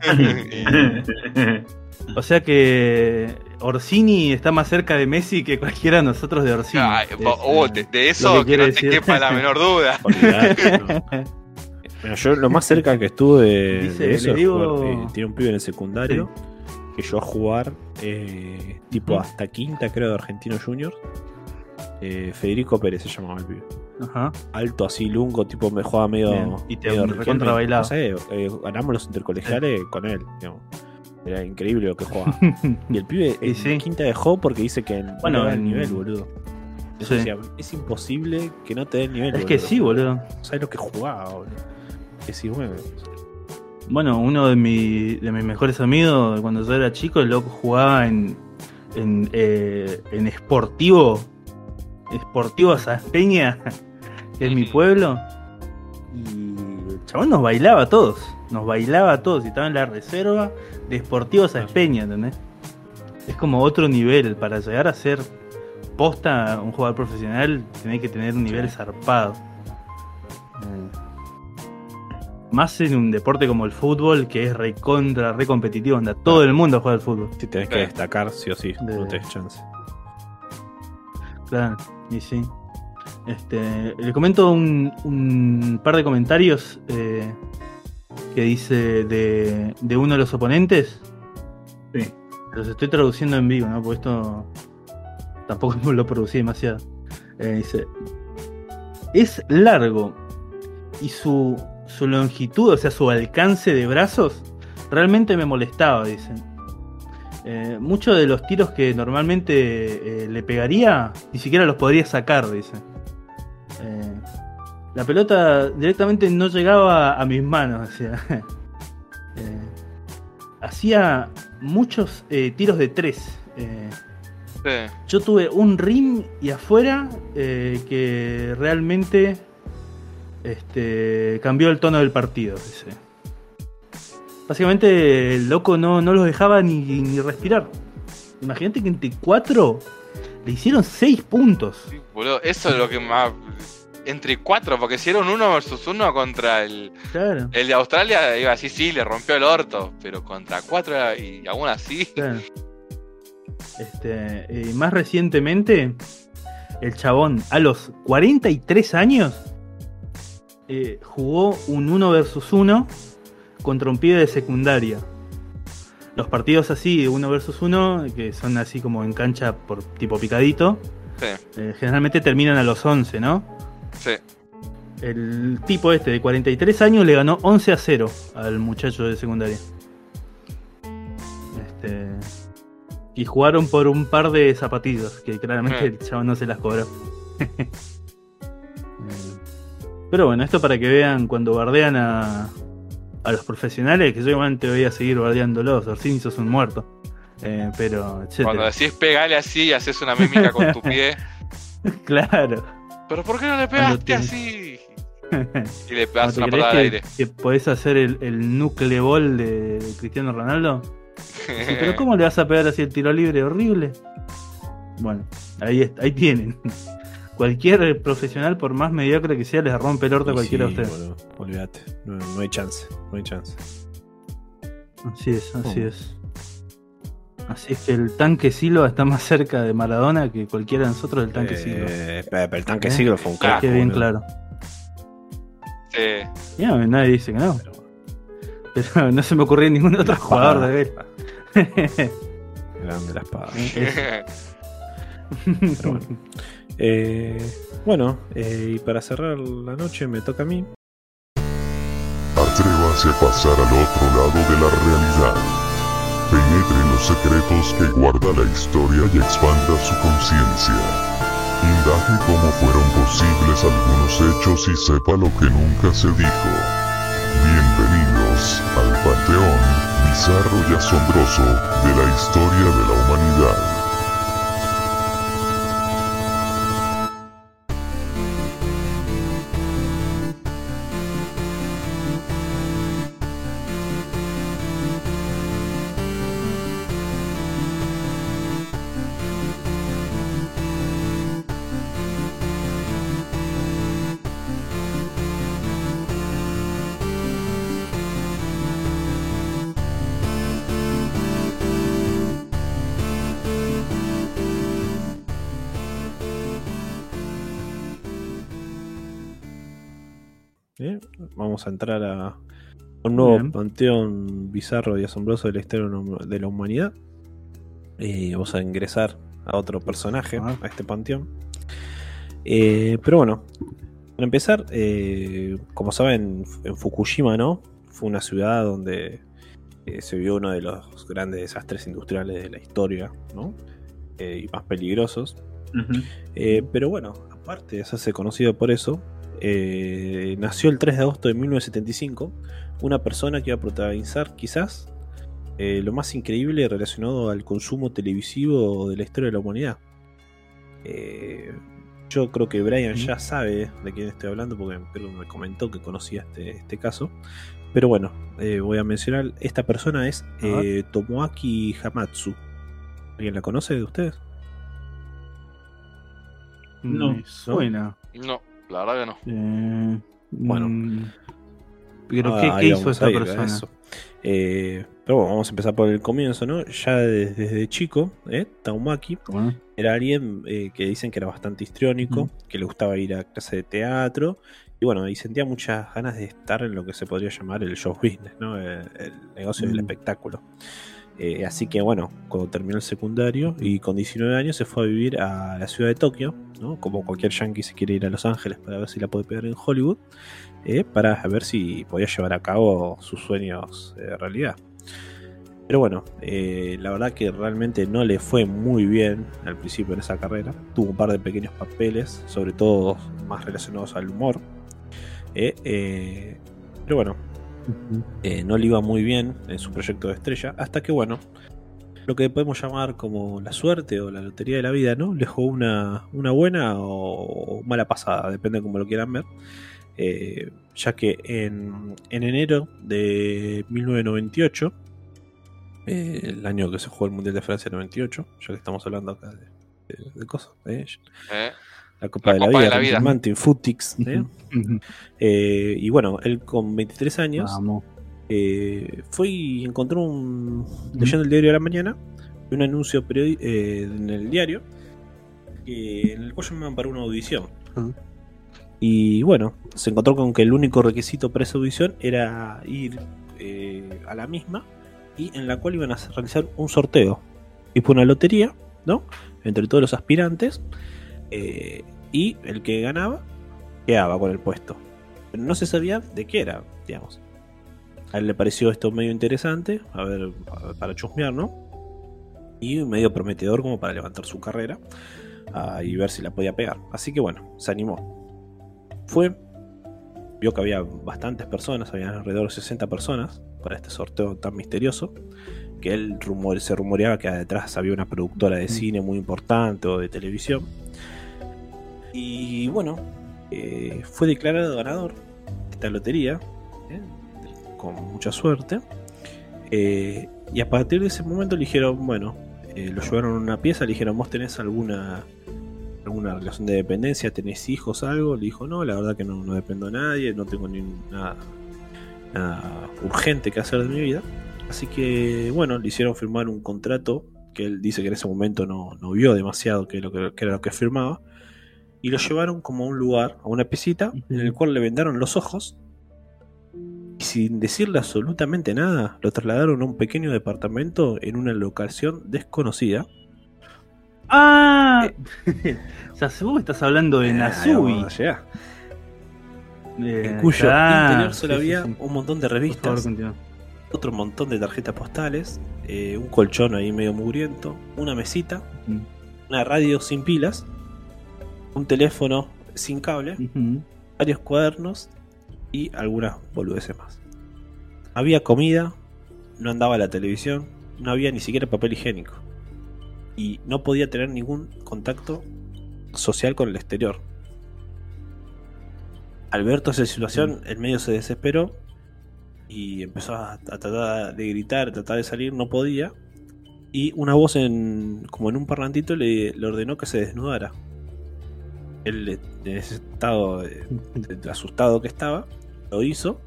O sea que Orsini está más cerca de Messi que cualquiera de nosotros de Orsini. Ay, Es, bo- oh, eh, de, eso que que, no te decir. quepa la menor duda. Olvidate, no. Mira, yo lo más cerca que estuve de, Dice, de eso digo- jugar, eh, tiene un pibe en el secundario que yo a jugar eh, tipo hasta quinta creo de Argentino Juniors. Eh, Federico Pérez se llamaba el pibe. Ajá. Alto así, lungo, tipo me jugaba medio. Bien, y te medio recontra bailaba. No sé, eh, ganamos los intercolegiales con él. digamos. Era increíble lo que jugaba. Y el pibe en sí. quinta dejó porque dice que Bueno, bueno, no el en- nivel, boludo. Sí. decía, es imposible que no te dé el nivel. Es que sí, boludo. ¿Sabes lo que jugaba, boludo? Que si mueve. Bueno, uno de, mi- de mis mejores amigos, cuando yo era chico, el loco jugaba en, en, eh, en Sportivo, Sportivo Saspeña, que es mi pueblo, y el chabón nos bailaba a todos, nos bailaba a todos, y estaba en la reserva de Sportivo Saspeña, ¿entendés? Es como otro nivel, para llegar a ser posta un jugador profesional, tenés que tener un nivel zarpado. Eh, más en un deporte como el fútbol, que es recontra, re competitivo, anda todo el mundo a jugar al fútbol. Si tenés que destacar, sí o sí, De- no tenés chance. Claro, y sí. Este, le comento un, un par de comentarios eh, que dice de, de uno de los oponentes. Sí. Los estoy traduciendo en vivo, ¿no? Porque esto tampoco lo producí demasiado. Eh, dice: Es largo y su, su longitud, o sea, su alcance de brazos, realmente me molestaba, dicen. Eh, muchos de los tiros que normalmente eh, le pegaría, ni siquiera los podría sacar, dice. Eh, la pelota directamente no llegaba a mis manos. Eh, hacía muchos tiros de tres. Sí. yo tuve un rim y afuera que realmente este, cambió el tono del partido. dice. Básicamente el loco no, no los dejaba ni, ni respirar. Imagínate que entre cuatro le hicieron seis puntos. Sí, boludo, eso es lo que más. Entre cuatro, porque si era un uno versus uno contra el, Claro, el de Australia, iba así, sí, le rompió el orto, pero contra cuatro y aún así. claro. Este, eh, más recientemente, el chabón a los 43 años eh, jugó un 1 versus 1 contra un pibe de secundaria. Los partidos así, 1 versus 1, que son así como en cancha por tipo picadito, Sí, eh, generalmente terminan a los 11, ¿no? sí. El tipo este de 43 años le ganó 11 a 0 al muchacho de secundaria. Este, y jugaron por un par de zapatillos, que claramente el chavo no se las cobró. Eh, Pero bueno, esto para que vean cuando bardean a, a los profesionales, que yo igualmente voy a seguir bardeándolos. Orsini sos un muerto. Eh, pero, etcétera. Cuando decís pegale así y haces una mímica con tu pie. Claro. ¿Pero por qué no le pegaste te- así? Y le ¿Cuando pegas una patada al aire. que podés hacer el, el nucle ball de Cristiano Ronaldo? Sí, pero ¿cómo le vas a pegar así el tiro libre? Horrible. Bueno, ahí, ahí tienen. Cualquier profesional, por más mediocre que sea, les rompe el orto a cualquiera sí, de ustedes. boludo, olvídate. No, no hay chance. No hay chance. Así es, así es. Así es que el tanque Silva está más cerca de Maradona que cualquiera de nosotros del tanque Silva. Eh, pero el tanque ¿Eh? siglo fue un crack. Quede bien boludo. claro. Sí. Ya, nadie dice que no. Pero no se me ocurrió ningún otro jugador de él. grande la espada. Es- Pero bueno. Eh, bueno, eh, y para cerrar la noche me toca a mí. Atrévase a pasar al otro lado de la realidad. Penetre en los secretos que guarda la historia y expanda su conciencia. Indague cómo fueron posibles algunos hechos y sepa lo que nunca se dijo. Bienvenidos al panteón bizarro y asombroso de la historia de la humanidad. ¿Eh? Vamos a entrar a un nuevo Bien. panteón bizarro y asombroso de la historia de la humanidad. Y vamos a ingresar a otro personaje Ah. a este panteón. Eh, pero bueno, para empezar, eh, como saben, en Fukushima, ¿no? Fue una ciudad donde eh, se vio uno de los grandes desastres industriales de la historia, ¿no? Eh, y más peligrosos. Eh, pero bueno, aparte de hacerse conocido por eso, eh, nació el 3 de agosto de 1975 una persona que iba a protagonizar quizás eh, lo más increíble relacionado al consumo televisivo de la historia de la humanidad. Eh, yo creo que Brian ya sabe de quién estoy hablando porque creo que me comentó que conocía este, este caso. Pero bueno, eh, voy a mencionar, esta persona es eh, Tomoaki Hamatsu. ¿Alguien la conoce de ustedes? No. Suena. No, la verdad que no. Eh, Bueno. mm, Pero, Ah, ¿qué, qué hizo vamos esta a ir a persona? eso. Eh, pero bueno, vamos a empezar por el comienzo, ¿no? Ya desde, desde chico, ¿eh? Taumaki Bueno, era alguien eh, que dicen que era bastante histriónico, que le gustaba ir a clase de teatro, y bueno, y sentía muchas ganas de estar en lo que se podría llamar el show business, ¿no? El, el negocio del Mm. espectáculo. Eh, así que bueno, cuando terminó el secundario y con 19 años se fue a vivir a la ciudad de Tokio, ¿no? Como cualquier yankee se quiere ir a Los Ángeles para ver si la puede pegar en Hollywood, eh, para ver si podía llevar a cabo sus sueños de realidad. Pero bueno, eh, la verdad que realmente no le fue muy bien al principio en esa carrera. Tuvo un par de pequeños papeles, sobre todo más relacionados al humor. Eh, eh, eh, no le iba muy bien en su proyecto de estrella, hasta que bueno, lo que podemos llamar como la suerte o la lotería de la vida, ¿no? Le jugó una, una buena o mala pasada, depende de cómo lo quieran ver. Eh, ya que en, en enero de 1998, eh, el año que se jugó el Mundial de Francia 98, ya que estamos hablando acá de, de- de cosas. La Copa, La de, la Copa de Vida, la Vida. Mountain Footix, ¿eh? Eh, y bueno, él con 23 años eh, fue y encontró un. leyendo el diario de la mañana, un anuncio eh, en el diario que- en el cual llamaban para una audición. Y bueno, se encontró con que el único requisito para esa audición era ir eh, a la misma y en la cual iban a realizar un sorteo. Tipo una lotería, ¿no? Entre todos los aspirantes. Eh, y el que ganaba quedaba con el puesto. Pero no se sabía de qué era, digamos. A él le pareció esto medio interesante, a ver, pa- para chusmear, ¿no? Y medio prometedor como para levantar su carrera ah, y ver si la podía pegar. Así que bueno, se animó. Fue, vio que había bastantes personas, había alrededor de 60 personas para este sorteo tan misterioso. Que él rumor, se rumoreaba que detrás había una productora de cine muy importante o de televisión. Y bueno, eh, fue declarado ganador de esta lotería, ¿eh? con mucha suerte. Eh, y a partir de ese momento le dijeron, bueno, lo llevaron a una pieza, le dijeron, vos tenés alguna alguna relación de dependencia, tenés hijos, algo, le dijo, no, la verdad que no, no dependo de nadie, no tengo ni nada, nada urgente que hacer de mi vida. Así que, bueno, le hicieron firmar un contrato que él dice que en ese momento no, no vio demasiado que, lo que, que era lo que firmaba. Y lo llevaron como a un lugar, a una piscita, en el cual le vendaron los ojos. Y sin decirle absolutamente nada, lo trasladaron a un pequeño departamento en una locación desconocida. Ah, o sea, vos estás hablando de vamos allá. Eh, En cuyo ah, interior solo sí, había sí. un montón de favor, revistas, otro montón de tarjetas postales, eh, un colchón ahí medio mugriento, una mesita, Mm. una radio sin pilas, un teléfono sin cable, varios cuadernos y algunas boludeces más. Había comida, no andaba la televisión, no había ni siquiera papel higiénico. Y no podía tener ningún contacto social con el exterior. Al ver toda esa situación, el medio se desesperó y empezó a, a tratar de gritar, a tratar de salir, no podía. Y una voz en, como en un parlantito le, le ordenó que se desnudara. Él, eh, en ese estado de- asustado que estaba, lo hizo.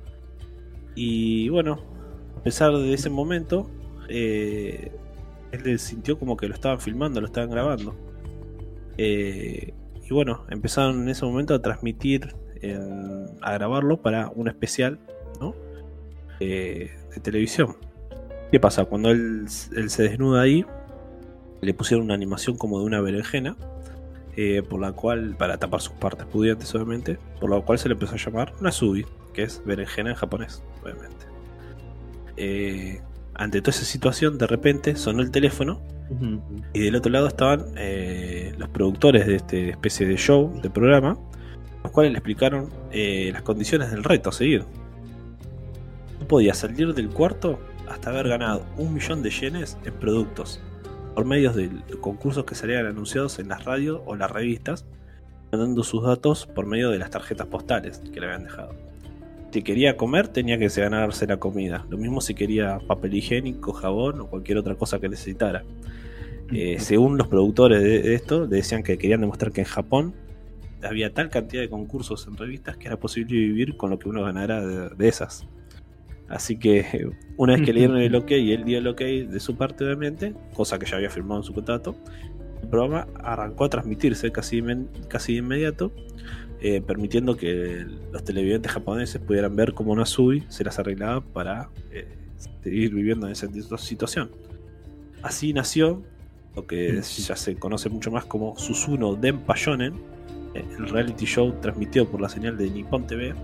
Y bueno, a pesar de ese momento, eh, él sintió como que lo estaban filmando, lo estaban grabando. Eh, y bueno, empezaron en ese momento a transmitir, a grabarlo para un especial de televisión. ¿Qué pasa? Cuando él se desnuda ahí, le pusieron una animación como de una berenjena, eh, por la cual, para tapar sus partes pudientes obviamente, por la cual se le empezó a llamar Nasubi, que es berenjena en japonés, obviamente. Eh, ante toda esa situación, de repente sonó el teléfono y del otro lado estaban eh, los productores de este especie de show, de programa, los cuales le explicaron eh, las condiciones del reto a seguir. No podía salir del cuarto hasta haber ganado un millón de yenes en productos por medio de concursos que salían anunciados en las radios o las revistas, mandando sus datos por medio de las tarjetas postales que le habían dejado. Si quería comer, tenía que ganarse la comida. Lo mismo si quería papel higiénico, jabón o cualquier otra cosa que necesitara. Eh, según los productores de, esto, le decían que querían demostrar que en Japón había tal cantidad de concursos en revistas que era posible vivir con lo que uno ganara de, de esas. Así que una vez que le dieron el ok y él dio el ok de su parte, obviamente, cosa que ya había firmado en su contrato, el programa arrancó a transmitirse casi, casi de inmediato, eh, permitiendo que los televidentes japoneses pudieran ver cómo Nasubi se las arreglaba para eh, seguir viviendo en esa situación. Así nació lo que ya se conoce mucho más como Susuno Denpa Shonen, eh, el reality show transmitido por la señal de Nippon TV,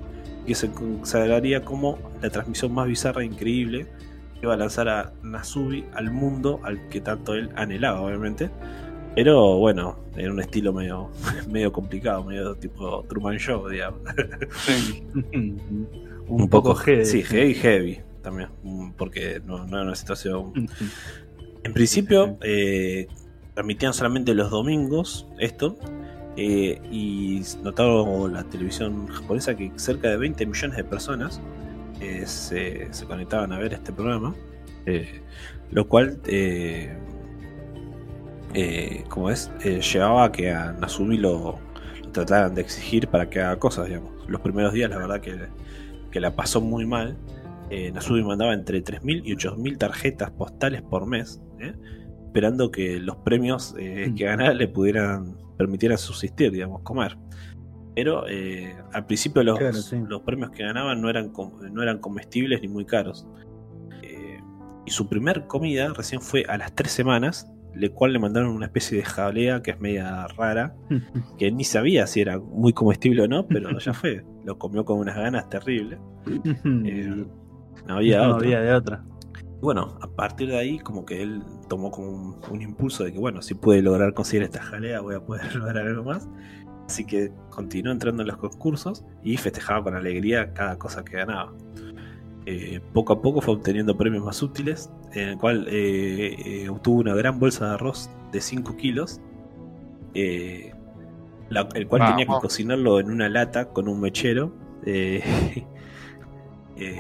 que se consagraría como la transmisión más bizarra e increíble que iba a lanzar a Nasubi al mundo al que tanto él anhelaba, obviamente. Pero bueno, en un estilo medio, medio complicado, medio tipo Truman Show, digamos. un, Un poco heavy. Sí, heavy, heavy también, mm, porque no, no era una situación Ujú. en principio, eh, transmitían solamente los domingos esto. Eh, y notaron la televisión japonesa que cerca de 20 millones de personas eh, se, se conectaban a ver este programa. eh, lo cual, eh, como es, llevaba a que a Nasumi lo, lo trataran de exigir para que haga cosas, digamos. Los primeros días, la verdad que, que la pasó muy mal. Nasumi mandaba entre 3.000 y 8.000 tarjetas postales por mes, esperando que los premios eh, que ganara le pudieran permitieran subsistir, digamos, comer. Pero eh, al principio los, Claro, sí. los premios que ganaban no eran, com- no eran comestibles ni muy caros. Eh, y su primer comida recién fue a las tres semanas, le cual le mandaron una especie de jalea que es media rara, que ni sabía si era muy comestible o no, pero ya fue. Lo comió con unas ganas terribles. Eh, no había no otra. había de otra. Bueno, a partir de ahí, como que él tomó como un, un impulso de que, bueno, si pude lograr conseguir esta jalea, voy a poder lograr algo más. Así que continuó entrando en los concursos y festejaba con alegría cada cosa que ganaba. Eh, poco a poco fue obteniendo premios más útiles, en el cual eh, eh, obtuvo una gran bolsa de arroz de 5 kilos, la- el cual tenía que cocinarlo en una lata con un mechero. eh,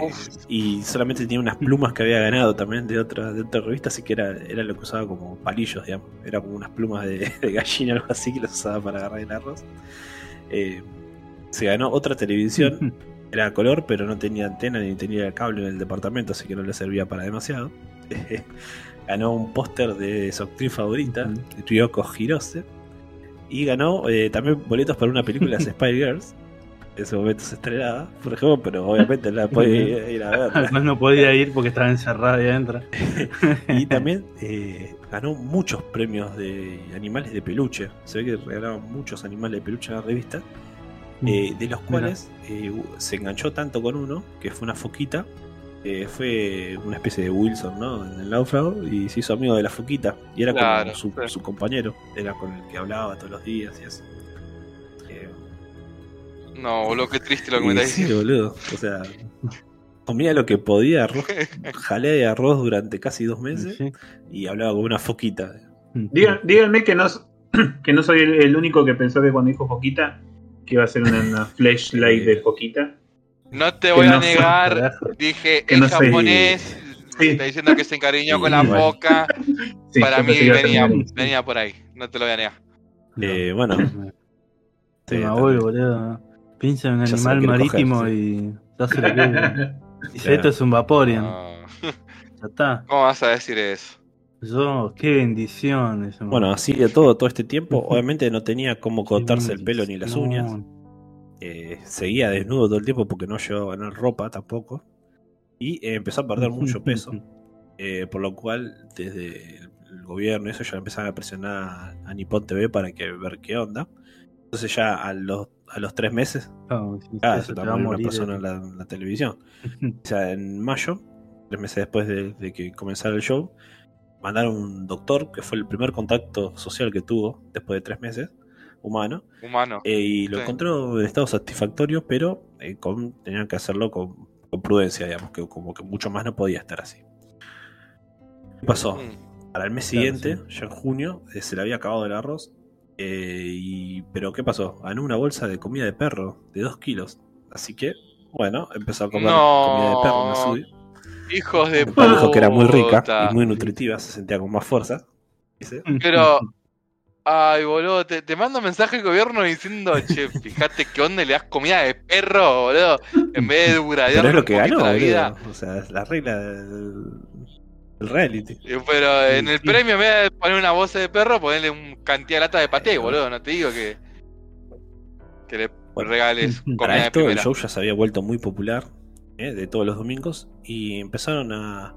y solamente tenía unas plumas que había ganado también de otra, de otra revista, así que era, era lo que usaba como palillos, digamos. Era como unas plumas de, de gallina o algo así que las usaba para agarrar el arroz. Eh, se ganó otra televisión, era color, pero no tenía antena ni tenía cable en el departamento, así que no le servía para demasiado. ganó un póster de su actriz favorita, Ryoko Hirose. Y ganó eh, también boletos para una película de Spy Girls. En ese momento se estrenaba, por ejemplo, pero obviamente no la podía ir a ver. Además no podía ir porque estaba encerrada ahí adentro. Y también eh, ganó muchos premios de animales de peluche. Se ve que regalaban muchos animales de peluche en la revista. eh, de los cuales eh, se enganchó tanto con uno, que fue una foquita. que fue una especie de Wilson, ¿no? En el náufrago. Y se hizo amigo de la foquita. Y era Claro, como su, sí. su compañero. Era con el que hablaba todos los días y así. No, boludo, qué triste lo que me sí, boludo. O sea, comía lo que podía, arroz, jalé de arroz durante casi dos meses Sí. y hablaba con una foquita. Díganme que no, que no soy el, el único que pensó que cuando dijo Foquita que iba a ser una, una flashlight de Foquita. No te voy a negar, dije que en no soy- japonés, Sí. está diciendo que se encariñó Sí, con la bueno. boca. Sí, Para mí venía, venía por ahí, no te lo voy a negar. Eh, bueno, me voy, boludo. Piensa en un Ya animal coger, marítimo sí. y ya se lo quiere. Dice, Claro. esto es un Vaporeon. No. Ya está. ¿Cómo vas a decir eso? Yo, qué bendición. ese bueno, así de todo, todo este tiempo, obviamente no tenía cómo cortarse el pelo ni las uñas. Eh, seguía desnudo todo el tiempo porque no llegaba a ganar ropa tampoco. Y eh, empezó a perder mucho peso. eh, por lo cual, desde el, gobierno y eso ya empezaron a presionar a Nippon TV para que ver qué onda. Entonces ya a los, a los tres meses, sí, ah, se te va a una persona en la, en la televisión. O sea, en mayo, tres meses después de, de que comenzara el show, mandaron un doctor, que fue el primer contacto social que tuvo después de tres meses, humano, Humano. eh, y lo Sí. encontró en estado satisfactorio, pero eh, con, tenían que hacerlo con, con prudencia, digamos, que como que mucho más no podía estar así. ¿Qué pasó? Mm. Para el mes Claro, siguiente, ya en junio, eh, se le había acabado el arroz. Eh, y, pero ¿qué pasó? Ganó una bolsa de comida de perro de 2 kilos. Así que, bueno, empezó a comer No. comida de perro. Nasui. Hijos de papá dijo que era muy rica puta. y muy nutritiva, se sentía con más fuerza. dice. Pero, ay, boludo, te, te mando mensaje al gobierno diciendo, che, fíjate qué onda le das comida de perro, boludo, en vez de duradear Pero es lo que ganó, la vida. boludo. O sea, es la regla del, reality. Pero en el premio, en vez de poner una voz de perro, ponerle un cantidad de lata de paté, boludo. No te digo que. Que le Bueno, regales para esto, el show ya se había vuelto muy popular ¿eh? de todos los domingos y empezaron a,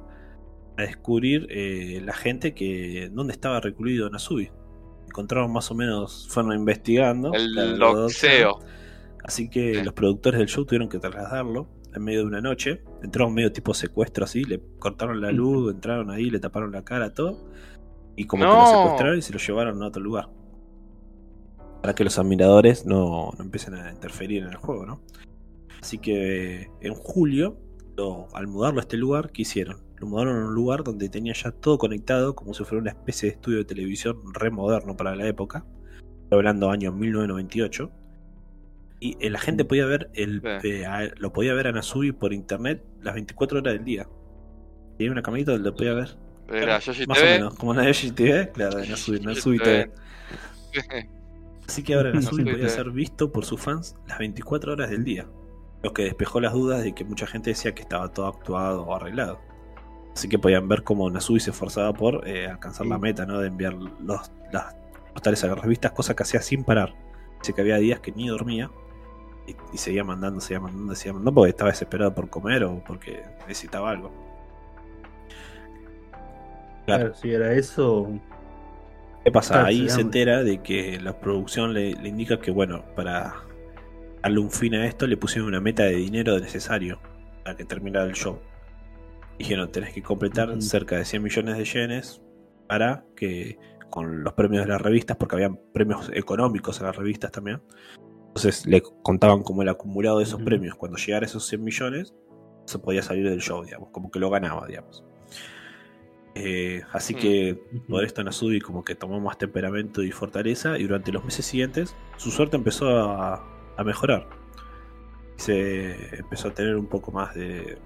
a descubrir eh, la gente que dónde estaba recluido Nasubi. Encontraron más o menos, fueron investigando. El loxeo. Así que Sí. los productores del show tuvieron que trasladarlo en medio de una noche. Entraron medio tipo secuestro así, le cortaron la luz, entraron ahí, le taparon la cara, todo. Y como que lo No. secuestraron y se lo llevaron a otro lugar. Para que los admiradores no, no empiecen a interferir en el juego, ¿no? Así que en julio, lo- al mudarlo a este lugar, ¿qué hicieron? Lo mudaron a un lugar donde tenía ya todo conectado, como si fuera una especie de estudio de televisión re moderno para la época. Estoy hablando año 1998. Y eh, la gente podía ver el eh, a- lo podía ver a Nasubi por internet las 24 horas del día. Tenía una camarita donde lo podía ver. Era Yoshi Más o TV. menos, como una de Yoshi TV, claro, de Nasubi, Nasubi TV. Así que ahora Nasubi podía TV. ser visto por sus fans las 24 horas del día. Lo que despejó las dudas de que mucha gente decía que estaba todo actuado o arreglado. Así que podían ver cómo Nasubi se esforzaba por eh, alcanzar la meta, ¿no? De enviar los, las postales a las revistas, cosa que hacía sin parar. Dice que había días que ni dormía y, y seguía mandando, seguía mandando, seguía mandando porque estaba desesperado por comer o porque necesitaba algo. Claro. Claro, si era eso. ¿Qué pasa? Ahí se hambre. entera de que la producción le, le indica que, bueno, para darle un fin a esto, le pusieron una meta de dinero necesario para que terminara el show. Dijeron, tenés que completar cerca de 100 millones de yenes para que, con los premios de las revistas, porque habían premios económicos en las revistas también. Entonces le contaban como el acumulado de esos premios. Cuando llegara a esos 100 millones, se podía salir del show, digamos, como que lo ganaba, digamos. Eh, así Mm. que por esto Nasubi como que tomó más temperamento y fortaleza y durante los meses siguientes su suerte empezó a, a mejorar. se empezó a tener un poco más de,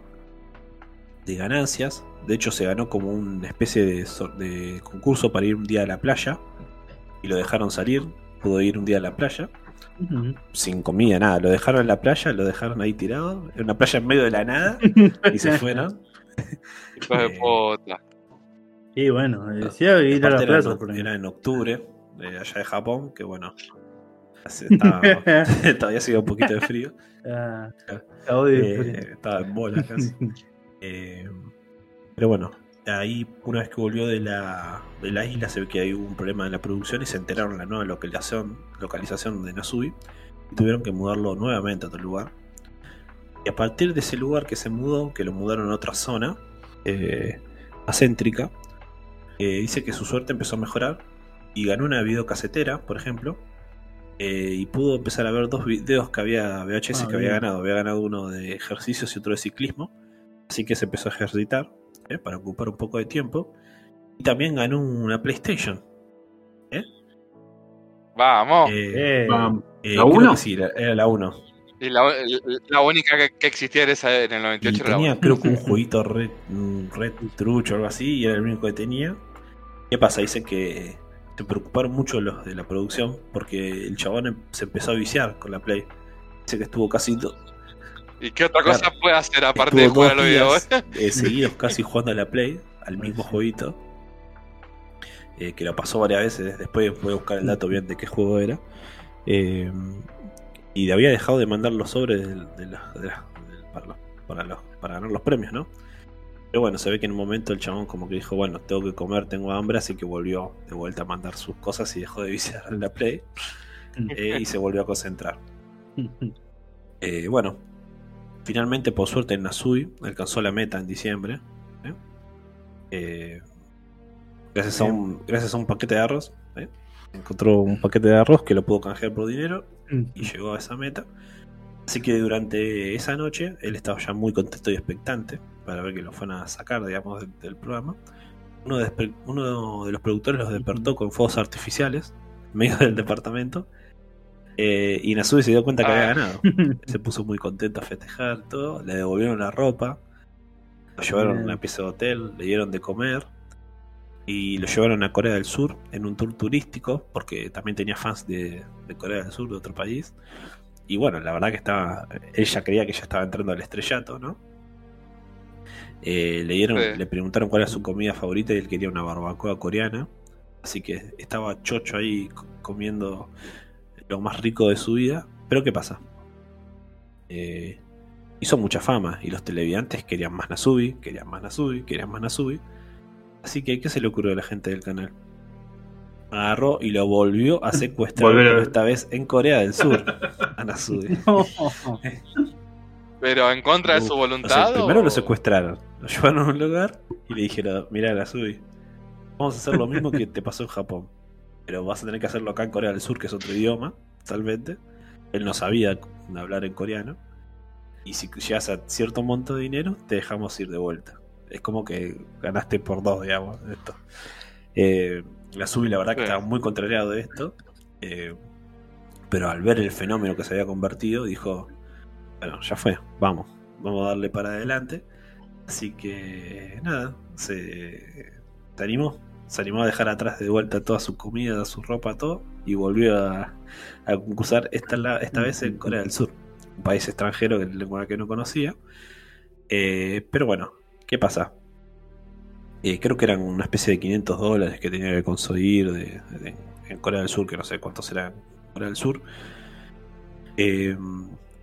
de ganancias. De hecho, se ganó como una especie de concurso para ir un día a la playa. Y lo dejaron salir. Pudo ir un día a la playa. Sin comida, nada. Lo dejaron en la playa, lo dejaron ahí tirado. En una playa en medio de la nada. Y se fueron. Hijos de Eh, puta. Y bueno, decía ir a la Aparte era, plaza. en, por ahí. era en octubre, eh, allá de Japón, que bueno. estaba- todavía hacía un poquito de frío. Ah, de- Eh, estaba en bola casi. Eh, pero bueno, ahí una vez que volvió de la, de la isla se ve que hay un problema en la producción y se enteraron de la nueva localización, localización de Nasubi y tuvieron que mudarlo nuevamente a otro lugar. Y a partir de ese lugar que se mudó, que lo mudaron a otra zona, eh, acéntrica, eh, dice que su suerte empezó a mejorar y ganó una videocasetera, por ejemplo, eh, y pudo empezar a ver dos videos que había VHS Ah, que había ganado. Había ganado uno de ejercicios y otro de ciclismo, así que se empezó a ejercitar eh, para ocupar un poco de tiempo. Y también ganó una PlayStation. Vamos. Eh, Vamos. eh, sí, la- era la 1. Y la, la única que, que existía esa, en el Y 98 era la tenía creo que un jueguito red, red trucho o algo así, y era el único que tenía. ¿Qué pasa? Dice que se preocuparon mucho los de la producción porque el chabón em- se empezó a viciar con la Play. Dice que estuvo casi do- ¿Y qué otra cosa Claro. puede hacer aparte de jugar a dos los videos? días, eh, seguidos casi jugando a la Play, al mismo jueguito. eh, que lo pasó varias veces. Después voy a buscar el dato bien de qué juego era. Eh, y había dejado de mandar los sobres del- de la- de la- del- para, los- para, los- para ganar los premios, ¿no? Pero bueno, se ve que en un momento el chabón como que dijo, bueno, tengo que comer, tengo hambre, así que volvió de vuelta a mandar sus cosas y dejó de viciar en la Play. eh, y se volvió a concentrar. Eh, bueno, finalmente por suerte en Nasui alcanzó la meta en diciembre. ¿eh? Eh, gracias, a un, gracias a un paquete de arroz. ¿eh? Encontró un paquete de arroz que lo pudo canjear por dinero y llegó a esa meta. Así que durante esa noche él estaba ya muy contento y expectante para ver que lo fueran a sacar, digamos, del, del programa. Uno de, despe- uno de los productores los despertó con fuegos artificiales en medio del departamento. Eh, y Nasui se dio cuenta que había Ah. ganado. Se puso muy contento a festejar todo. Le devolvieron la ropa. Lo llevaron a una pieza de hotel. Le dieron de comer. Y lo llevaron a Corea del Sur en un tour turístico. Porque también tenía fans de, de Corea del Sur, de otro país. Y bueno, la verdad que estaba. Ella creía que ya estaba entrando al estrellato, ¿no? Eh, le, dieron, Sí. le preguntaron cuál era su comida favorita y él quería una barbacoa coreana. Así que estaba chocho ahí co- comiendo lo más rico de su vida. Pero ¿qué pasa? Eh, hizo mucha fama y los televidentes querían más Nasubi, querían más Nasubi, querían más Nasubi. Así que, ¿qué se le ocurrió a la gente del canal? Agarró y lo volvió a secuestrar, Volver pero esta vez en Corea del Sur, a Nasubi. No. Pero en contra de Uh, su O voluntad. sea, primero o- lo secuestraron, lo llevaron a un lugar y le dijeron, mira Nasubi, vamos a hacer lo mismo que te pasó en Japón. Pero vas a tener que hacerlo acá en Corea del Sur, que es otro idioma, totalmente. Él no sabía hablar en coreano. Y si llegas a cierto monto de dinero, te dejamos ir de vuelta. Es como que ganaste por dos, digamos, esto. Eh, la Subi, la verdad, que estaba muy contrariado de esto. eh, pero al ver el fenómeno que se había convertido, dijo: Bueno, ya fue, vamos, vamos a darle para adelante. Así que, nada, se, se animó. Se animó a dejar atrás de vuelta toda su comida, su ropa, todo. Y volvió a, a concursar esta, esta vez en Corea del Sur. Un país extranjero que que no conocía. Eh, pero bueno, ¿qué pasa? Eh, creo que eran una especie de 500 dólares que tenía que conseguir en Corea del Sur, que no sé cuántos eran en Corea del Sur. Eh,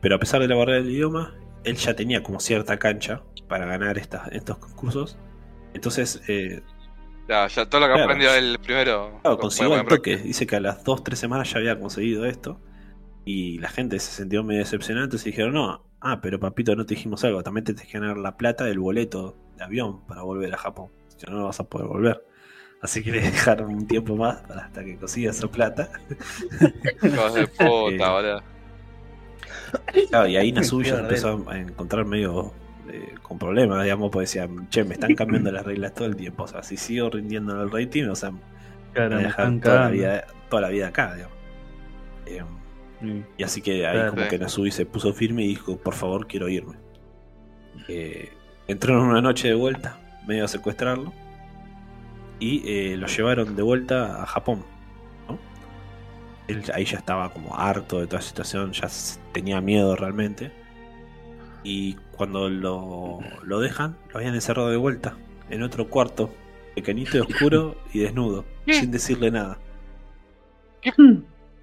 pero a pesar de la barrera del idioma, él ya tenía como cierta cancha para ganar estas, estos concursos. Entonces, Ya, ya todo lo que Claro. aprendió el primero. Claro, consiguió en toque. Dice que a las 2-3 semanas ya había conseguido esto. Y la gente se sintió medio decepcionada. Entonces dijeron: No, ah, pero papito, no te dijimos algo. También te tienes que ganar la plata del boleto de avión para volver a Japón. Si no, no vas a poder volver. Así que le dejaron un tiempo más para hasta que consiga esa plata. Hijos de puta, boludo. Claro, y ahí Nasubi Qué ya empezó a encontrar medio eh, con problemas, digamos, porque decían, che, me están cambiando las reglas todo el tiempo. O sea, si sigo rindiendo en el rating, o sea, Claro, me me dejar están toda la, vida, toda la vida acá, digamos. Eh, Mm. Y así que ahí Claro. como que Nasui se puso firme y dijo, por favor, quiero irme. Eh, entraron una noche de vuelta, medio a secuestrarlo, y eh, lo llevaron de vuelta a Japón. ¿no? Él ahí ya estaba como harto de toda la situación, ya tenía miedo realmente. Y cuando lo, lo dejan, lo habían encerrado de vuelta, en otro cuarto, pequeñito y oscuro y desnudo, ¿Qué? sin decirle nada.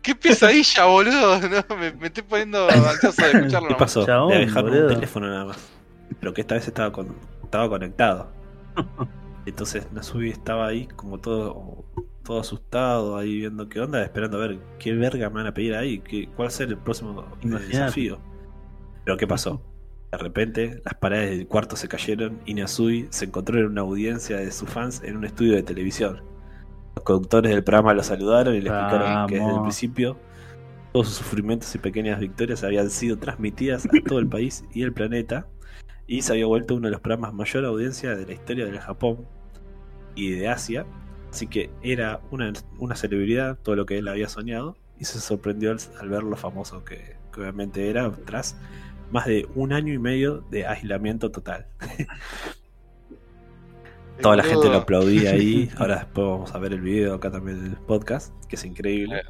¡Qué pesadilla, boludo! No, me, me estoy poniendo ansioso de escucharlo. ¿Qué pasó? Chabón, Le dejaron boludo. un teléfono nada más. Pero que esta vez estaba, con, estaba conectado. Entonces Nasubi estaba ahí como todo, todo asustado, ahí viendo qué onda, esperando a ver qué verga me van a pedir ahí, qué, cuál va a ser el próximo Imagínate. desafío. Pero ¿qué pasó? De repente las paredes del cuarto se cayeron y Nasubi se encontró en una audiencia de sus fans en un estudio de televisión. Los conductores del programa lo saludaron y le explicaron que desde el principio todos sus sufrimientos y pequeñas victorias habían sido transmitidas a todo el país y el planeta y se había vuelto uno de los programas mayor audiencia de la historia del Japón y de Asia. Así que era una, una celebridad, todo lo que él había soñado, y se sorprendió al, al ver lo famoso que, que obviamente era tras más de un año y medio de aislamiento total. Toda la gente lo aplaudía ahí. Ahora después vamos a ver el video acá también del podcast, que es increíble. Eh,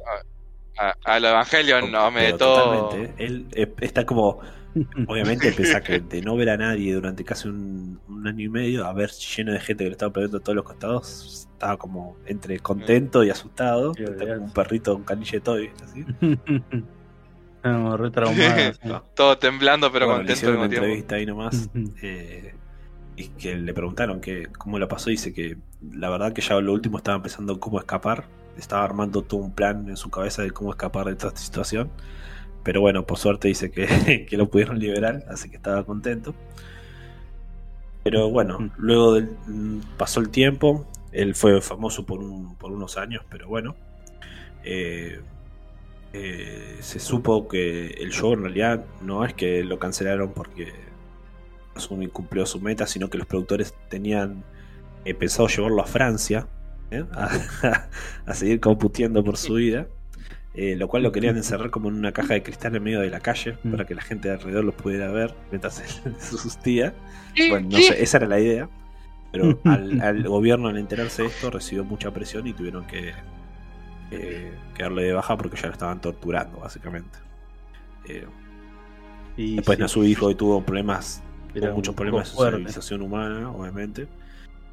a- a- Al Evangelion no me todo. totalmente. Él eh, está como Obviamente pensá que de no ver a nadie durante casi un, un año y medio, a ver lleno de gente que le estaba poniendo a todos los costados, estaba como entre contento y asustado, está como un perrito con canilla de toy, así. Estamos re traumados. sí. Todo temblando, pero Bueno, le contento al hicieron una tiempo. entrevista ahí nomás. eh, y que le preguntaron que cómo lo pasó. Dice que la verdad que ya lo último estaba empezando cómo escapar. Estaba armando todo un plan en su cabeza de cómo escapar de toda esta situación. Pero bueno, por suerte dice que, que lo pudieron liberar, así que estaba contento. Pero bueno, luego del, pasó el tiempo. Él fue famoso por, un- por unos años, pero bueno. eh, eh, se supo que el show en realidad no es que lo cancelaron porque Asumi cumplió su meta, sino que los productores tenían eh, pensado llevarlo a Francia ¿eh? a, a seguir computiendo por su vida. eh, lo cual lo querían encerrar como en una caja de cristal en medio de la calle Mm. para que la gente de alrededor los pudiera ver mientras él se sustía. ¿Qué? Bueno, no ¿Qué? sé, esa era la idea. Pero al, al gobierno al enterarse de esto recibió mucha presión y tuvieron que, eh, que darle de baja porque ya lo estaban torturando, básicamente. Eh, Y después sí, Nasubi dijo que tuvo problemas, tuvo muchos problemas de socialización humana, obviamente.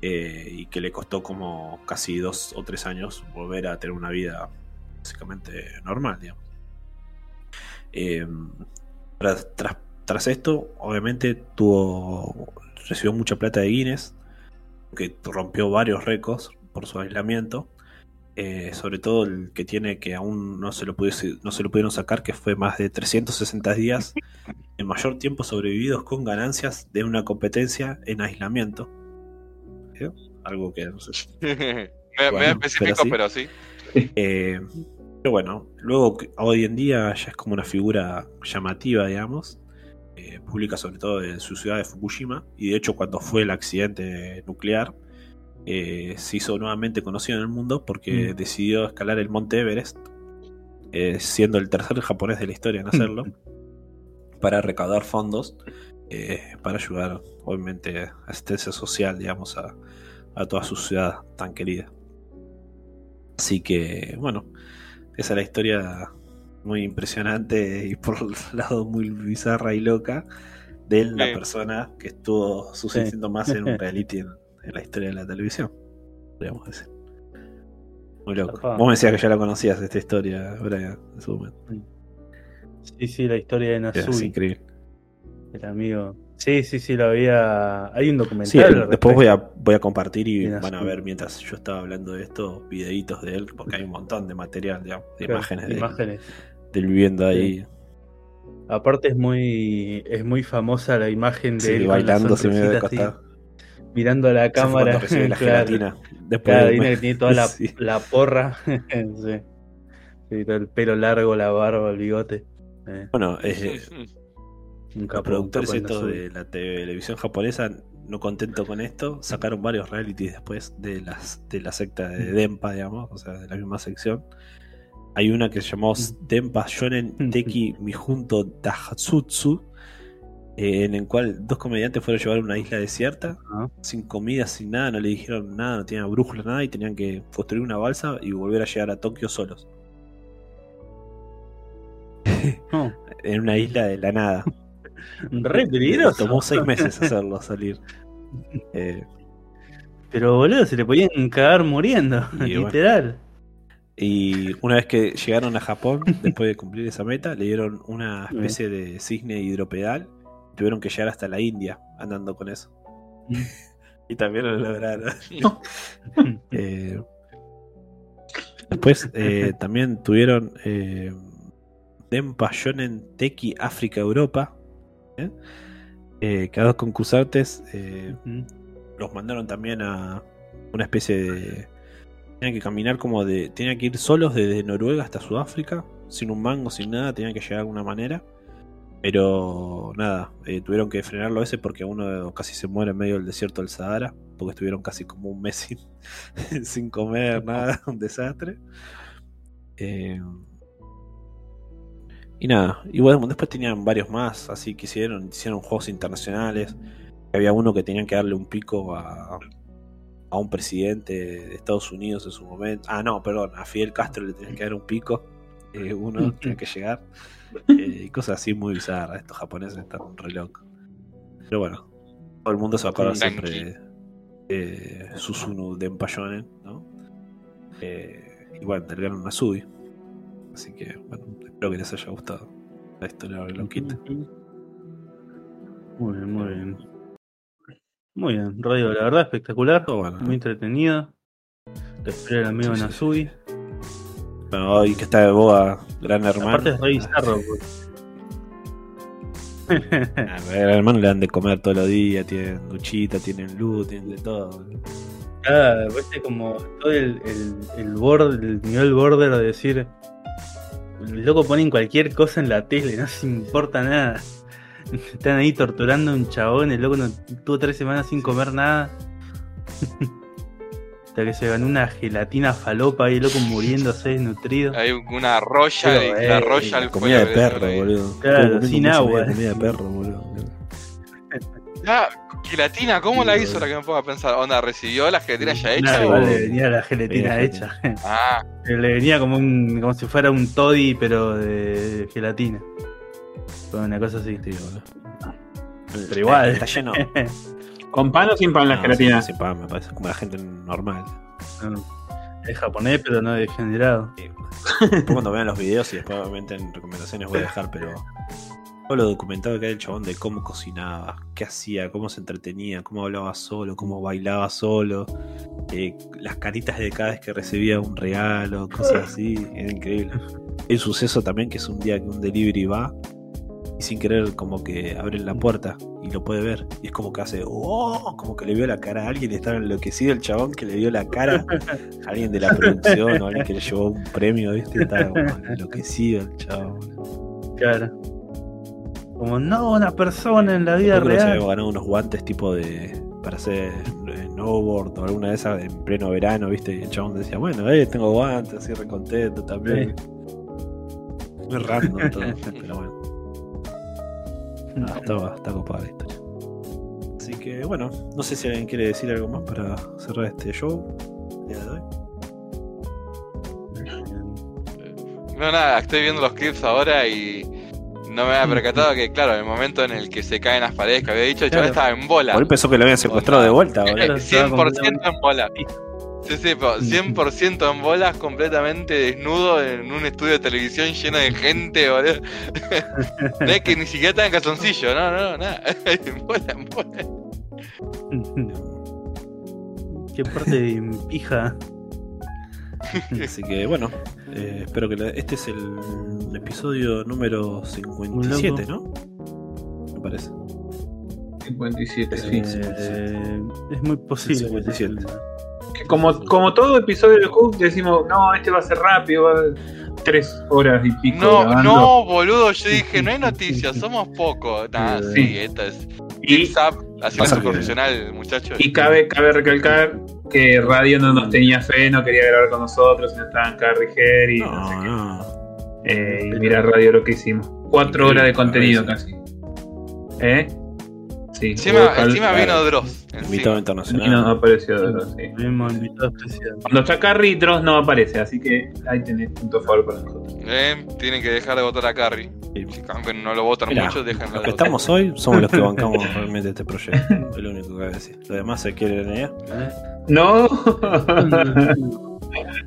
eh, y que le costó como casi dos o tres años volver a tener una vida básicamente normal, digamos. Eh, tras, tras- tras esto, obviamente tuvo recibió mucha plata de Guinness, que rompió varios récords por su aislamiento. Eh, sobre todo el que tiene que aún no se lo pudiese- no se lo pudieron sacar, que fue más de 360 días, el mayor tiempo sobrevividos con ganancias de una competencia en aislamiento. ¿Eh? Algo que no sé, me, me Bueno, específico, pero sí. pero sí. eh, pero bueno, luego que hoy en día ya es como una figura llamativa, digamos. eh, pública sobre todo en su ciudad de Fukushima. Y de hecho, cuando fue el accidente nuclear, eh, se hizo nuevamente conocido en el mundo porque Mm. decidió escalar el monte Everest, eh, siendo el tercer japonés de la historia en hacerlo, para recaudar fondos eh, para ayudar, obviamente, asistencia social, digamos, a, a toda su ciudad tan querida. Así que, bueno, esa es la historia muy impresionante y por un lado muy bizarra y loca de la Sí. persona que estuvo sucediendo más en un reality en, en la historia de la televisión, podríamos decir. Muy loco. Vos me decías que ya la conocías esta historia, Brian, en su momento. Sí, sí, la historia de Es Nasui, increíble. el amigo. Sí, sí, sí, lo había. Hay un documental. Sí, después voy a, voy a compartir y van a ver mientras yo estaba hablando de esto, videitos de él, porque hay un montón de material, digamos, de Claro, imágenes de él, imágenes. de él viviendo ahí, Aparte es muy es muy famosa la imagen de sí, él bailando se me mirando a la cámara. recibe la claro. gelatina. Después Claro, mes. que tiene toda la, Sí. la porra. sí. Sí, todo el pelo largo, la barba, el bigote. Eh, Bueno, eh, un los productores estos de la televisión japonesa, no contento con esto, sacaron varios realities después de las de la secta de Dempa, digamos, o sea, de la misma sección. Hay una que se llamó Denpa Shonen Teki Mijunto Tatsutsu, eh, en el cual dos comediantes fueron a llevar a una isla desierta, sin comida, sin nada, no le dijeron nada, no tenían brújula, nada, y tenían que construir una balsa y volver a llegar a Tokio solos, No, en una isla de la nada. re peligroso. Tomó seis meses hacerlo salir. Eh, Pero boludo, se le podían cagar muriendo, Y bueno. literal. Y una vez que llegaron a Japón, después de cumplir esa meta, le dieron una especie de cisne hidropedal. Tuvieron que llegar hasta la India andando con eso. y también lo lograron. Eh, después eh, también tuvieron eh, Denpa Shonen Teki África Europa. ¿eh? Eh, que a dos concursantes eh, los mandaron también a una especie de. Tenían que caminar como de. Tenían que ir solos desde Noruega hasta Sudáfrica, sin un mango, sin nada, tenían que llegar de alguna manera. Pero nada, eh, tuvieron que frenarlo ese porque uno casi se muere en medio del desierto del Sahara, porque estuvieron casi como un mes sin, sin comer, nada, un desastre. Eh, y nada, y bueno, después tenían varios más, así que hicieron, hicieron juegos internacionales. Había uno que tenían que darle un pico a, a un presidente de Estados Unidos en su momento. Ah, no, perdón, a Fidel Castro le tenían que dar un pico. eh, uno tenía que llegar. Eh, y cosas así muy bizarras. Estos japoneses están re locos. Pero bueno, todo el mundo se va a acordar Sí. siempre de de Susunu Denpa Shonen, ¿no? Eh, y bueno, del gran Nasui. Así que, bueno, espero que les haya gustado la historia de Loquita. Muy bien, muy bien. Muy bien, Radio, la verdad, espectacular. Muy entretenido. Te espera el amigo Sí, sí. Nasui. Bueno, hoy que está de boga Gran Hermano. Aparte es re bizarro. pues. Ah, al Hermano le dan de comer todos los días, tienen duchita, tienen luz, tienen de todo. Cada, viste, como todo el, el, el borde, el nivel border de decir. El loco ponen cualquier cosa en la tele, no se importa nada. Están ahí torturando a un chabón, el loco no tuvo tres semanas sin comer nada. Hasta que se ganó una gelatina falopa ahí, el loco muriéndose desnutrido. Hay una y la eh, Royal fue Comida de perro, boludo. Claro, sin agua. Comida, comida de perro, boludo. Ah, gelatina, ¿cómo la hizo la que me pongo a pensar? Onda, ¿recibió la gelatina ya hecha? Nada, o- igual le venía la gelatina hecha. Ah, Le venía como un, como si fuera un toddy, pero de gelatina. Fue una cosa así. Sí, boludo. Pero igual. Está lleno. ¿Con pan o sin pan la No, gelatina? sí, sí, pa, me parece como la gente normal. No, Es japonés, pero no degenerado. Después cuando vean los videos y después obviamente en recomendaciones voy a dejar, pero todo lo documentado que hay el chabón de cómo cocinaba, qué hacía, cómo se entretenía, cómo hablaba solo, cómo bailaba solo, eh, las caritas de cada vez que recibía un regalo, cosas así, era increíble. Un suceso también que es un día que un delivery va y sin querer como que abren la puerta y lo puede ver y es como que hace oh, como que le vio la cara a alguien y estaba enloquecido el chabón que le vio la cara a alguien de la producción o alguien que le llevó un premio, ¿viste? Estaba como enloquecido el chabón. Claro. Como no una persona en la vida se real. había ganado unos guantes tipo de para hacer eh, snowboard o alguna de esas en pleno verano, ¿viste? Y el chabón decía, bueno, eh, tengo guantes, así recontento también. Muy random todo, pero bueno. Ah, está, está copada la historia. Así que bueno, no sé si alguien quiere decir algo más para cerrar este show. día de hoy. no, nada, estoy viendo los clips ahora y no me había percatado que, claro, en el momento en el que se caen las paredes que había dicho, el chaval Claro. estaba en bola. Por ahí pensó que lo habían secuestrado de vuelta, boludo. Claro, estaba 100% en bola. Sí, sí, pero 100% en bolas, completamente desnudo en un estudio de televisión lleno de gente, boludo. no es que ni siquiera está en calzoncillo, no, no, nada. En bola, en bola. Qué parte de pija. Así que bueno, eh, espero que la- este es el episodio número 57, ¿no? Me parece. 57, sí. Eh, es muy posible. que sea 57. Como, como todo episodio de Hook decimos, no, este va a ser rápido, va a tres horas y pico. No, grabando. no, boludo, yo dije, no hay noticias, somos pocos. Nah, sí, esta es. Y, Zap, haciendo profesional, muchachos. y cabe, cabe recalcar que Radio no nos tenía fe, no quería grabar con nosotros, y no estaban Carrie Harry. No, no sé qué. no. Eh, y mira Radio lo que hicimos. Cuatro horas de contenido casi. ¿Eh? Sí. Encima, vino. Dross. Invitado internacional. no apareció Dross, sí. Tuvimos invitado especial. Cuando está Carrie, Dross no aparece, así que ahí tenés punto favor para nosotros. Eh, tienen que dejar de votar a Carrie. Sí. Si aunque no lo votan Mirá, mucho, dejan Los que estamos hoy somos los que bancamos realmente este proyecto. Es lo único que voy a decir. Lo demás se quiere NEA. ¿eh? No.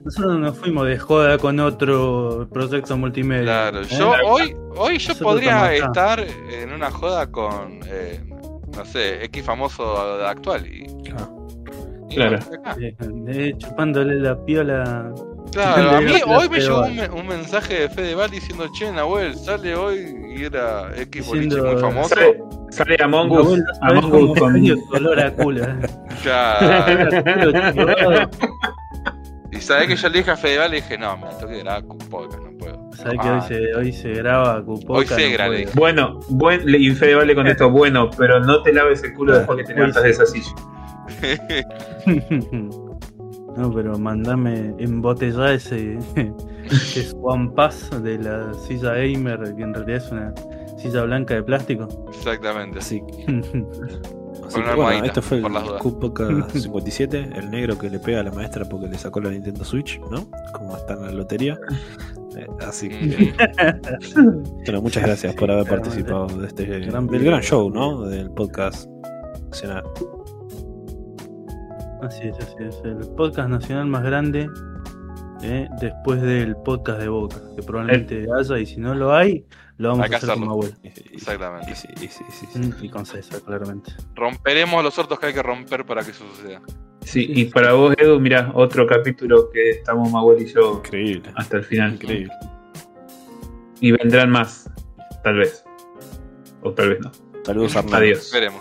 Nosotros nos fuimos de joda con otro proyecto multimedia. Claro, ¿eh? yo hoy, hoy yo Nosotros podría estar en una joda con, eh, no sé, X famoso actual. Y, y Claro. Eh, chupándole la piola. Claro, a mí De- hoy me de- llegó un, me- un mensaje de Fedeval diciendo, che, Nahuel, sale hoy y era X boliche muy famoso. Sale, sale Among Us. Among Us con. frío tu olor a culo. Claro. Y sabés que yo le dije a Fedeval y dije, no, me tengo que grabar con podcast. Sabés que hoy se, hoy se graba Cupoca. Hoy se graba, no puedo. Bueno, buen, y Fede le contestó, bueno, pero no te laves el culo después que te levantas de esa silla. No, pero mandame embotellar ese, ese Swan Pass de la silla gamer, que en realidad es una silla blanca de plástico. Exactamente. Así que, así Con que, bueno, este fue el. Cupoca 57, el negro que le pega a la maestra porque le sacó la Nintendo Switch, ¿no? Como está en la lotería. Eh, así que, Mm, bueno, muchas gracias por haber participado de este Gran del gran show, ¿no? Del podcast nacional. Así es, así es. El podcast nacional más grande eh, después del podcast de Boca, que probablemente haya, y si no lo hay, lo vamos a hacer hacerlo. como abuelo. Y- y- Exactamente. y sí, y sí. Mm, Y con César, claramente. Romperemos los hortos que hay que romper para que eso suceda. Sí, y para vos, Edu, mirá, otro capítulo que estamos Mahuel y yo Increíble. hasta el final. Increíble. Y vendrán más, tal vez. O tal vez no. Saludos a Arnaldo. Adiós. Veremos.